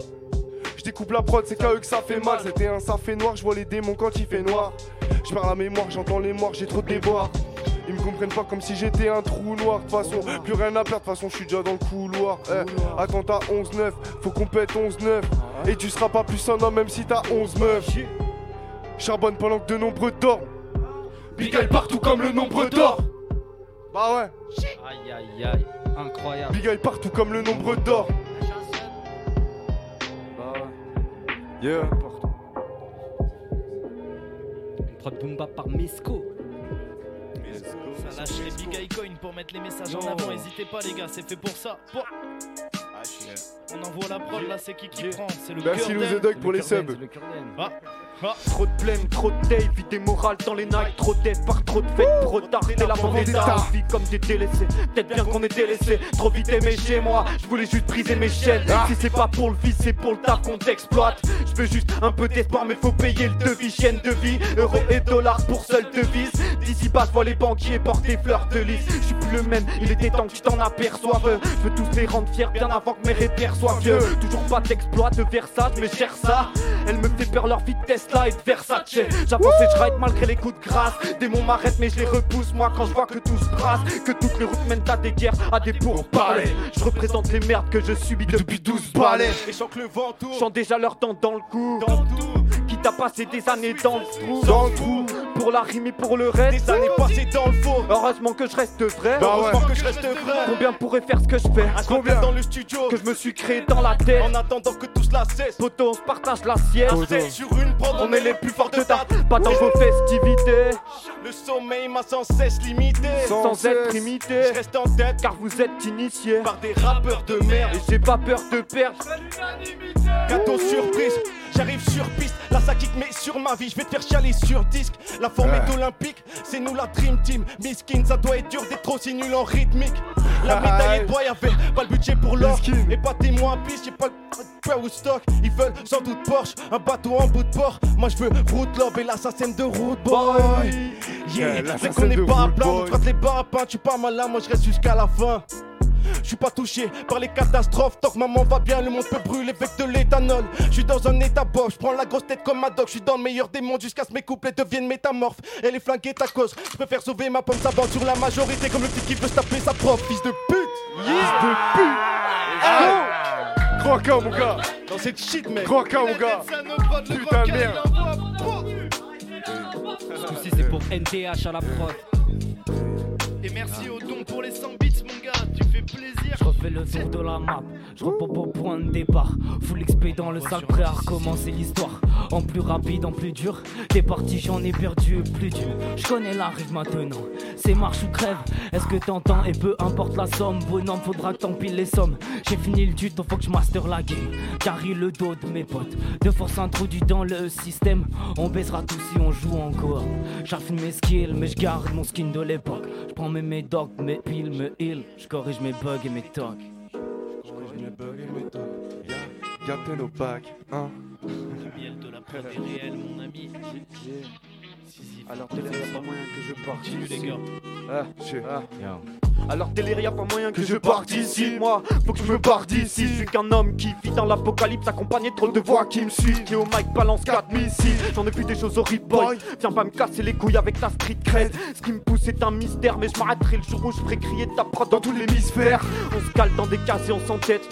[SPEAKER 10] Je découpe la prod, c'est qu'à eux que ça fait mal. C'était un ça fait noir, je vois les démons quand il fait noir. Je perds la mémoire, j'entends les morts, j'ai trop de déboires. Ils me comprennent pas comme si j'étais un trou noir. De façon, plus rien à perdre, de façon, je suis déjà dans le couloir. Eh, attentat 11-9, faut qu'on pète 11-9. Et tu seras pas plus un homme même si t'as 11 meufs. Charbonne pendant que de nombreux dorment. Big Eye partout comme le nombre d'or. Bah ouais.
[SPEAKER 2] Aïe aïe aïe, incroyable.
[SPEAKER 10] Big Eye partout comme le nombre d'or.
[SPEAKER 2] Bah
[SPEAKER 10] Yeah.
[SPEAKER 2] Une prod boom bap par Mesco.
[SPEAKER 8] Ça lâche les big eye coin pour mettre les messages en avant. Hésitez pas, les gars, c'est fait pour ça. Bon. On envoie la prod là, c'est qui qui prend? C'est le
[SPEAKER 10] Merci
[SPEAKER 8] cœur
[SPEAKER 10] Lou
[SPEAKER 8] d'Aime.
[SPEAKER 10] The Dog pour les subs.
[SPEAKER 8] Ah, ah.
[SPEAKER 16] Trop de blême, trop de tape, vie démorale dans les nights, trop d'aide par trop de fêtes, trop tard, la vendetta, on vit comme des délaissés, peut-être bien qu'on est délaissé, trop vite aimé chez moi, je voulais juste briser mes chaînes, si c'est pas pour le vice, c'est pour le taf qu'on t'exploite, je veux juste un peu d'espoir, mais faut payer le devis, chaîne de vie, euros et dollars pour seule devise, d'ici bas, je vois les banquiers porter fleurs de lys, je suis plus le même, il était temps que tu t'en aperçoives, je veux tous les rendre fiers bien avant que mes repères soient vieux, toujours pas d'exploit de Versace, mais cher ça, elle me fait peur leur vitesse là et de Versace, j'avance et je ride malgré les coups de grâce, démons m'arrêtent mais je les repousse, moi quand je vois que tout se brasse, que toutes les routes mènent à des guerres, à des pourparlers, je représente les merdes que je subis depuis 12 balais,
[SPEAKER 4] Et que le vent tourne.
[SPEAKER 16] Chante déjà leur temps dans le cou. Qui t'a passé des années dans le trou.
[SPEAKER 4] Dans le trou.
[SPEAKER 16] La rime et pour le reste.
[SPEAKER 4] Des années passées dans le faux.
[SPEAKER 16] Heureusement que je reste vrai.
[SPEAKER 4] Bah ouais. Heureusement que je reste vrai.
[SPEAKER 16] Combien pourrait faire ce que je fais?
[SPEAKER 4] Combien dans le studio?
[SPEAKER 16] Que je me suis créé dans la tête?
[SPEAKER 4] En attendant que tout cela cesse.
[SPEAKER 16] Poto, on se partage l'assiette.
[SPEAKER 4] Sept sur une prod,
[SPEAKER 16] On est les plus forts de date. Pas dans vos festivités.
[SPEAKER 4] Le sommeil m'a sans cesse limité.
[SPEAKER 16] Sans, être imité.
[SPEAKER 4] Je reste en tête
[SPEAKER 16] car vous êtes initiés
[SPEAKER 4] par des rappeurs de merde.
[SPEAKER 16] Et j'ai pas peur de perdre.
[SPEAKER 4] Gâteau surprise, j'arrive sur piste. Là ça kick mais sur ma vie, je vais te faire chialer sur disque. La forme est olympique, c'est nous la dream team. Miskin, ça doit être dur d'être trop si nul en rythmique. La médaille est boy avait pas le budget pour l'or. Et pas témoin piste, j'ai pas le ou stock. Ils veulent sans doute Porsche, un bateau en bout de port. Moi je veux route love et l'assassin de route boy. Yeah,
[SPEAKER 10] Yeah,
[SPEAKER 4] c'est qu'on n'est pas à plaindre, on traite les bars à pain. Tu pas malin, moi je reste jusqu'à la fin. Je suis pas touché par les catastrophes. Tant que maman va bien, le monde peut brûler avec de l'éthanol. Je suis dans un état bof, je prends la grosse tête comme ma doc. Je suis dans le meilleur des mondes jusqu'à ce que mes couplets deviennent métamorphes. Elle est flanquée ta cause. Je préfère sauver ma pomme, sa bande sur la majorité. Comme le petit qui veut se taper sa propre fils de pute.
[SPEAKER 10] Fils de pute. Ah. Gros cas, mon gars.
[SPEAKER 4] Dans cette shit, mec.
[SPEAKER 10] Gros cas, mon gars. Putain de merde.
[SPEAKER 2] Ceci c'est pour NTH à la prod.
[SPEAKER 8] Et merci au don pour les 100 bits, mon gars.
[SPEAKER 6] Je refais le tour de la map, je repop au point de départ. Full XP dans le sac, prêt à recommencer l'histoire. En plus rapide, en plus dur. T'es parti, j'en ai perdu plus dur. Je connais la rive maintenant, c'est marche ou crève. Est-ce que t'entends? Et peu importe la somme, bonhomme, faudra que t'empiles les sommes. J'ai fini le tuto, faut que je master la game. Carry le dos de mes potes, de force introduit dans le système. On baissera tous si on joue encore. J'affine mes skills, mais je garde mon skin de l'époque. Je prends mes médocs, mes piles, mes heals. Je corrige mes bugs et mes tocs.
[SPEAKER 10] Captain au pack, hein.
[SPEAKER 8] Le miel de la prod est réel, mon ami.
[SPEAKER 16] Alors Téléria, pas moyen que je parte
[SPEAKER 8] Continue, les gars.
[SPEAKER 16] Ah, ah. Alors Téléria, pas moyen que je parte d'ici Moi, faut que je me barre d'ici. Je suis qu'un homme qui vit dans l'apocalypse Accompagné de trop de voix qui me suivent. Qui au mic balance 4 missiles. J'en ai vu des choses horribles boy. Viens pas me casser les couilles avec ta street cred. Ce qui me pousse c'est un mystère Mais je m'arrêterai le jour où je ferai crier ta prod dans tout l'hémisphère On se cale dans des cases et on s'entête.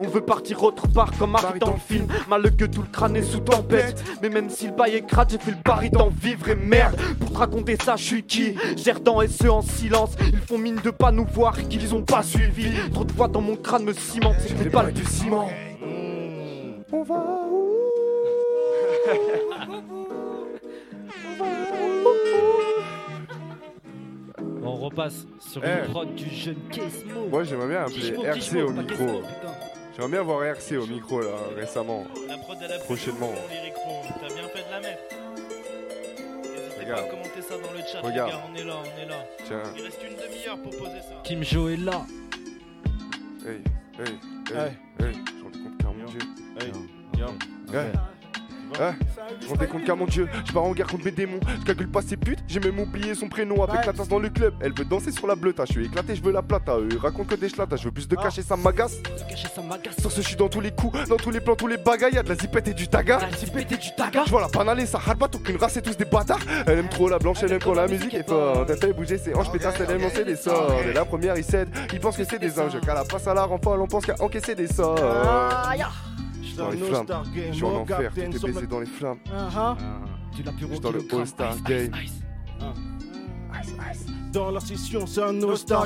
[SPEAKER 16] On veut partir autre part comme Harry dans le film. Mal que tout le crâne est sous tempête. Mais même si le bail est crade J'ai fait le pari d'en vivre et merde Pour te raconter ça je suis qui? Gère dans SE en silence Ils font mine de pas nous voir qu'ils les ont pas suivis Trop de voix dans mon crâne me cimente C'est des balles du ciment
[SPEAKER 10] On va
[SPEAKER 2] On repasse sur
[SPEAKER 10] Eh.
[SPEAKER 2] une prod du jeune Kesmo.
[SPEAKER 10] Moi j'aimerais bien appeler
[SPEAKER 2] Kishmo,
[SPEAKER 10] RC
[SPEAKER 2] Kishmo,
[SPEAKER 10] au
[SPEAKER 2] pas
[SPEAKER 10] micro.
[SPEAKER 2] Kesmo, putain.
[SPEAKER 10] J'aimerais bien voir RC au micro là récemment.
[SPEAKER 8] La prod elle a pris
[SPEAKER 10] Prochainement.
[SPEAKER 8] T'as bien fait de la mettre.
[SPEAKER 10] Regarde.
[SPEAKER 8] commenter ça dans le chat,
[SPEAKER 10] Regarde.
[SPEAKER 8] les gars. On est là, on est là.
[SPEAKER 10] Tiens.
[SPEAKER 8] Il reste une demi-heure pour poser ça.
[SPEAKER 2] Kim Jo est là.
[SPEAKER 10] Hey, hey, hey,
[SPEAKER 2] Hey.
[SPEAKER 10] hey, je rends compte car mon dieu.
[SPEAKER 16] Hey,
[SPEAKER 10] yo. Hey. Hey, je rendais compte car mon dieu, je pars en guerre contre mes démons, je calcule pas ces putes, j'ai même oublié son prénom avec la tasse dans le club. Elle veut danser sur la bleuta, je suis éclaté, je veux la plata, eux ils racontent que des schlatas, je veux plus de cachet, ça m'agace. Sur ce, je suis dans tous les coups, dans tous les plans, tous les bagailles, y'a de la zipette et du taga. Je vois la panale, ça pas, aucune race et tous des bâtards. Elle aime trop la blanche, elle aime quand la musique est forte. Elle fait bouger ses hanches, pétasse, elle aime lancer des sorts. Et la première, il cède, il pense que c'est des anges. Qu'à la face à la renfort, on pense qu'à encaisser des sorts. Je suis dans les flammes, je suis en enfer, tout est baisé dans les flammes.
[SPEAKER 2] Tu l'as plus
[SPEAKER 10] Je suis dans le All-Star Game.
[SPEAKER 4] Dans la session, c'est un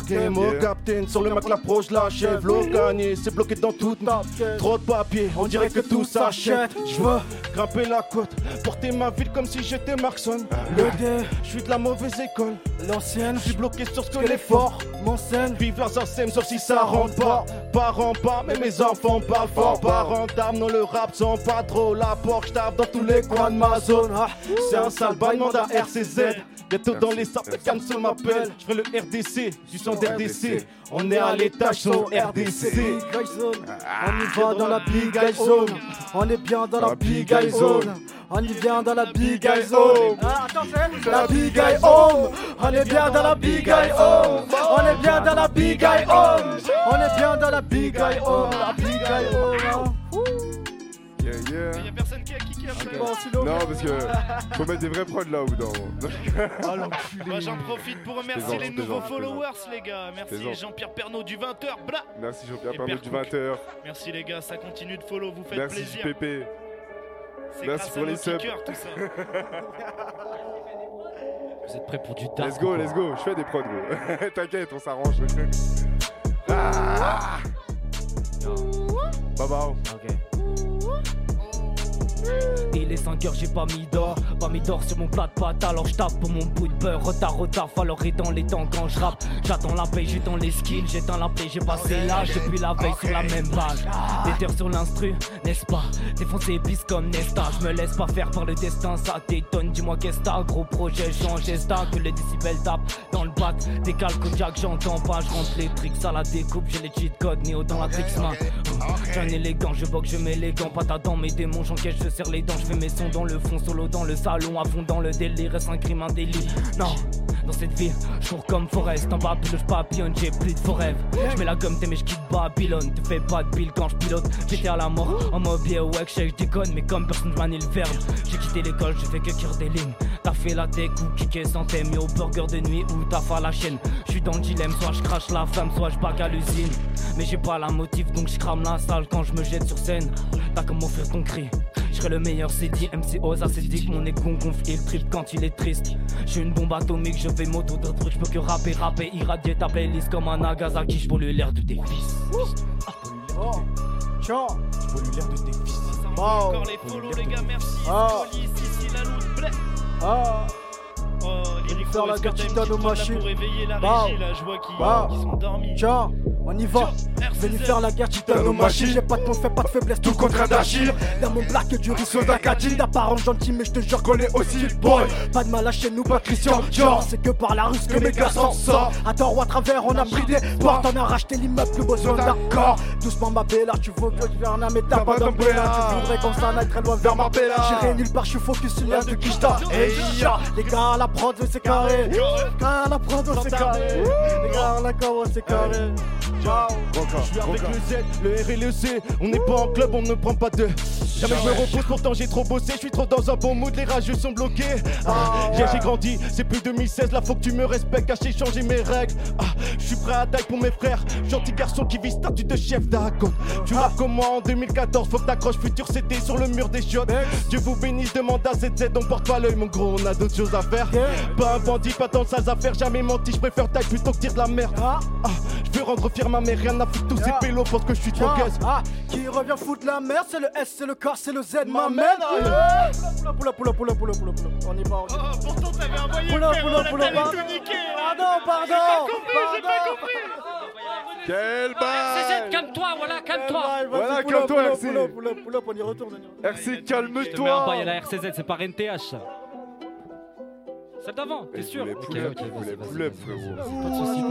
[SPEAKER 4] Game. Oh, Captain, sur le Mac, l'approche. L'eau gagnée, c'est bloqué dans toute ma Trop de papier, on dirait que tout s'achète. Je veux grimper la côte, porter ma ville comme si j'étais Markson. Le dé, je suis de la mauvaise école. L'ancienne, je suis bloqué sur ce que les forts m'enseignent. Vive leurs assèmes, sauf si ça rentre pas. Parents pas, mais mes enfants pas fort. Pas rentable, non, le rap sont pas trop. La Porsche tape dans tous les coins de ma zone. Ah, c'est un sale bail, demande à RCZ. Bientôt dans les sables, Canso Je ferai le RDC, du son d'RDC. On est à l'étage, son RDC.
[SPEAKER 12] On y va dans la big guy zone. On est bien dans la big guy zone. On y vient dans la big guy zone. La big guy home. On est bien dans la big guy home. On est bien dans la big guy home. On est bien dans la big guy home. La big guy home.
[SPEAKER 10] Yeah, yeah.
[SPEAKER 8] Y'a personne qui
[SPEAKER 10] Non, parce que faut mettre des vrais prods là au bout d'un moment.
[SPEAKER 8] Moi j'en profite pour remercier
[SPEAKER 10] plaisante,
[SPEAKER 8] les
[SPEAKER 10] je
[SPEAKER 8] nouveaux
[SPEAKER 10] plaisante,
[SPEAKER 8] followers les gars. Merci
[SPEAKER 10] plaisante.
[SPEAKER 8] Jean-Pierre Pernaud du 20h. Bla.
[SPEAKER 10] Merci Jean-Pierre
[SPEAKER 8] Et Père
[SPEAKER 10] du
[SPEAKER 8] Cook.
[SPEAKER 10] 20h.
[SPEAKER 8] Merci les gars, ça continue de follow, vous faites
[SPEAKER 10] Merci
[SPEAKER 8] plaisir.
[SPEAKER 10] JPP.
[SPEAKER 8] C'est
[SPEAKER 10] Merci
[SPEAKER 8] grâce
[SPEAKER 10] pour
[SPEAKER 8] à
[SPEAKER 10] les subs.
[SPEAKER 8] kickers, tout ça. (laughs)
[SPEAKER 2] Vous êtes prêts pour du dark
[SPEAKER 10] Let's go, let's go, je fais des prods gros. (laughs) T'inquiète, on s'arrange. Ah Bye bye.
[SPEAKER 6] Il est 5 heures, j'ai pas mis d'or, pas mis d'or sur mon plat de pâte, alors je tape pour mon bout de beurre. Retard, retard, falloir dans les temps quand je rappe. J'attends la paix, j'étends les skills, j'éteins la paix, j'ai passé l'âge depuis la veille sur la même page. Des heures sur l'instru, n'est-ce pas? Défoncer épice comme Nesta, je me laisse pas faire par le destin, ça t'étonne. Dis-moi qu'est-ce que t'as, gros projet, change gesta, que les décibels tapent dans le bac. Décale Kodiak, j'entends pas, je rentre les tricks à la découpe, j'ai les cheat codes, Néo dans la tricks main. J'ai un élégant, je boxe, je mets les gants, patate dans mes démons, j'encaisse, je serre les dents, je fais mes sons dans le fond, solo dans le salon, à fond dans le délire, est-ce un crime, un délit Non, dans cette vie, je cours comme Forest, en bas je papillonne, j'ai plus de faux. Je mets la gomme, t'es mais je quitte Babylone, te fais pas de pile quand je pilote, j'étais à la mort, en mode yeah, ouais, je déconne, mais comme personne manie le verbe, j'ai quitté l'école, je fais que cuire des lignes. T'as fait la tech ou kické sans thème, au burger de nuit ou t'as fait la chaîne. Je suis dans le dilemme, soit je crache la femme, soit je bac à l'usine. Mais j'ai pas la motive, donc je crame la salle quand je me jette sur scène. T'as comme offrir ton cri. Serai le meilleur CD, MC Oza, c'est dit que mon ego gonfle, il trip quand il est triste. J'ai une bombe atomique, je vais moto d'autres trucs, je peux que rapper, rapper, irradier ta playlist comme un Nagasaki, je pollue l'air de tes fils.
[SPEAKER 12] Oh, tiens,
[SPEAKER 15] je pollue l'air de tes fils.
[SPEAKER 8] Encore les follow, les gars, merci. Ici, la loot, réveiller la
[SPEAKER 12] Bah.
[SPEAKER 8] je vois qu'ils
[SPEAKER 12] Bah.
[SPEAKER 8] dormis.
[SPEAKER 12] Tiens, on y va. Venu faire la guerre titano machine. J'ai pas de compte, fais pas de faiblesse, tout contre un d'Achille. Dans mon black du risque d'Acadie. D'apparence gentil, mais je te jure qu'on est aussi boy. Pas de mal à chez nous, pas Christian. Genre, c'est que par la rue que mes gars s'en sortent. À tort ou à travers, on a pris des portes. On a racheté l'immeuble, plus besoin d'accord. Doucement, ma bella, tu veux que je vienne mais t'as pas d'umbrella. Tu voudrais qu'on s'en aille très loin vers Marbella. J'irai nulle part, je suis focus sur l'un de. Hey, ya, les gars, à la prod, c'est carré. La prod, c'est carré. Les gars, la c'est carré. Ciao.
[SPEAKER 4] Je suis avec le Z, le R et le C. On n'est pas en club, on ne prend pas de. Jamais je me repose, pourtant j'ai trop bossé. Je suis trop dans un bon mood, les rageux sont bloqués. Ah, j'ai j'ai grandi, c'est plus 2016. Là, faut que tu me respectes, car j'ai changé mes règles. Ah, je suis prêt à taille pour mes frères. Gentil garçon qui vit statut de chef d'accord. Tu rappes comme moi en 2014, faut que t'accroches futur CD sur le mur des chiottes. Dieu vous bénisse, demande à ZZ, on porte pas l'œil, mon gros, on a d'autres choses à faire. Pas un bandit, pas dans sales affaires, jamais menti, je préfère taille plutôt que dire de la merde. Ah, je veux rendre fier ma mère, rien à foutre, tous ces pélos parce que je suis trop
[SPEAKER 12] Ah,
[SPEAKER 4] gaze.
[SPEAKER 12] ah, qui revient foutre la merde, c'est le S, c'est le K, c'est le Z, ma mère. Poula, poula, poula, poula, poula, poula, poula. On y va, on y va.
[SPEAKER 8] Pourtant, t'avais envoyé
[SPEAKER 12] Poula, poula, poula, pardon.
[SPEAKER 8] tout niquer.
[SPEAKER 12] Pardon, pardon.
[SPEAKER 8] J'ai pas compris, j'ai pas
[SPEAKER 12] pardon.
[SPEAKER 8] compris.
[SPEAKER 10] Quel bail
[SPEAKER 2] CZ, calme-toi, voilà, calme-toi.
[SPEAKER 10] Voilà, calme-toi, RC.
[SPEAKER 12] pull up, on y retourne. on y retourne.
[SPEAKER 10] RC,
[SPEAKER 2] Je te mets un
[SPEAKER 10] calme-toi
[SPEAKER 2] bail à la RCZ, c'est pas NTH ça. Celle d'avant, t'es
[SPEAKER 10] Eh,
[SPEAKER 2] sûr
[SPEAKER 10] vous
[SPEAKER 2] Ok, ok,
[SPEAKER 10] pull up, vous
[SPEAKER 2] vas-y,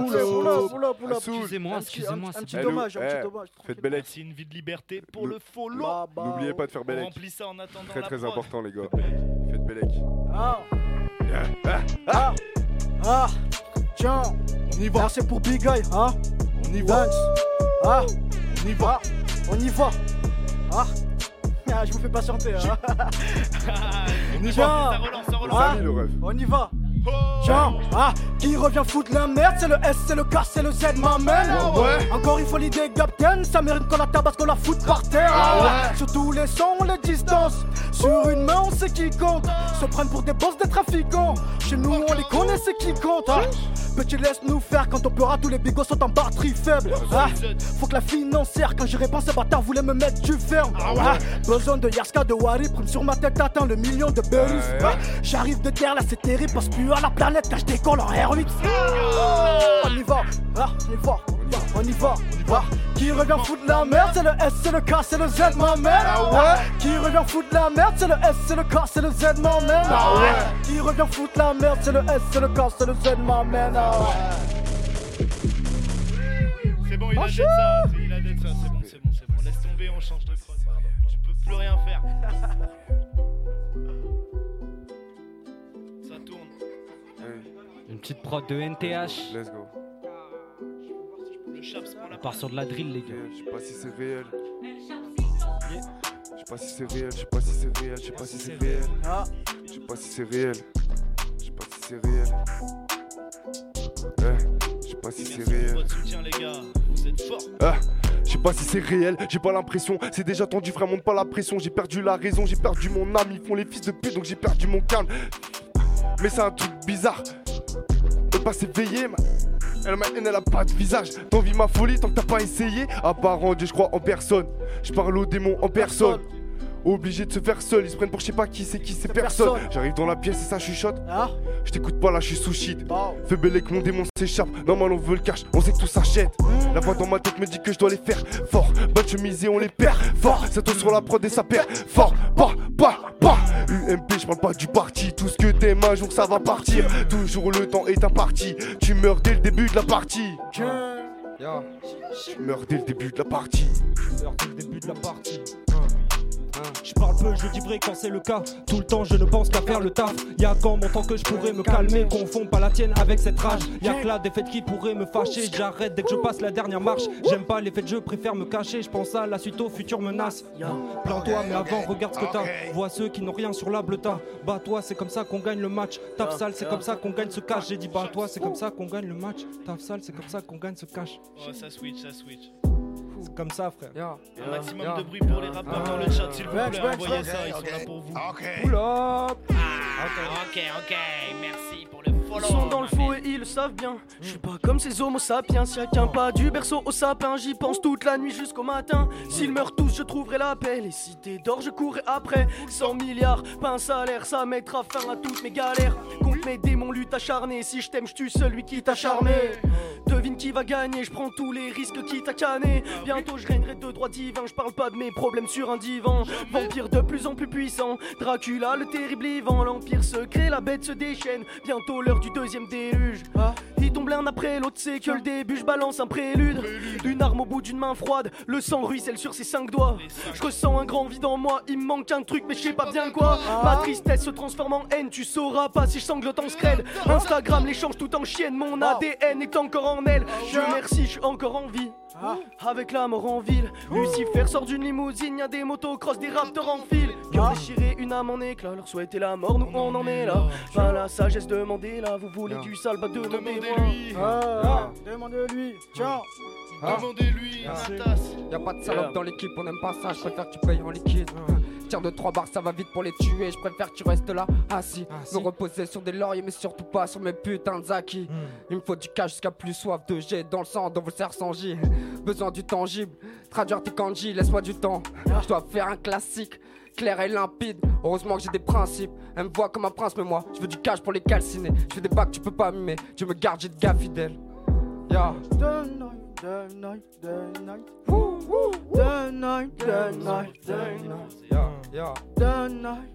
[SPEAKER 10] frérot.
[SPEAKER 2] Excusez-moi,
[SPEAKER 12] Un petit-
[SPEAKER 2] excusez-moi,
[SPEAKER 12] un
[SPEAKER 2] c'est
[SPEAKER 12] petit
[SPEAKER 2] pas-
[SPEAKER 12] dommage, un
[SPEAKER 10] Eh,
[SPEAKER 12] petit dommage.
[SPEAKER 10] Faites Bellec.
[SPEAKER 8] C'est une vie de liberté pour le follow.
[SPEAKER 12] Bah, bah,
[SPEAKER 10] N'oubliez pas de faire
[SPEAKER 8] On
[SPEAKER 10] Bellec.
[SPEAKER 8] remplit ça en attendant
[SPEAKER 10] Très
[SPEAKER 8] la
[SPEAKER 10] très
[SPEAKER 8] prod.
[SPEAKER 10] important les gars. Faites Bellec.
[SPEAKER 12] Ah,
[SPEAKER 10] Ah,
[SPEAKER 12] ah, ah, tiens.
[SPEAKER 4] On y va,
[SPEAKER 12] Là, c'est pour Big Guy, hein.
[SPEAKER 4] on y va.
[SPEAKER 12] Ah,
[SPEAKER 4] on y va.
[SPEAKER 12] on y va. Ah, Ah, je vous fais patienter, hein. (laughs)
[SPEAKER 4] On y va.
[SPEAKER 8] Ça relance, ça
[SPEAKER 12] Ah,
[SPEAKER 8] relance.
[SPEAKER 10] Le rêve.
[SPEAKER 12] on y va. Tiens, ah, qui revient foutre la merde, c'est le S, c'est le K, c'est le Z, ma mère.
[SPEAKER 4] Ouais.
[SPEAKER 12] Encore une fois l'idée Captain, ça mérite qu'on la tabasse, qu'on la foute par terre.
[SPEAKER 4] Ah ouais.
[SPEAKER 12] Sur tous les sons, les distances. Sur une main, on sait qui compte. Se prennent pour des boss, des trafiquants. Chez nous, on les connaît, c'est qui compte. hein. Petit, laisse nous faire quand on pleura, tous les bigots sont en batterie faible. Ah, faut que la financière, quand j'y réponds, ces bâtards voulaient me mettre du ferme. Ah, besoin de Yarska, de Wari, prime sur ma tête, atteint le million de Berus.
[SPEAKER 10] Ouais.
[SPEAKER 12] Ah, J'arrive de terre, là c'est terrible, passe plus à la planète, quand je décolle en R8. On y va, ah, on y va, on y va, ah. Qui revient foutre la merde, c'est le S, c'est le K, c'est le Z, ma mère. Ah, Qui revient foutre la merde, c'est le S, c'est le K, c'est le Z, ma mère. Ah, Qui revient foutre la merde, c'est le S, c'est le K, c'est le Z, ma mère. Ah, ouais.
[SPEAKER 8] C'est bon, il a dead ça. c'est- Il a dead ça. C'est bon, c'est bon, c'est bon. Laisse tomber, on change de prod. Tu peux plus rien faire.
[SPEAKER 2] Une petite prod de NTH.
[SPEAKER 10] Let's go.
[SPEAKER 8] Le chaps pour la
[SPEAKER 2] On part sur de la drill, les gars.
[SPEAKER 10] Je sais pas si c'est réel. Je sais pas si c'est réel, je sais pas si c'est réel, je sais pas si c'est réel. Je sais pas si c'est réel. Je sais pas si c'est réel. Eh, je sais pas si c'est réel.
[SPEAKER 8] votre soutien, les gars. Vous êtes forts.
[SPEAKER 10] Ah, je sais pas si c'est réel, j'ai pas l'impression. C'est déjà tendu, frère, monte pas la pression. J'ai perdu la raison, j'ai perdu mon âme. Ils font les fils de pute, donc j'ai perdu mon calme. Mais c'est un truc bizarre. Pas s'éveiller, ma... Elle ma haine, elle a pas de visage. T'envis ma folie tant que t'as pas essayé. À part en Dieu, je crois en personne. Je parle aux démons en personne. Obligé de se faire seul, ils se prennent pour je sais pas qui, c'est qui, c'est personne.
[SPEAKER 12] personne.
[SPEAKER 10] J'arrive dans la pièce et ça chuchote.
[SPEAKER 12] Ah.
[SPEAKER 10] Je t'écoute pas là, je suis sous shit.
[SPEAKER 12] Bah.
[SPEAKER 10] Fais belle que mon démon s'échappe. Normal, on veut le cash, on sait que tout s'achète. La voix dans ma tête me dit que je dois les faire fort. Bonne chemise et on les perd fort. Ça tourne sur la prod et ça perd fort. Pas, pas, pas. UMP, je parle pas du parti. Tout ce que t'aimes un jour ça va partir. Toujours le temps est imparti. Tu meurs dès le début de la partie. Tu meurs dès le début de la partie.
[SPEAKER 16] Tu meurs dès le début de la partie. Je parle peu, je dis vrai quand c'est le cas. Tout le temps, je ne pense qu'à faire le taf. Y'a quand mon temps que je pourrais me calmer. Confonds pas la tienne avec cette rage. Y'a que là des qui pourraient me fâcher. J'arrête dès que je passe la dernière marche. J'aime pas les fêtes, je préfère me cacher. Je pense à la suite aux futures menaces. Plains-toi, mais avant, regarde ce que t'as. Vois ceux qui n'ont rien sur la bleuta. Bats-toi, c'est comme ça qu'on gagne le match. Taf sale, c'est comme ça qu'on gagne ce cash. J'ai dit bats-toi, c'est comme ça qu'on gagne le match. Taf sale, c'est comme ça qu'on gagne ce cash.
[SPEAKER 8] Oh, ça switch, ça switch.
[SPEAKER 15] C'est comme ça, frère.
[SPEAKER 8] Un maximum de bruit pour les rappeurs dans le chat, s'il vous plaît. Envoyez ça, ils sont là pour vous.
[SPEAKER 15] Pull up.
[SPEAKER 5] Ok, ok, merci pour le follow. Ils sont dans le faux et ils le savent bien. Je suis pas comme ces homo sapiens, chacun pas du berceau au sapin. J'y pense toute la nuit jusqu'au matin. S'ils meurent tous, je trouverai la paix. Les cités d'or, je courrai après. 100 milliards, pas un salaire, ça mettra fin à toutes mes galères. Contre mes démons, lutte acharnée. Si je t'aime, je tue celui qui t'a charmé. Devine qui va gagner, je prends tous les risques qui t'a. Bientôt je régnerai de droit divin, je parle pas de mes problèmes sur un divan. Vampire de plus en plus puissant, Dracula le terrible Ivan, l'empire secret, la bête se déchaîne. Bientôt l'heure du deuxième déluge. Il tombe l'un après l'autre, c'est que le début, je balance un prélude. Une arme au bout d'une main froide, le sang ruisselle sur ses cinq doigts. Je ressens un grand vide en moi, il me manque un truc, mais je sais pas bien quoi. Ma tristesse se transforme en haine, tu sauras pas si je sanglote en scred. Instagram l'échange tout en chienne, mon ADN est encore en elle. Dieu merci, je suis encore en vie. Avec la mort en ville, Lucifer sort d'une limousine, y a des motocross, des raptors en file. Cœur déchiré, une âme en éclat, leur souhaiter la mort, nous on en est là. Pas la sagesse, demandez-la, vous voulez du sale, bah demandez-moi.
[SPEAKER 12] Demandez-lui, ciao.
[SPEAKER 8] Demandez-lui, Natas.
[SPEAKER 18] Y'a pas de salope dans l'équipe, on aime pas ça, je préfère que tu payes en liquide. Tire de 3 barres, ça va vite pour les tuer. Je préfère que tu restes là, assis. Me reposer sur des lauriers, mais surtout pas sur mes putains de acquis. Il me faut du cash jusqu'à plus soif de jet dans le sang, dans vos serres sans J. Besoin du tangible, traduire tes kanji, laisse-moi du temps. Je dois faire un classique. Clair et limpide, heureusement que j'ai des principes. Elle me voit comme un prince, mais moi, je veux du cash pour les calciner. Je fais des bacs, tu peux pas mimer. Tu me gardes, j'ai de gars fidèles. Ya.
[SPEAKER 12] The night, the night, the night. The night, the night, the night. The night,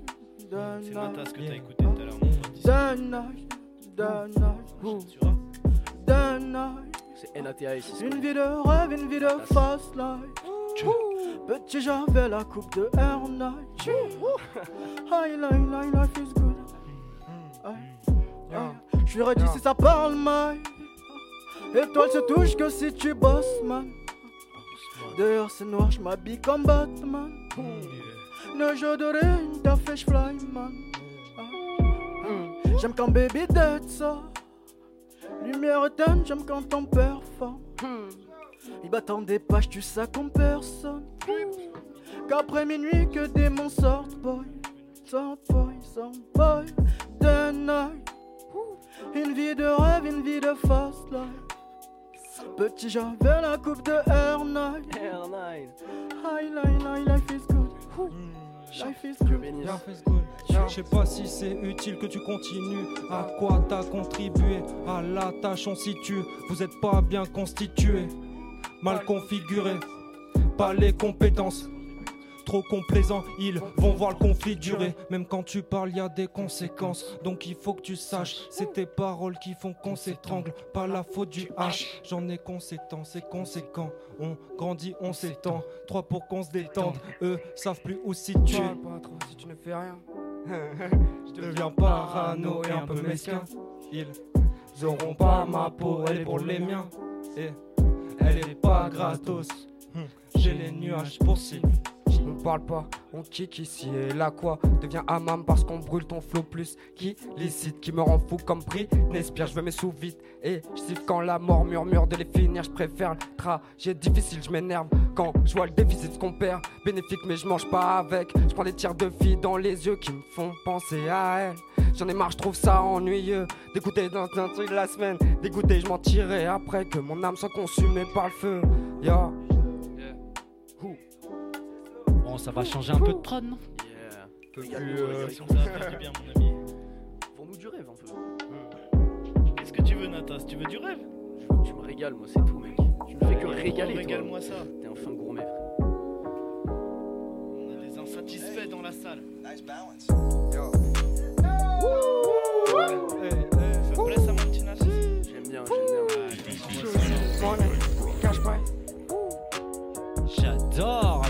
[SPEAKER 12] the
[SPEAKER 8] C'est que t'as écouté tout à l'heure, mon pote.
[SPEAKER 12] The night, the night. The night.
[SPEAKER 5] C'est NATAS.
[SPEAKER 12] Une vie de rêve, une vie de fast life. Petit, j'avais la coupe de Air Night. High life is good. Je lui aurais dit si ça parle, man. Étoile se touche que si tu bosses, man. Dehors c'est noir, je m'habille comme Batman. Le jeu de ring, t'as fly, man. J'aime quand baby dead ça. Lumière éteinte, j'aime quand on performe. Ils battent des pages, tu sais comme personne. Qu'après minuit, que des démons sortent, boy. Sortent, boy, sortent, boy. Night. Une vie de rêve, une vie de fast life. Petit, j'avais la coupe de Air Night.
[SPEAKER 5] Air 9.
[SPEAKER 12] High line, high life is good. Life is good.
[SPEAKER 15] Life is good. Je sais pas si c'est utile que tu continues. À quoi t'as contribué? À la tâche on situe. Vous êtes pas bien constitué, mal configuré. Pas les compétences. Trop complaisants, ils vont voir le conflit durer. Même quand tu parles, y a des conséquences. Donc il faut que tu saches, c'est tes paroles qui font qu'on s'étrangle. Pas la faute du H. J'en ai conséquent, c'est conséquent. On grandit, on s'étend. Trois pour qu'on se détende. Eux savent plus où situer.
[SPEAKER 18] Parle pas trop si tu ne fais rien. (laughs)
[SPEAKER 15] Je deviens parano et un peu mesquin. Ils auront pas ma peau, elle est pour les miens. Et elle est pas gratos. Hum, J'ai les nuages pour cible.
[SPEAKER 18] Parle pas, on kick ici et là quoi? Devient hammam parce qu'on brûle ton flow plus Qui licite, qui me rend fou comme prix N'espère, je veux mes sous vite Et je quand la mort murmure de les finir. Je préfère le trajet difficile, je m'énerve Quand je vois le déficit qu'on perd. Bénéfique mais je mange pas avec. Je prends des tirs de filles dans les yeux qui me font penser à elle. J'en ai marre, je trouve ça ennuyeux. D'écouter dans un truc la semaine. Dégoûté, je m'en tirerai après Que mon âme soit consumée par le feu
[SPEAKER 2] Bon, ça va changer un peu de prod, non
[SPEAKER 5] Yeah.
[SPEAKER 8] Peu
[SPEAKER 5] Régale
[SPEAKER 8] plus,
[SPEAKER 5] nous,
[SPEAKER 8] euh,
[SPEAKER 5] régale.
[SPEAKER 8] ça va faire du bien, mon ami.
[SPEAKER 5] Vends-nous du rêve un peu.
[SPEAKER 8] Qu'est-ce que tu veux, Natas? Tu veux du rêve?
[SPEAKER 5] Je veux que tu me régales, moi, c'est tout, mec. Tu me fais que régaler, toi.
[SPEAKER 8] Régale-moi ça.
[SPEAKER 5] T'es un fin gourmet, frère.
[SPEAKER 8] On a des insatisfaits dans la salle.
[SPEAKER 22] Nice balance.
[SPEAKER 8] Ça te plaît, ça, mon petit Natas
[SPEAKER 5] J'aime bien, j'aime bien.
[SPEAKER 2] J'adore.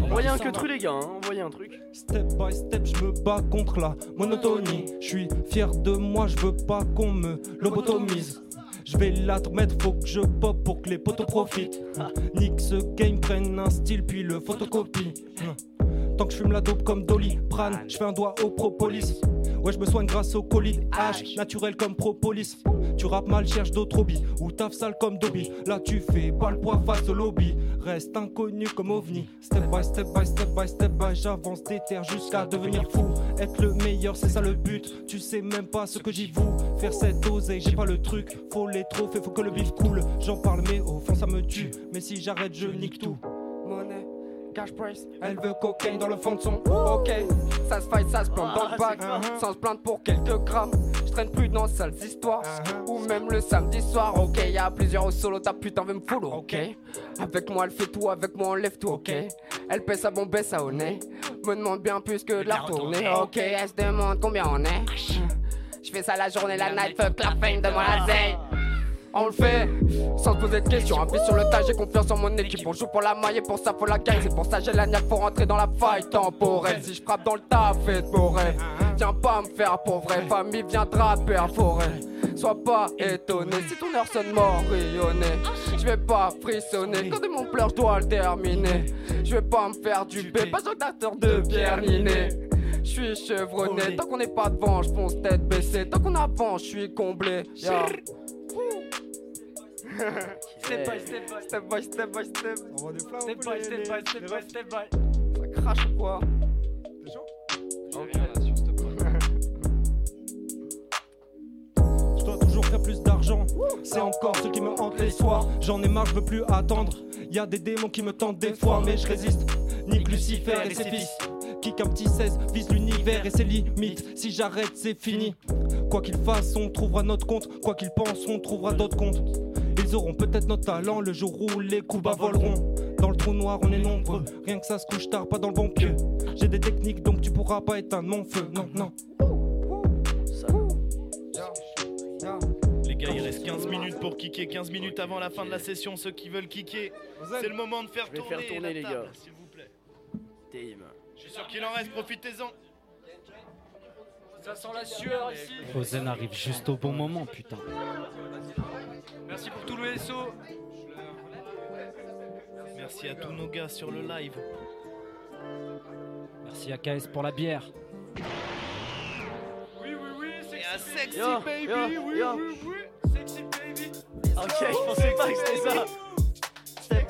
[SPEAKER 5] Envoyez un que truc, les gars, hein. envoyez un truc.
[SPEAKER 15] Step by step, je me bats contre la monotonie. Je suis fier de moi, je veux pas qu'on me lobotomise. Je vais l'admettre, faut que je pop pour que les potos profitent. Nique ce game, prenne un style puis le photocopie. Tant que je fume la dope comme Dolly, Bran, je fais un doigt au propolis. Ouais, je me soigne grâce au colis H, naturel comme propolis. Tu rappes mal, cherche d'autres hobbies. Ou taf sale comme Dobby. Là, tu fais pas le poids face au lobby. Reste inconnu comme ovni. Step by step by step by step by, j'avance des terres jusqu'à devenir fou. Être le meilleur, c'est ça le but. Tu sais même pas ce que j'y voue. Faire cette oseille, j'ai pas le truc. Faut les trophées, faut que le bif coule. J'en parle, mais au fond ça me tue. Mais si j'arrête, je nique tout. Cash price, elle veut cocaine dans le fond de son.
[SPEAKER 18] Ok, ça se faille, ça se plante dans le bac, sans se plaindre pour quelques grammes. Je traîne plus dans sales histoires, ou même le samedi soir. Ok, y a plusieurs au solo, ta putain veut me follow. Ok, avec moi elle fait tout, avec moi on lève tout. Ok, elle pèse sa bombe, baisse au nez. Me demande bien plus que de la retourner. Ok, elle se demande combien on est. Je fais ça la journée, la night, fuck la fame, de moi la. On le fait sans se poser de questions. Appui sur le tas, j'ai confiance en mon équipe. On joue pour la maille et pour ça faut la gagne. C'est pour ça j'ai la niaque pour rentrer dans la faille temporelle. Si je frappe dans le tas, beau rêve. Viens pas me faire pour vrai, famille viendra père forêt. Sois pas étonné si ton heure sonne mort. Je vais pas frissonner quand de mon pleur, je dois le terminer. Je vais pas me faire du pas d'acteur de Ninet. Je suis chevronné, tant qu'on n'est pas devant, je fonce tête baissée. Tant qu'on avance, je suis comblé.
[SPEAKER 3] Step by step by
[SPEAKER 18] Step by step by step.
[SPEAKER 23] On va des.
[SPEAKER 3] Step by step by step by step by.
[SPEAKER 18] Ça crache ou quoi
[SPEAKER 23] T'es chaud (laughs)
[SPEAKER 15] Je dois toujours faire plus d'argent. C'est encore ce qui me hante les soirs. J'en ai marre, je veux plus attendre. Y a des démons qui me tentent des fois, mais je résiste. Nique Lucifer et ses fils. Kick un petit 16, vise l'univers et ses limites. Si j'arrête, c'est fini. Quoi qu'ils fassent, on trouvera notre compte. Quoi qu'ils pensent, on trouvera d'autres comptes. Ils auront peut-être notre talent le jour où les coups bas voleront. Dans le trou noir, on est nombreux. Rien que ça se couche tard, pas dans le bon pied. J'ai des techniques, donc tu pourras pas éteindre mon feu. Non, non.
[SPEAKER 8] Les gars, il reste 15 minutes pour kicker, 15 minutes avant la fin de la session. Ceux qui veulent kicker, c'est le moment de faire
[SPEAKER 3] Je vais
[SPEAKER 8] tourner,
[SPEAKER 3] faire tourner,
[SPEAKER 8] la
[SPEAKER 3] les gars.
[SPEAKER 8] s'il vous plaît.
[SPEAKER 3] Team.
[SPEAKER 8] Je suis sûr qu'il en reste, profitez-en.
[SPEAKER 3] Ça sent la sueur ici.
[SPEAKER 2] Ozen arrive juste au bon moment, putain.
[SPEAKER 3] Merci pour tout le SO.
[SPEAKER 8] Merci à tous nos gars sur le live.
[SPEAKER 2] Merci à KS pour la bière.
[SPEAKER 3] Oui, oui, oui,
[SPEAKER 8] Et à Sexy
[SPEAKER 3] Yo,
[SPEAKER 8] Baby,
[SPEAKER 3] yo,
[SPEAKER 8] oui,
[SPEAKER 3] yo.
[SPEAKER 8] oui, oui.
[SPEAKER 3] Sexy baby. Ok, je pensais pas que c'était ça.
[SPEAKER 11] Step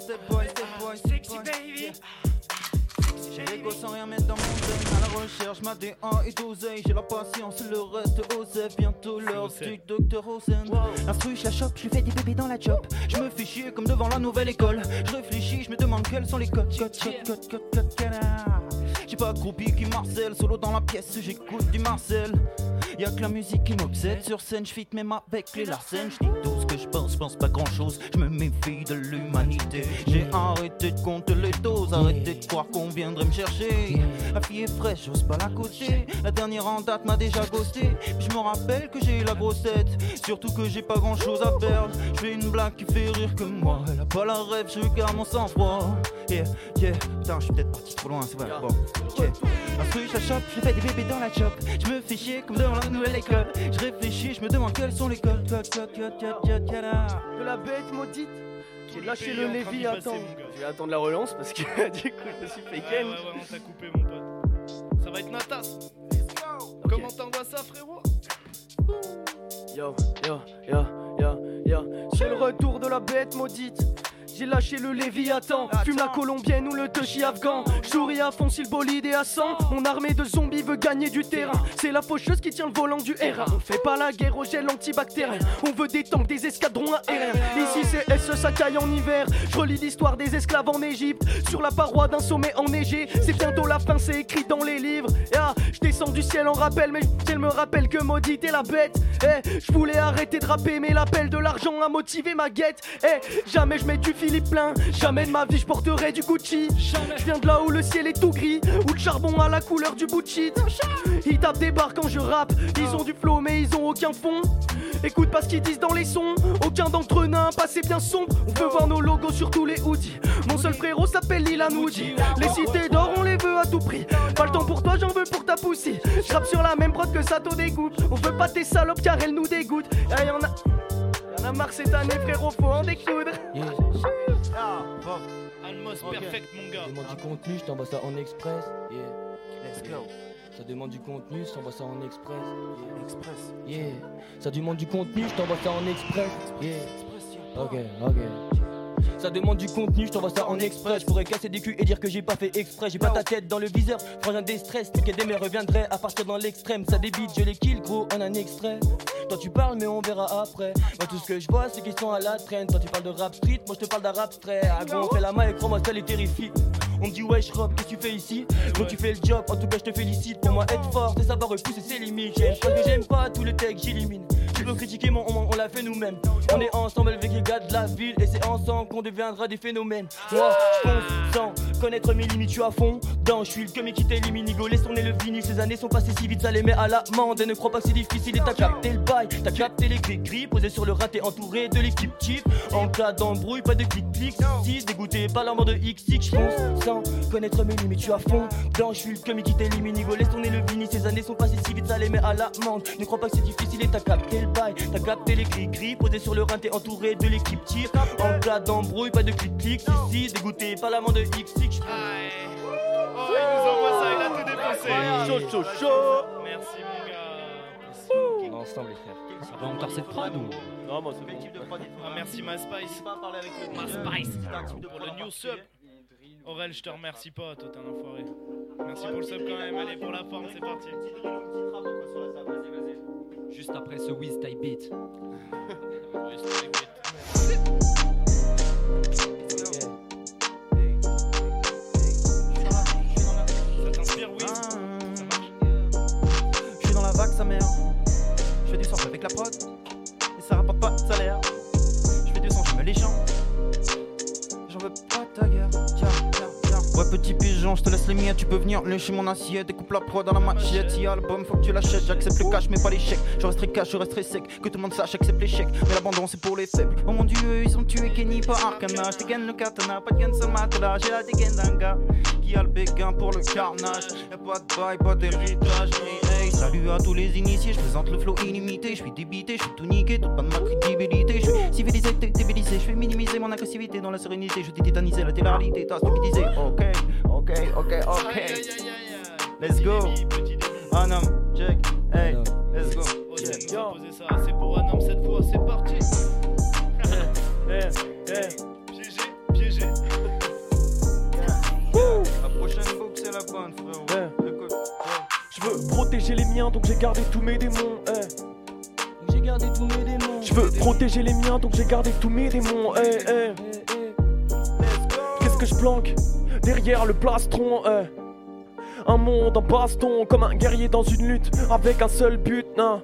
[SPEAKER 11] step
[SPEAKER 3] Sexy
[SPEAKER 11] by.
[SPEAKER 3] baby.
[SPEAKER 11] J'ai l'ego sans rien mettre dans mon zen À la recherche, ma D1 est d'oseille J'ai la patience, le reste osef Bientôt l'heure du docteur Ozen L'instru, je la chope, je lui fais des bébés dans la chop Je me fais chier comme devant la nouvelle école. Je réfléchis, je me demande quels sont les codes. J'ai pas groupie qui marcelle Solo dans la pièce, j'écoute du Marcel. Y'a que la musique qui m'obsède Sur scène, je fit même avec les Larsen Je dis je pense, je pense pas grand chose Je me méfie de l'humanité. J'ai arrêté de compter les doses. Arrêté de croire qu'on viendrait me chercher. La fille est fraîche, j'ose pas la coter La dernière en date m'a déjà ghosté. Je me rappelle que j'ai la grosse tête. Surtout que j'ai pas grand chose à perdre. Je fais une blague qui fait rire que moi. Elle a pas la rêve, je garde mon sang-froid. Yeah, yeah, putain je suis peut-être parti trop loin, c'est vrai, bon yeah. Instru, je chope, je fais des bébés dans la chop Je me fais chier comme devant la nouvelle école. Je réfléchis, je me demande quels sont les codes,
[SPEAKER 5] De la bête maudite. J'ai lâché le
[SPEAKER 8] passer, mon gars.
[SPEAKER 3] Je vais attendre la relance parce que (laughs) du coup je me suis fait
[SPEAKER 8] Ouais,
[SPEAKER 3] ken.
[SPEAKER 8] ouais, ouais, on t'a coupé, mon pote. Ça va être Natas. Comment t'envoies ça, frérot?
[SPEAKER 5] Yo, yo, yo, yo, yo. C'est le retour de la bête maudite. J'ai lâché le Léviathan, fume la colombienne ou le touchy afghan. Souris à fond si le bolide est à 100. Mon armée de zombies veut gagner du terrain. C'est la faucheuse qui tient le volant du R1. On fait pas la guerre au gel antibactérien. On veut des tanks, des escadrons aériens. Ici c'est SE, ça caille en hiver. Je relis l'histoire des esclaves en Égypte. Sur la paroi d'un sommet enneigé. C'est bientôt la fin, c'est écrit dans les livres. Ah, je descends du ciel en rappel, mais elle me rappelle que maudite est la bête. Eh, je voulais arrêter de rapper, mais l'appel de l'argent a motivé ma guette. Eh, jamais je mets du Plein. Jamais de ma vie je porterai du Gucci. Je viens de là où le ciel est tout gris, où le charbon a la couleur du bout de shit. Ils tapent des barres quand je rappe. Ils ont du flow, mais ils ont aucun fond. Écoute pas ce qu'ils disent dans les sons. Aucun d'entre eux n'a un passé bien sombre. On peut voir nos logos sur tous les hoodies. Mon seul frérot s'appelle Lila Moody. Les cités d'or, on les veut à tout prix. Pas le temps pour toi, j'en veux pour ta poussie. Je rappe sur la même prod que Sato dégoûte. On veut pas tes salopes car elles nous dégoûtent. Ah, y'en a. Y'en a marre cette année, frérot, faut en découdre.
[SPEAKER 3] Ah,
[SPEAKER 8] Almos perfect, mon gars.
[SPEAKER 13] Ça demande du contenu, je t'envoie ça en express. Yeah. Let's go. Ça demande du contenu, je t'envoie ça en express. Yeah. Express. Yeah. Ça demande du contenu, je t'envoie ça en express. Yeah. Ok, ok. Ça demande du contenu, je t'envoie ça en express. Je pourrais casser des culs et dire que j'ai pas fait exprès. J'ai pas ta tête dans le viseur, frangin des stress. Des mères reviendrait à partir dans l'extrême. Ça débite, je les kill, gros, en un extrait. Toi tu parles, mais on verra après. Moi tout ce que je vois, c'est qu'ils sont à la traîne. Toi tu parles de rap street, moi je te parle d'un rap abstrait. Ah gros, on fait la main et crois-moi, ça les terrifie. On me dit wesh Rob, qu'est-ce que tu fais ici? Gros tu fais le job, en tout cas je te félicite Pour moi être fort, c'est savoir repousser ses limites J'aime pas que j'aime pas tous les textes, j'élimine Tu veux critiquer mon on, on l'a fait nous-mêmes. On est ensemble avec les gars de la ville Et c'est ensemble qu'on deviendra des phénomènes. Moi je pense sans connaître mes limites, je suis à fond Dans, je suis le comme qui t'élimine Nigo, laisse tourner le vinyle. Ces années sont passées si vite, ça les met à l'amende. Et ne crois pas que c'est difficile et t'as capté le bail T'as capté les gris posé sur le raté entouré de l'équipe type. En cas d'embrouille, pas de clic-clic Si dégoûté par la de XX, je pense. Sans connaître mes limites, je suis à fond dans, je suis le comme qui t'élimine Nigo, laisse tourner le vinyle. Ces années sont passées si vite, ça les met à l'amende. Ne crois pas que c'est difficile et t'as capté le bail T'as capté les gris-gris posé sur le raté entouré de l'équipe type En cas d'embrouille, pas de clic-clic Si, si dégoûté par la mort de XX,
[SPEAKER 8] Oh, il nous envoie ça, il a tout dépensé.
[SPEAKER 7] Chaud, chaud, chaud.
[SPEAKER 8] Merci, mon gars.
[SPEAKER 13] Ensemble, les frères.
[SPEAKER 2] Ça va encore cette prod ou?
[SPEAKER 7] Non, moi c'est bon.
[SPEAKER 8] Ah, merci, Ma Spice. Ma Spice. Pour le new sub. Aurel, je te remercie pas, toi, t'es un enfoiré. Merci pour le sub quand même. Allez, pour la forme, c'est parti.
[SPEAKER 2] Juste après ce Wiz Type Beat.
[SPEAKER 11] Sa mère. Je fais du son avec la prod. Et ça rapporte pas de salaire. Je fais du son, je me les gens. J'en veux pas ta guerre. Petit pigeon, je te laisse les miens. Tu peux venir lécher mon assiette. Découpe la prod dans la machette. Si album, faut que tu l'achètes. J'accepte le cash, mais pas l'échec. Je resterai cash, je resterai sec. Que tout le monde sache, accepte l'échec. Mais l'abandon, c'est pour les faibles. Oh mon dieu, ils ont tué Kenny, pas Arcana. Je dégaine le katana, pas de gun sur matelas. J'ai la dégaine d'un gars qui a le béguin pour le carnage. Y'a pas de bail, pas d'héritage. Salut à tous les initiés. Je présente le flow illimité. Je suis débité, je suis tout niqué. Toute pas de ma crédibilité. Je suis civilisé, t'es débilisé. Je vais minimiser mon agressivité dans la sérénité. Je vais tétaniser la télé-réalité. T'as stupidisé. Ok, ok, ok, ok. Let's go. Un homme, check. Hey, let's go.
[SPEAKER 8] A posé ça. C'est pour un homme cette fois, c'est parti. (laughs)
[SPEAKER 7] protéger les miens, donc j'ai gardé tous mes démons. eh.
[SPEAKER 13] J'ai gardé tous mes démons
[SPEAKER 7] Je veux protéger les miens, donc j'ai gardé tous mes démons. eh, eh. Qu'est-ce que je planque derrière le plastron. Un monde en baston, comme un guerrier dans une lutte, avec un seul but. non.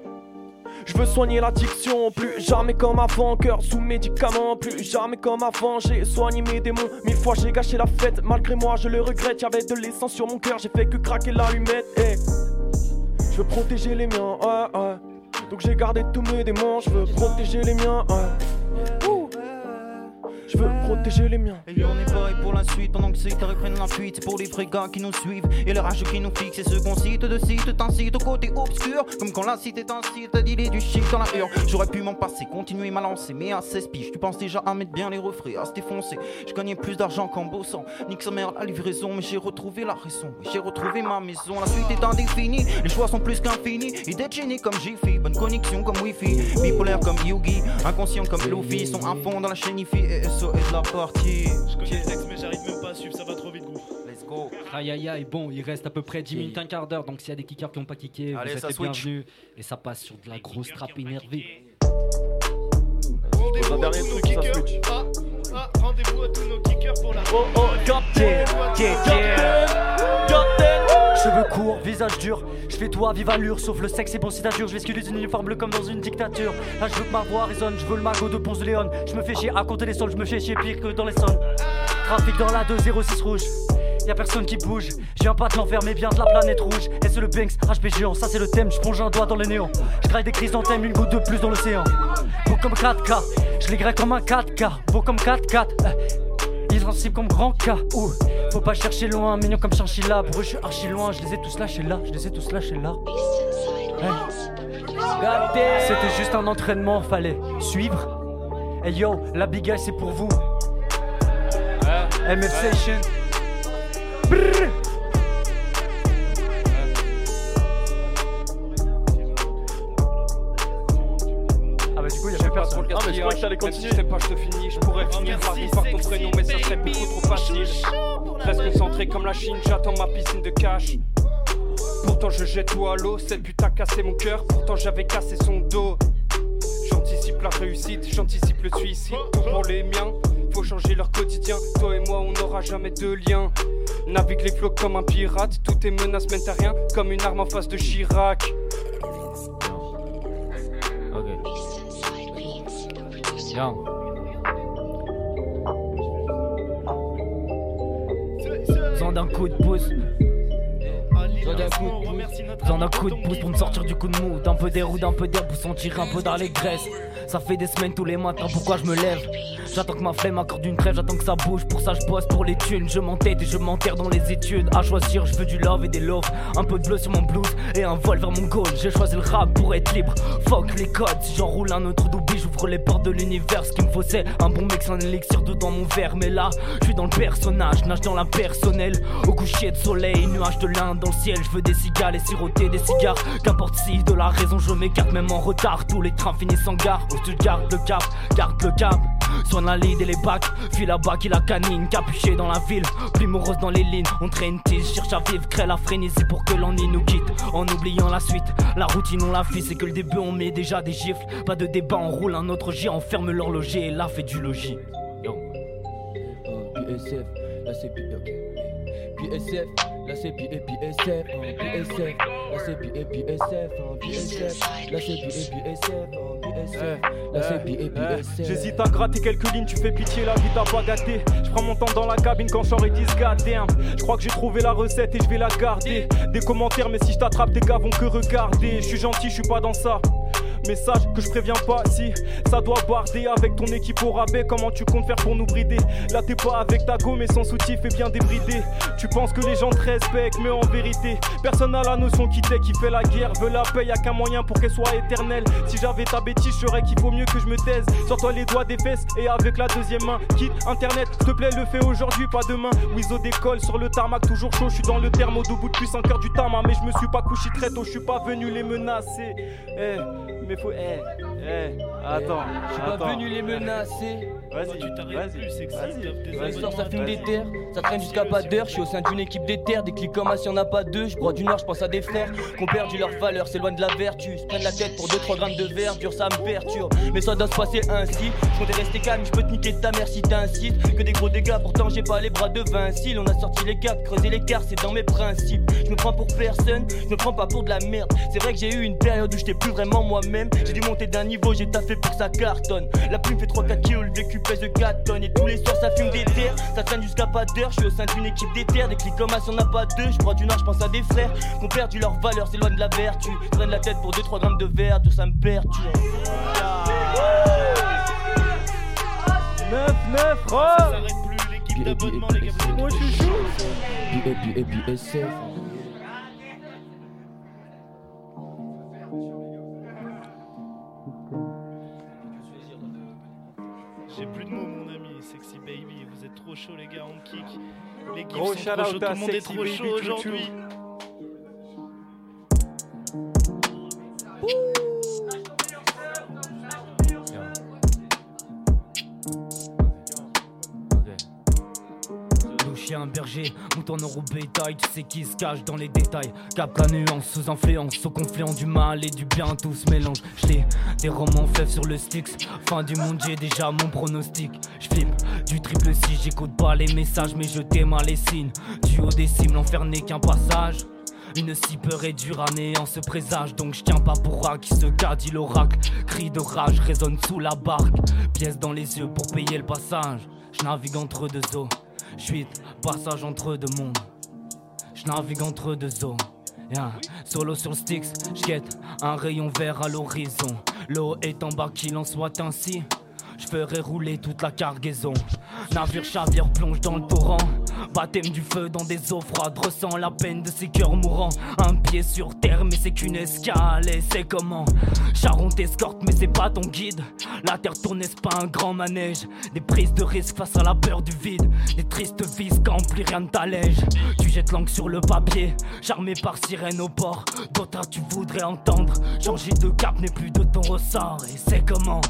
[SPEAKER 7] Je veux soigner l'addiction, plus jamais comme avant, cœur sous médicaments, plus jamais comme avant, j'ai soigné mes démons, mille fois j'ai gâché la fête, malgré moi je le regrette, y'avait de l'essence sur mon cœur, j'ai fait que craquer l'allumette, eh. Je veux protéger les miens, ouais, ouais. Donc j'ai gardé tous mes démons, je veux protéger les miens, ouais. Je veux protéger les miens.
[SPEAKER 11] Et on est pareil pour la suite pendant que ceux qui reprennent la fuite. Pour les gars qui nous suivent et les rageux qui nous fixent. Et ceux qu'on cite de site t'incite au côté obscur. Comme quand la cité t'incite à dealer du shit dans la hurle. J'aurais pu m'en passer, continuer ma lancée, mais à 16 piges. Tu penses déjà à mettre bien les refrains, à se défoncer. Je gagnais plus d'argent qu'en bossant. Nique sa mère la livraison, mais j'ai retrouvé la raison. J'ai retrouvé ma maison. La suite est indéfinie, les choix sont plus qu'infinis. De génie comme Jiffy, bonne connexion comme Wi-Fi. Bipolaire comme Yugi, inconscient comme Luffy. Sont à fond dans la chaîne IFI et Est de la partie.
[SPEAKER 8] Je connais le texte, mais j'arrive même pas à suivre, ça va trop vite, gros.
[SPEAKER 11] Let's go.
[SPEAKER 2] Aïe aïe aïe, bon, il reste à peu près 10 minutes, un quart d'heure, donc s'il y a des kickers qui n'ont pas kické,
[SPEAKER 11] Allez,
[SPEAKER 2] vous êtes bienvenus. Et ça passe sur de la grosse trappe énervée.
[SPEAKER 8] Rendez-vous
[SPEAKER 7] dernier truc, ça switch.
[SPEAKER 8] Ah, ah, rendez-vous à tous nos kickers pour la.
[SPEAKER 7] Oh oh, Captain,
[SPEAKER 12] Cheveux courts, visage dur, je fais à vive allure, sauf le sexe et bon si t'as dur, je vais une uniforme bleu comme dans une dictature. Là je veux que ma voix résonne, je veux le magot de Ponce de Léon. Je me fais chier à compter les sols, je me fais chier pire que dans les sons. Trafic dans la 206 rouge. Y'a personne qui bouge, je viens pas de l'enfer mais bien de la planète rouge. Et c'est le Banks, HP géant, ça c'est le thème, je plonge un doigt dans les néons. Je graille des crises thème, une goutte de plus dans l'océan. Beau comme 4K, je les graille comme un 4K, beau comme 4-4. euh, Irrésistible comme grand K. Ouh, faut pas chercher loin, mignon comme Chinchilla. Pour eux, je suis archi loin, je les ai tous lâchés là, je les ai tous lâchés là. Hey. C'était juste un entraînement, fallait suivre. Hey yo, la big guy c'est pour vous. MF Session. Brrr. Ah bah du coup, il y a plus personne.
[SPEAKER 7] Non mais je crois que t'allais continuer.
[SPEAKER 14] je t'aime pas, je te finis. Je pourrais finir par par ton prénom, mais ça serait beaucoup trop facile. Reste concentré comme la Chine, j'attends ma piscine de cash. Pourtant je jette tout à l'eau, cette pute a cassé mon cœur, pourtant j'avais cassé son dos. J'anticipe la réussite, j'anticipe le suicide. Tout pour les miens, faut changer leur quotidien. Toi et moi, on n'aura jamais de lien. Navigue les flots comme un pirate, toutes tes menaces mènent rien, comme une arme en face de Chirac.
[SPEAKER 2] Bien.
[SPEAKER 6] Besoin d'un coup de pouce. Pouce. Besoin d'un coup de pouce pour me sortir du coup de mou. D'un peu d'air ou d'un peu d'air pour sentir un peu d'allégresse. Ça fait des semaines tous les matins, pourquoi je me lève J'attends que ma flemme accorde une trêve, j'attends que ça bouge. Pour ça, je bosse pour les thunes. Je m'entête et je m'enterre dans les études. À choisir, je veux du love et des love. Un peu de bleu sur mon blues et un vol vers mon goal. J'ai choisi le rap pour être libre. Fuck les codes, si j'enroule un autre d'oubli, les portes de l'univers. Ce qu'il me faut, un bon mix, un élixir d'eau dans mon verre. Mais là, je suis dans le personnage, nage dans l'impersonnel. Au coucher de soleil, nuage de l'Inde dans le ciel. Je veux des cigales et siroter des cigares. Qu'importe si de la raison je m'écarte, même en retard. Tous les trains finissent en gare. Où tu gardes le cap, garde le cap. Soigne la lead et les bacs, fuis là-bas qui la canine, capuché dans la ville, plus morose dans les lignes, on traîne tige, cherche à vivre, crée la frénésie pour que l'ennui nous quitte, en oubliant la suite, la routine on la fuit, c'est que le début on met déjà des gifles, pas de débat, on roule un autre jet, on ferme l'horloger et là fait du logis. Yo.
[SPEAKER 13] PSF, là c'est P- ok. PSF, là c'est P- et PSF, PSF, là c'est P- et PSF, PSF, là c'est P- et PSF, PSF, là c'est P- et PSF.
[SPEAKER 15] J'hésite à gratter quelques lignes, tu fais pitié, la vie t'a pas gâté. Je prends mon temps dans la cabine quand j'aurais dit goddamn. Je crois que j'ai trouvé la recette et je vais la garder. Des commentaires, mais si je t'attrape, tes gars vont que regarder. Je suis gentil, je suis pas dans ça. Message que je préviens pas si ça doit barder avec ton équipe au rabais. Comment tu comptes faire pour nous brider? Là t'es pas avec ta go mais son soutif est bien débridé. Tu penses que les gens te respectent, mais en vérité, personne n'a la notion qui t'est, qui fait la guerre, veut la paix, y a qu'un moyen pour qu'elle soit éternelle. Si j'avais ta bêtise, je qu'il vaut mieux que je me taise. Sors-toi les doigts des fesses et avec la deuxième main, quitte internet, s'il te plaît, le fais aujourd'hui, pas demain. Wizo décolle sur le tarmac, toujours chaud, je suis dans le au debout depuis 5 heures du tama, mais je me suis pas couché très tôt, je suis pas venu les menacer. Eh, mais faut. Eh, eh, attends.
[SPEAKER 13] Je suis pas
[SPEAKER 15] attends.
[SPEAKER 13] venu les menacer.
[SPEAKER 15] Vas-y,
[SPEAKER 8] tu t'arrêtes
[SPEAKER 15] vas-y,
[SPEAKER 8] plus, des
[SPEAKER 15] vas-y.
[SPEAKER 13] L'histoire ça fume des
[SPEAKER 15] Vas-y.
[SPEAKER 13] terres, ça traîne jusqu'à pas d'heure. Je suis au sein d'une équipe des terres, des clics comme un s'il y en a pas deux. Je broie du nord, je pense à des frères qui ont perdu leur valeur, s'éloignent de la vertu. Se prennent la tête pour 2-3 grammes de verdure, ça me perturbe. Mais ça doit se passer ainsi. Je comptais rester calme, je peux te niquer ta mère si t'incites. Que des gros dégâts, pourtant j'ai pas les bras de Vinci. On a sorti les cartes, creuser l'écart, c'est dans mes principes. Je me prends pour personne, je me prends pas pour de la merde. C'est vrai que j'ai eu une période où j'étais plus vraiment moi-même. J'ai dû monter d'un niveau, j'ai taffé pour que ça cartonne. La plume fait 3-4 kilos, le vécu pèse 4 tonnes. Et tous les soirs ça fume des terres, ça traîne jusqu'à pas d'heure. Je suis au sein d'une équipe des terres, des clics comme as, on a pas deux. Je crois du nord, je pense à des frères qui ont perdu leur valeur, s'éloignent de la vertu. Traînent la tête pour 2-3 grammes de verdure, ça me perturbe.
[SPEAKER 15] 9, 9,
[SPEAKER 8] Ça
[SPEAKER 15] oh
[SPEAKER 8] s'arrête plus, l'équipe d'abonnement, les gars, vous êtes
[SPEAKER 15] Gros
[SPEAKER 8] sont
[SPEAKER 15] shout
[SPEAKER 8] trop chauds, tout
[SPEAKER 15] à
[SPEAKER 8] le monde est
[SPEAKER 15] Sexy
[SPEAKER 8] trop
[SPEAKER 15] Baby
[SPEAKER 8] chaud aujourd'hui.
[SPEAKER 6] Chien, berger, mouton euro bétail, tu sais qui se cache dans les détails. Cap la nuance, sous influence, au confluent du mal et du bien, tout se mélange. J'l'ai des romans faits sur le Styx. Fin du monde, j'ai déjà mon pronostic. J'flippe du triple 6, j'écoute pas les messages, mais je démarre les signes. Du haut des cimes, l'enfer n'est qu'un passage. Une si peur et dure en se présage Donc je tiens pas pour qui se dit l'oracle Cri de rage résonne sous la barque Pièce dans les yeux pour payer le passage Je navigue entre deux eaux Je suis passage entre deux mondes Je navigue entre deux Yeah. Solo sur le Styx, j'quête un rayon vert à l'horizon. L'eau est en bas, qu'il en soit ainsi. Je ferai rouler toute la cargaison. Navire chavire plonge dans le torrent. Baptême du feu dans des eaux froides, ressent la peine de ces cœurs mourants. Un pied sur terre, mais c'est qu'une escale, et c'est comment? Charon t'escorte, mais c'est pas ton guide. La terre tourne, n'est-ce pas un grand manège? Des prises de risque face à la peur du vide. Des tristes vis quand plus rien ne t'allège. Tu jettes l'encre sur le papier, charmé par sirène au port. D'autres tu voudrais entendre. Changer de cap n'est plus de ton ressort, et c'est comment?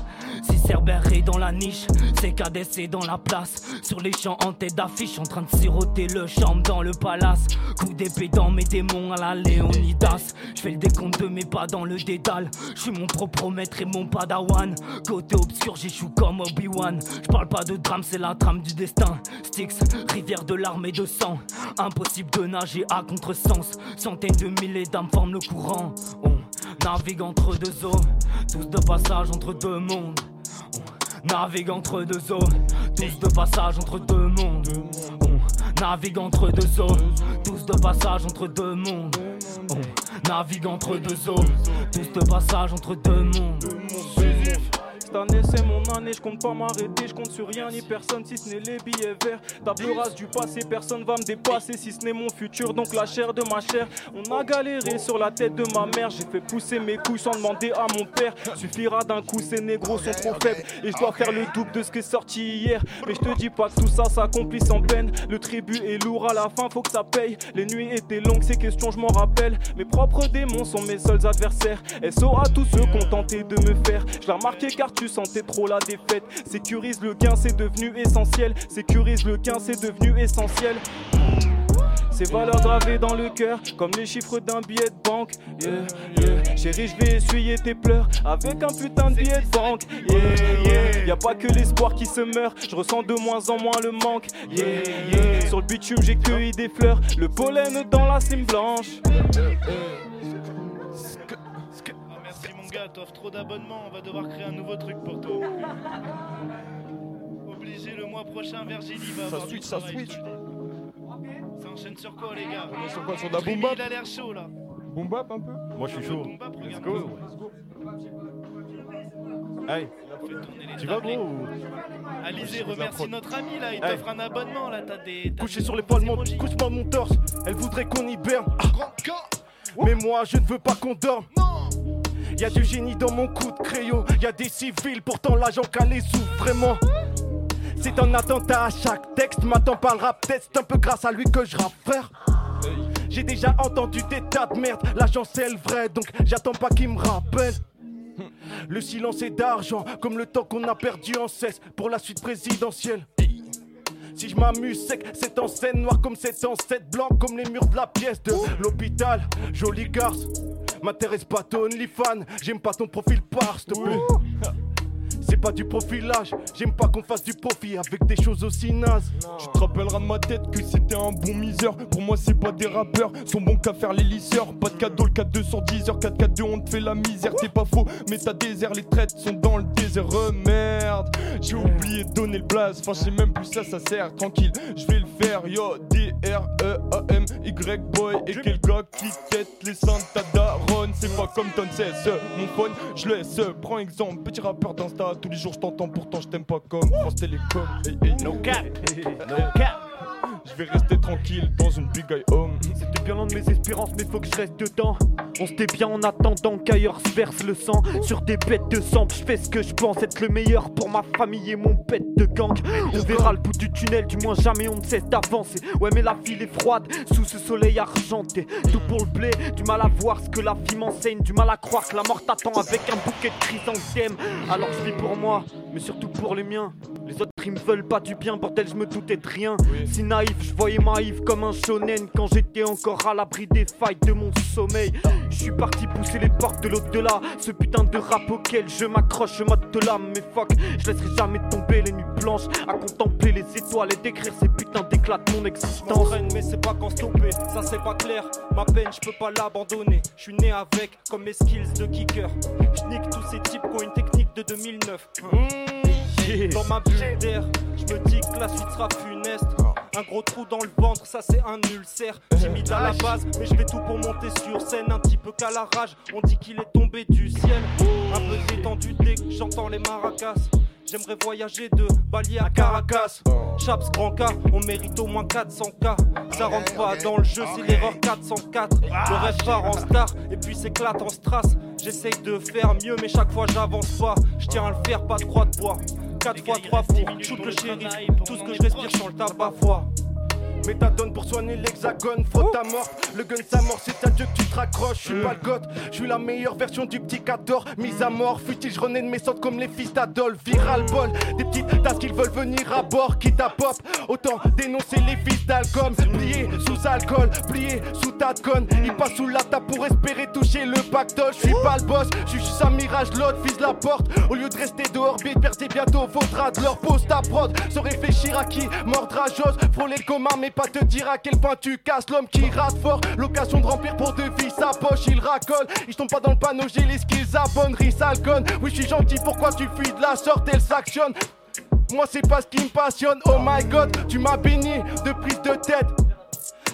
[SPEAKER 6] Si Cerber est dans la niche, c'est KDC dans la place. Sur les champs en tête d'affiche, en train de siroter le champ dans le palace. Coup d'épée dans mes démons à la Léonidas. Je fais le décompte de mes pas dans le dédale. Je suis mon propre maître et mon padawan. Côté obscur, j'échoue comme Obi-Wan. Je parle pas de drame, c'est la trame du destin. Styx, rivière de larmes et de sang. Impossible de nager à contresens. Centaines de milliers d'âmes forment le courant. On navigue entre deux eaux, tous de passage entre deux mondes. Navigue entre deux eaux, tous de passage entre deux mondes. On navigue entre deux eaux, tous de passage entre deux mondes. On navigue entre deux eaux, tous de passage entre deux mondes.
[SPEAKER 15] Cette année c'est mon année, je compte pas m'arrêter, je compte sur rien ni personne si ce n'est les billets verts. Table rase du passé, personne va me dépasser si ce n'est mon futur, donc la chair de ma chair. On a galéré sur la tête de ma mère, j'ai fait pousser mes couilles sans demander à mon père. Suffira d'un coup, ces négros sont trop faibles et je dois faire le double de ce qui est sorti hier. Mais je te dis pas que tout ça s'accomplit sans peine. Le tribut est lourd à la fin, faut que ça paye. Les nuits étaient longues, ces questions je m'en rappelle. Mes propres démons sont mes seuls adversaires. SO à tous ceux tenté de me faire. Je l'ai remarqué car tu sentais trop la défaite. Sécurise le gain, c'est devenu essentiel. Sécurise le gain, c'est devenu essentiel. Ces valeurs gravées dans le cœur, comme les chiffres d'un billet de banque. Yeah. Chérie, je vais essuyer tes pleurs avec un putain de billet de banque. Yeah. Y a pas que l'espoir qui se meurt, je ressens de moins en moins le manque. Sur le bitume, j'ai cueilli des fleurs, le pollen dans la cime blanche.
[SPEAKER 8] Gars, t'offres trop d'abonnements, on va devoir créer un nouveau truc pour toi. Obligé le mois prochain, Virginie va
[SPEAKER 10] Ça switch, ça switch.
[SPEAKER 8] Ça enchaîne sur quoi les gars?
[SPEAKER 10] Sur quoi, sur de la boom bap?
[SPEAKER 8] Il a l'air chaud là.
[SPEAKER 10] Boom bap un peu? Moi je suis chaud.
[SPEAKER 8] Boom bap,
[SPEAKER 10] Let's go. Hey, tu vas gros ou?
[SPEAKER 8] Alizé, remercie notre ami là, il
[SPEAKER 4] Hey.
[SPEAKER 8] t'offre un abonnement là, t'as des.
[SPEAKER 4] Couché sur les poils, mon, couche-moi mon torse. Elle voudrait qu'on hiberne. Ah. Mais moi, je ne veux pas qu'on dorme. Y a du génie dans mon coup de crayon. Y a des civils, pourtant l'agent calé souffre vraiment. C'est un attentat à chaque texte. Le rap test. C'est un peu grâce à lui que je rappe, frère. J'ai déjà entendu des tas de merde. L'agent c'est le vrai, donc j'attends pas qu'il me rappelle. Le silence est d'argent, comme le temps qu'on a perdu en cesse pour la suite présidentielle. Si je m'amuse sec, c'est en scène noire comme c'est en 7 blanc comme les murs de la pièce de l'hôpital. Joli garce, m'intéresse pas ton OnlyFans, j'aime pas ton profil par s'il te plaît. C'est pas du profilage, j'aime pas qu'on fasse du profit avec des choses aussi nazes.
[SPEAKER 10] Tu te rappelleras de ma tête que c'était un bon miseur. Pour moi, c'est pas des rappeurs, sont bons qu'à faire les lisseurs. Pas de cadeau, le 4 210 heures, 4 4 2 on te fait la misère. T'es pas faux, mais t'as désert, les traites sont dans le désert. Euh, merde, j'ai oublié de donner le blaze. Enfin, je sais même plus ça, ça sert. Tranquille, je vais le faire. Yo, D-R-E-A-M-Y boy. Et quel gars qui quête les seins ta daronne. C'est pas comme ton cesse, mon phone, je laisse. Prends exemple, petit rappeur d'Insta. Tous les jours, je t'entends, pourtant, je t'aime pas comme France Télécom. Hey, hey, no cap, no cap. Je vais rester tranquille dans une big guy home.
[SPEAKER 16] C'était bien loin de mes espérances, mais faut que je reste dedans. On s'était bien en attendant qu'ailleurs se verse le sang. Sur des bêtes de sang, je fais ce que je pense être le meilleur pour ma famille et mon pet de gang. On verra le bout du tunnel, du moins jamais on ne cesse d'avancer. Ouais, mais la ville est froide sous ce soleil argenté. Tout pour le blé, du mal à voir ce que la vie m'enseigne. Du mal à croire que la mort t'attend avec un bouquet de chrysanthèmes. Alors je vis pour moi, mais surtout pour les miens. Les autres ils me veulent pas du bien, bordel, je me doutais de rien. Naïf, je voyais Maïf comme un shonen quand j'étais encore à l'abri des failles de mon sommeil. Je suis parti pousser les portes de l'au-delà. Ce putain de rap auquel je m'accroche, mode de l'âme. Mais fuck, je laisserai jamais tomber les nuits blanches à contempler les étoiles et décrire ces putains d'éclats de mon existence.
[SPEAKER 12] Mais c'est pas quand stopper, ça c'est pas clair. Ma peine, je peux pas l'abandonner. Je suis né avec, comme mes skills de kicker. Je nique tous ces types qui ont une technique de 2009. Dans ma bulle d'air, je me dis que la suite sera funeste. Un gros trou dans le ventre, ça c'est un ulcère. Timide à la base, mais je fais tout pour monter sur scène. Un petit peu qu'à la rage, on dit qu'il est tombé du ciel. Un peu détendu dès que j'entends les maracas.
[SPEAKER 16] J'aimerais voyager de Bali à Caracas. Chaps grand K, on mérite au moins 400K. Ça rentre pas dans le jeu, c'est l'erreur 404. Le rêve part en star et puis s'éclate en strass. J'essaye de faire mieux, mais chaque fois j'avance pas. Je tiens à le faire, pas de croix de bois. 4 fois 3 pour shoot le shérif. Tout ce que je respire, sur le tabac foi.
[SPEAKER 4] Méthadone pour soigner l'hexagone, faute à mort. Le gun sa mort, c'est à Dieu que tu te raccroches. Je suis pas le goth, je suis la meilleure version du petit 14. Mise à mort, futil, je renais de mes sortes comme les fils d'Adolphe. Viral bol, des petites tasses qu'ils veulent venir à bord, quitte à pop. Autant dénoncer les fils d'alcool. Plié sous alcool, plié sous ta conne. Il passe sous la table pour espérer toucher le pactole. Je suis pas le boss, je suis juste un mirage, l'autre fils la porte. Au lieu de rester dehors, bête, percer bientôt faudra de leur pose ta prod. Se réfléchir à qui mordra j'ose, frôler le commun, mais pas te dire à quel point tu casses l'homme qui rate fort. L'occasion de remplir pour deux vies sa poche, il racole. Ils tombent pas dans le panneau, j'ai les skills à bonne. Oui, je suis gentil, pourquoi tu fuis de la sorte, elle s'actionne. Moi, c'est pas ce qui me passionne. Oh my god, tu m'as béni de prise de tête.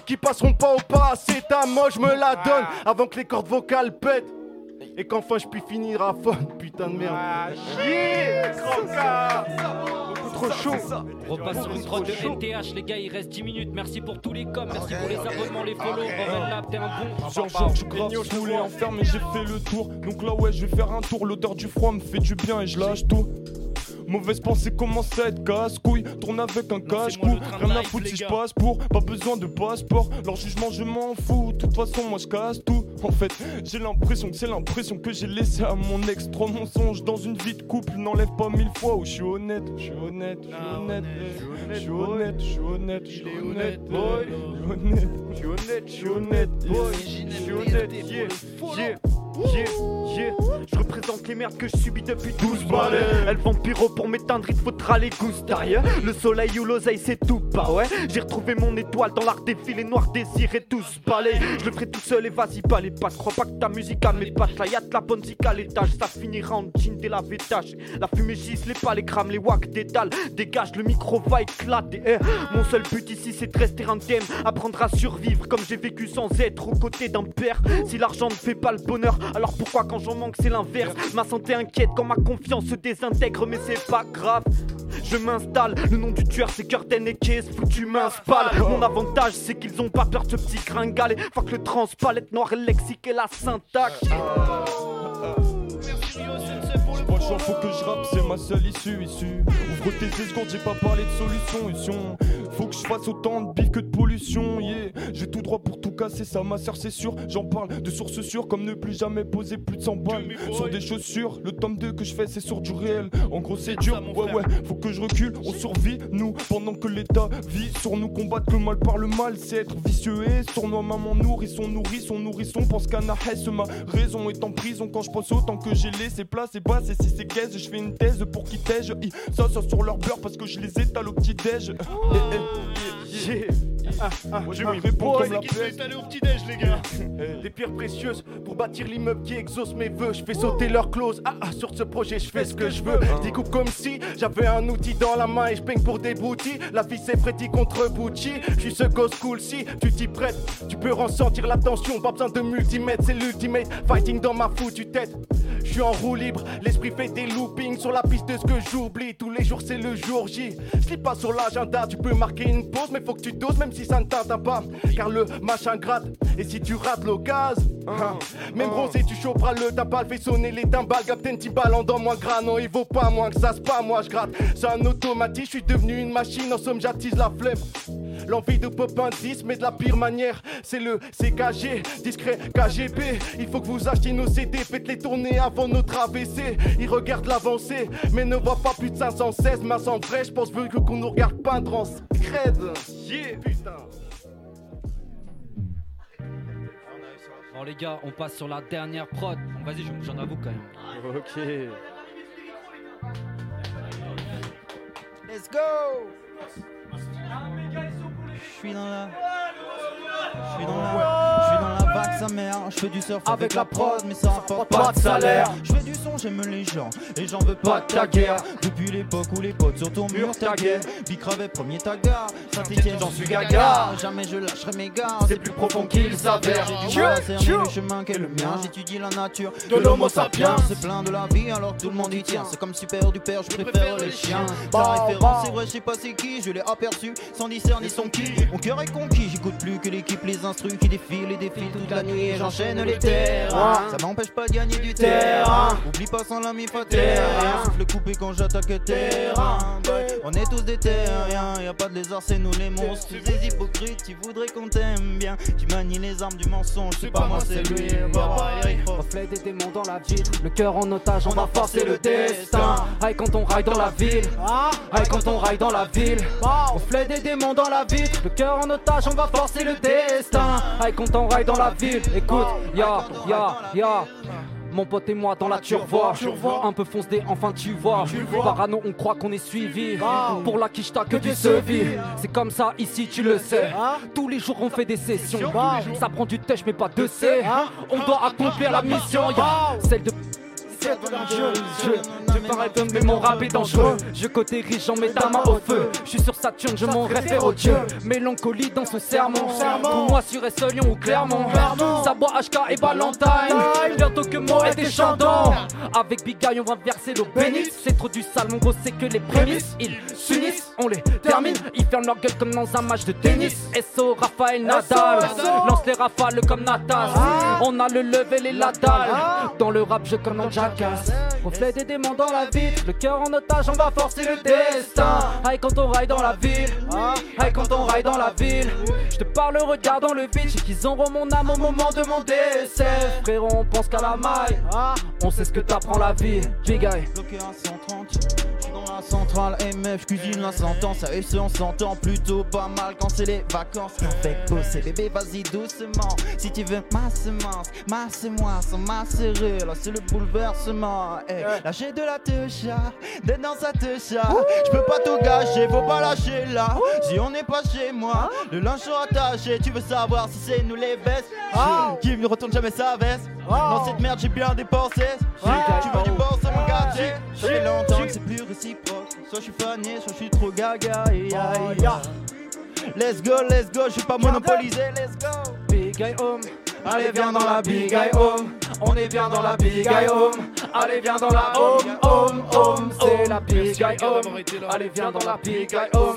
[SPEAKER 4] Qui passeront pas au pas, c'est ta moi je me la donne avant que les cordes vocales pètent. Et qu'enfin je puis finir à fond, putain de merde.
[SPEAKER 16] Trop chaud.
[SPEAKER 2] Repasse sur une prod de NTH, les gars, il reste 10 minutes. Merci pour tous les coms, merci pour les abonnements, les follow. Revel Lab, t'es un bon.
[SPEAKER 9] Jean-Georges Grave, je voulais en faire, mais j'ai fait le tour. Donc là, ouais, je vais faire un tour. L'odeur du froid me fait du bien et je lâche tout. Mauvaise pensée commence à être casse-couille. Tourne avec un cache-cou. Rien à foutre si je passe pour. Pas besoin de passeport. Leur jugement, je m'en fous. De toute façon, moi je casse tout. En fait, j'ai l'impression que c'est l'impression que j'ai laissé à mon ex. Trop mensonges dans une vie de couple. N'enlève pas mille fois où je suis honnête. Je suis honnête, je suis honnête. Je suis honnête, je suis honnête, je suis honnête, boy. Je suis honnête, je suis honnête, boy. Je suis honnête, yeah, yeah.
[SPEAKER 16] Yeah, yeah, je représente les merdes que je subis depuis 12 balais. Elles vont pyro pour m'éteindre, il faudra les gousses derrière. Le soleil ou l'oseille, c'est tout pas, ouais. J'ai retrouvé mon étoile dans l'art des fils, les noirs désirs et tous balais. Je le ferai tout seul et vas-y, pas les pattes. Crois pas que ta musique a mes pattes. La bonne zik à l'étage, ça finira en jean dès la vétage. La fumée gisse, les pas, les crame, les wacks, détalent. Dégage, le micro va éclater. Eh, mon seul but ici, c'est de rester indemne. Apprendre à survivre comme j'ai vécu sans être aux côtés d'un père. Si l'argent ne fait pas le bonheur, alors pourquoi quand j'en manque c'est l'inverse? Ma santé inquiète quand ma confiance se désintègre mais c'est pas grave. Je m'installe, le nom du tueur c'est Curtain et Case, foutu m'installe Mon avantage c'est qu'ils ont pas peur de ce petit gringalet. Fuck le transpalette noir, le lexique et la syntaxe.
[SPEAKER 9] J'ai pas le choix, faut que je rappe, c'est ma seule issue, issue. Ouvre tes secondes, j'ai pas parlé de solution, issue. Faut que je fasse autant de bif que de pollution, yeah. J'ai tout droit pour tout casser, ça, ma soeur, c'est sûr. J'en parle de sources sûres, comme ne plus jamais poser plus de 100 balles sur des chaussures. Le tome 2 que je fais, c'est sur du réel. En gros, c'est dur, ouais, ouais. Faut que je recule, on survit, nous, pendant que l'État vit sur nous. Combattre le mal par le mal, c'est être vicieux et sournois. Maman nourrisson, nourrisson, nourrisson. Pense qu'Anahès, ma raison est en prison quand je pense autant que j'ai laissé place et basse. Et si c'est caisse, je fais une thèse pour qu'ils t'aident. Ça, ça sur leur beurre parce que je les étale au petit-déj. Eh, eh, yeah.
[SPEAKER 4] Ah, ah,
[SPEAKER 9] Moi, je réponds
[SPEAKER 4] Boy,
[SPEAKER 9] comme la peste.
[SPEAKER 4] au petit-déj, les gars. Des pierres précieuses pour bâtir l'immeuble qui exauce mes vœux. Je fais sauter leur clause. Ah, ah, sur ce projet, je fais ce que je veux. Je découpe comme si j'avais un outil dans la main et je peigne pour des boutis. La vie, c'est Freddy contre Bucci. Je suis ce gosse cool si tu t'y prêtes. Tu peux ressentir la tension. Pas besoin de multimètre, c'est l'ultimate. Fighting dans ma foutue tête. Je suis en roue libre, l'esprit fait des loopings sur la piste de ce que j'oublie. Tous les jours c'est le jour J. Je pas sur l'agenda, tu peux marquer une pause, mais faut que tu doses même si ça ne t'atteint pas. Car le machin gratte, et si tu rates l'occasion, hein, même bronzé tu choperas le tapal, fait sonner les timbales. Captain Timbal en dans moins gras, non il vaut pas moins que ça, c'est pas moi je gratte. C'est un automatique, je suis devenu une machine, en somme j'attise la flemme. L'envie de pop un 10, mais de la pire manière, c'est le CKG, discret KGB. Il faut que vous achetiez nos CD, faites les tourner avant notre AVC. Ils regardent l'avancée, mais ne voient pas plus de 516. Mais sans vrai, je pense que qu'on nous regarde peindre en scred. Yeah,
[SPEAKER 2] Bon, les gars, on passe sur la dernière prod. Bon, Vas-y, je- j'en avoue quand même.
[SPEAKER 16] Ok.
[SPEAKER 11] Let's go Je suis dans la... Je suis dans la... vague sa mère Je fais du surf avec la prod, mais ça rapporte pas de salaire. Je fais du son, j'aime les gens, et j'en veux pas de ta guerre. Depuis l'époque où les potes sur ton mur taguaient. Bicravet, premier tagar. Saint-Etienne, j'en suis gaga. Jamais je lâcherai mes gars, c'est plus profond qu'il s'avère. J'ai du le chemin qu'est le mien. J'étudie la nature de l'homo sapiens. C'est plein de la vie alors que tout le monde y tient. C'est comme super du père, je préfère les chiens. Ta référence, c'est vrai, je sais pas c'est qui, je l'ai aperçu sans discerner son qui. Mon cœur est conquis, j'écoute plus que l'équipe, les instrus qui défilent et défilent toute la nuit et j'enchaîne les terrains. Ça m'empêche pas de gagner du terrain. Oublie pas sans l'ami pas terrain. Souffle coupé quand j'attaque terrain. On est tous des terriens, y a pas de lézard, c'est nous les monstres. Tous des hypocrites, tu voudrais qu'on t'aime bien. Tu manies les armes du mensonge, c'est pas moi, c'est lui.
[SPEAKER 2] Reflet des démons dans la vitre, le cœur en otage, on va forcer le destin. Aïe quand on raille dans la ville, aïe quand on raille dans la ville. Reflet des démons dans la vitre, le cœur en otage, on va forcer le destin. Aïe quand on raille dans la écoute, ya, ya, ya. Mon pote et moi dans la turvoie. Un peu fonce des enfin tu vois. Parano on croit qu'on est suivi. Pour la quiche t'as que du sevi C'est comme ça ici tu le sais. Tous les jours on fait des sessions. Ça prend du tèche mais pas de C. On doit accomplir la mission. Celle de je, je, je parais mais mon rap est dangereux. Je côté riche, j'en mets ta main au feu. Je suis sur Saturne, je m'en réfère au dieu. Mélancolie dans ce sermon. Pour moi sur S Lyon ou Clermont. Ça boit HK et Valentine. Bientôt que moi et des chandons Avec Big Guy on va verser l'eau bénite. C'est trop du sale, mon gros c'est que les prémices. Ils s'unissent, on les termine. Ils ferment leur gueule comme dans un match de tennis. SO Raphaël Nadal. Lance les rafales comme Natas On a le level et la dalle. Dans le rap je commande Jackass Reflet des démons dans la ville Le cœur en otage on va forcer le destin. Aïe quand on raille dans la ville Aïe quand on raille dans la ville. Je te parle regard dans le vide J'ai qu'ils auront mon âme au moment de mon décès. Frérot on pense qu'à la maille On sait ce que t'apprends la vie Big
[SPEAKER 11] centrale MF, cuisine la sentence, avec ce on s'entend plutôt pas mal quand c'est les vacances. On fait bosser bébé, vas-y doucement. Si tu veux ma semence, masse-moi sans macérer, là c'est le bouleversement. Hey, lâcher de la techa, dedans ça techa. Je peux pas tout gâcher, faut pas lâcher là. Si on n'est pas chez moi, le linge sera attaché. Tu veux savoir si c'est nous les vestes? Qui ne retourne jamais sa veste? Dans cette merde j'ai bien dépensé. Tu veux du gâté. Ça fait longtemps que c'est plus réciproque. Soit je suis fané, soit je suis trop gaga. Let's go, let's go, je suis pas monopolisé, let's go.
[SPEAKER 2] Big Eye Home Allez viens dans la Big Eye Home. On est bien dans la Big Eye Home. Allez viens dans la Home Home Home. C'est la Big Eye Home. Allez viens dans la Big Eye Home.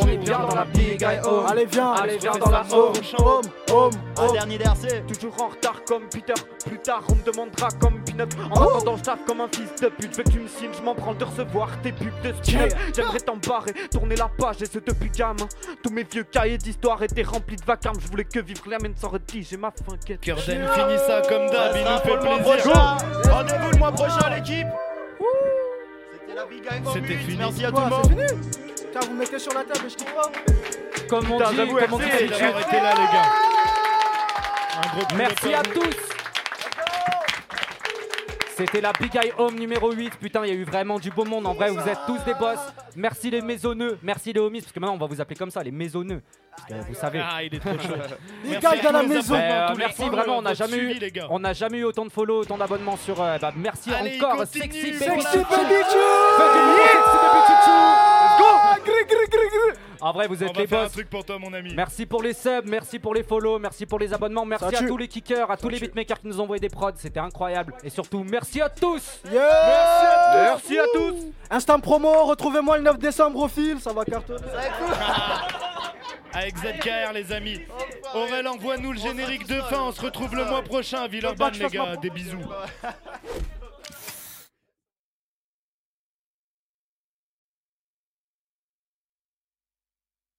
[SPEAKER 2] On est bien dans la Big Eye Home.
[SPEAKER 12] Allez, viens.
[SPEAKER 2] Allez viens dans la Home. Home Home
[SPEAKER 11] Un dernier DRC.
[SPEAKER 16] Toujours en retard comme Peter, plus tard on me demandera comme Pinot En attendant je taffe comme un fils de pute, je veux que tu me signes, je m'en prends de recevoir tes pubs de style. J'aimerais t'embarrer, tourner la page et ce depuis gamin. Tous mes vieux cahiers d'histoire étaient remplis de vacarme, je voulais que vivre la mène sans redit, j'ai ma fin
[SPEAKER 8] Curden finit ça comme d'hab, il nous fait
[SPEAKER 11] le mois
[SPEAKER 8] plaisir.
[SPEAKER 11] prochain. Rendez-vous le mois prochain, l'équipe. C'était la Big Home
[SPEAKER 8] C'était
[SPEAKER 11] 8.
[SPEAKER 8] fini.
[SPEAKER 11] Merci à tout le monde.
[SPEAKER 12] Tiens, vous mettez sur la table et je kiffe pas.
[SPEAKER 2] Comme on
[SPEAKER 8] Putain,
[SPEAKER 2] dit, comme on dit
[SPEAKER 8] là, les gars.
[SPEAKER 2] Merci à tous C'était la Big Eye Home numéro 8. Putain, il y a eu vraiment du beau monde. En vrai, vous êtes tous des boss. Merci les maisonneux. Merci les homies. Parce que maintenant, on va vous appeler comme ça, les maisonneux. Parce que vous savez.
[SPEAKER 8] Ah, il est trop chaud. (laughs)
[SPEAKER 12] Les
[SPEAKER 8] Merci
[SPEAKER 12] gars,
[SPEAKER 8] à
[SPEAKER 12] il y a la maison.
[SPEAKER 2] Euh, merci vraiment, on n'a jamais eu,
[SPEAKER 8] suivi, les gars.
[SPEAKER 2] on n'a jamais eu autant de follow, autant d'abonnements sur. euh, bah, merci
[SPEAKER 8] Allez,
[SPEAKER 2] encore,
[SPEAKER 8] continue.
[SPEAKER 2] sexy baby
[SPEAKER 12] Sexy baby
[SPEAKER 2] baby chouchou. Let's go.
[SPEAKER 12] Gris, gris, gris, gris.
[SPEAKER 2] En vrai, vous
[SPEAKER 8] On
[SPEAKER 2] êtes
[SPEAKER 8] va
[SPEAKER 2] les
[SPEAKER 8] un truc pour toi, mon ami.
[SPEAKER 2] Merci pour les subs, merci pour les follow, merci pour les abonnements, merci
[SPEAKER 12] Ça
[SPEAKER 2] à
[SPEAKER 12] tue.
[SPEAKER 2] tous les kickers, à tous les beatmakers qui nous ont envoyé des prods, c'était incroyable. Et surtout, merci à tous.
[SPEAKER 12] Yeah.
[SPEAKER 2] Merci à tous.
[SPEAKER 12] Instant promo, retrouvez-moi le 9 décembre au fil, ça va cartonner.
[SPEAKER 8] Avec ZKR, les amis. Aurel, envoie-nous le générique de fin. On se retrouve le mois prochain à Villeurbanne, les gars. Des bisous.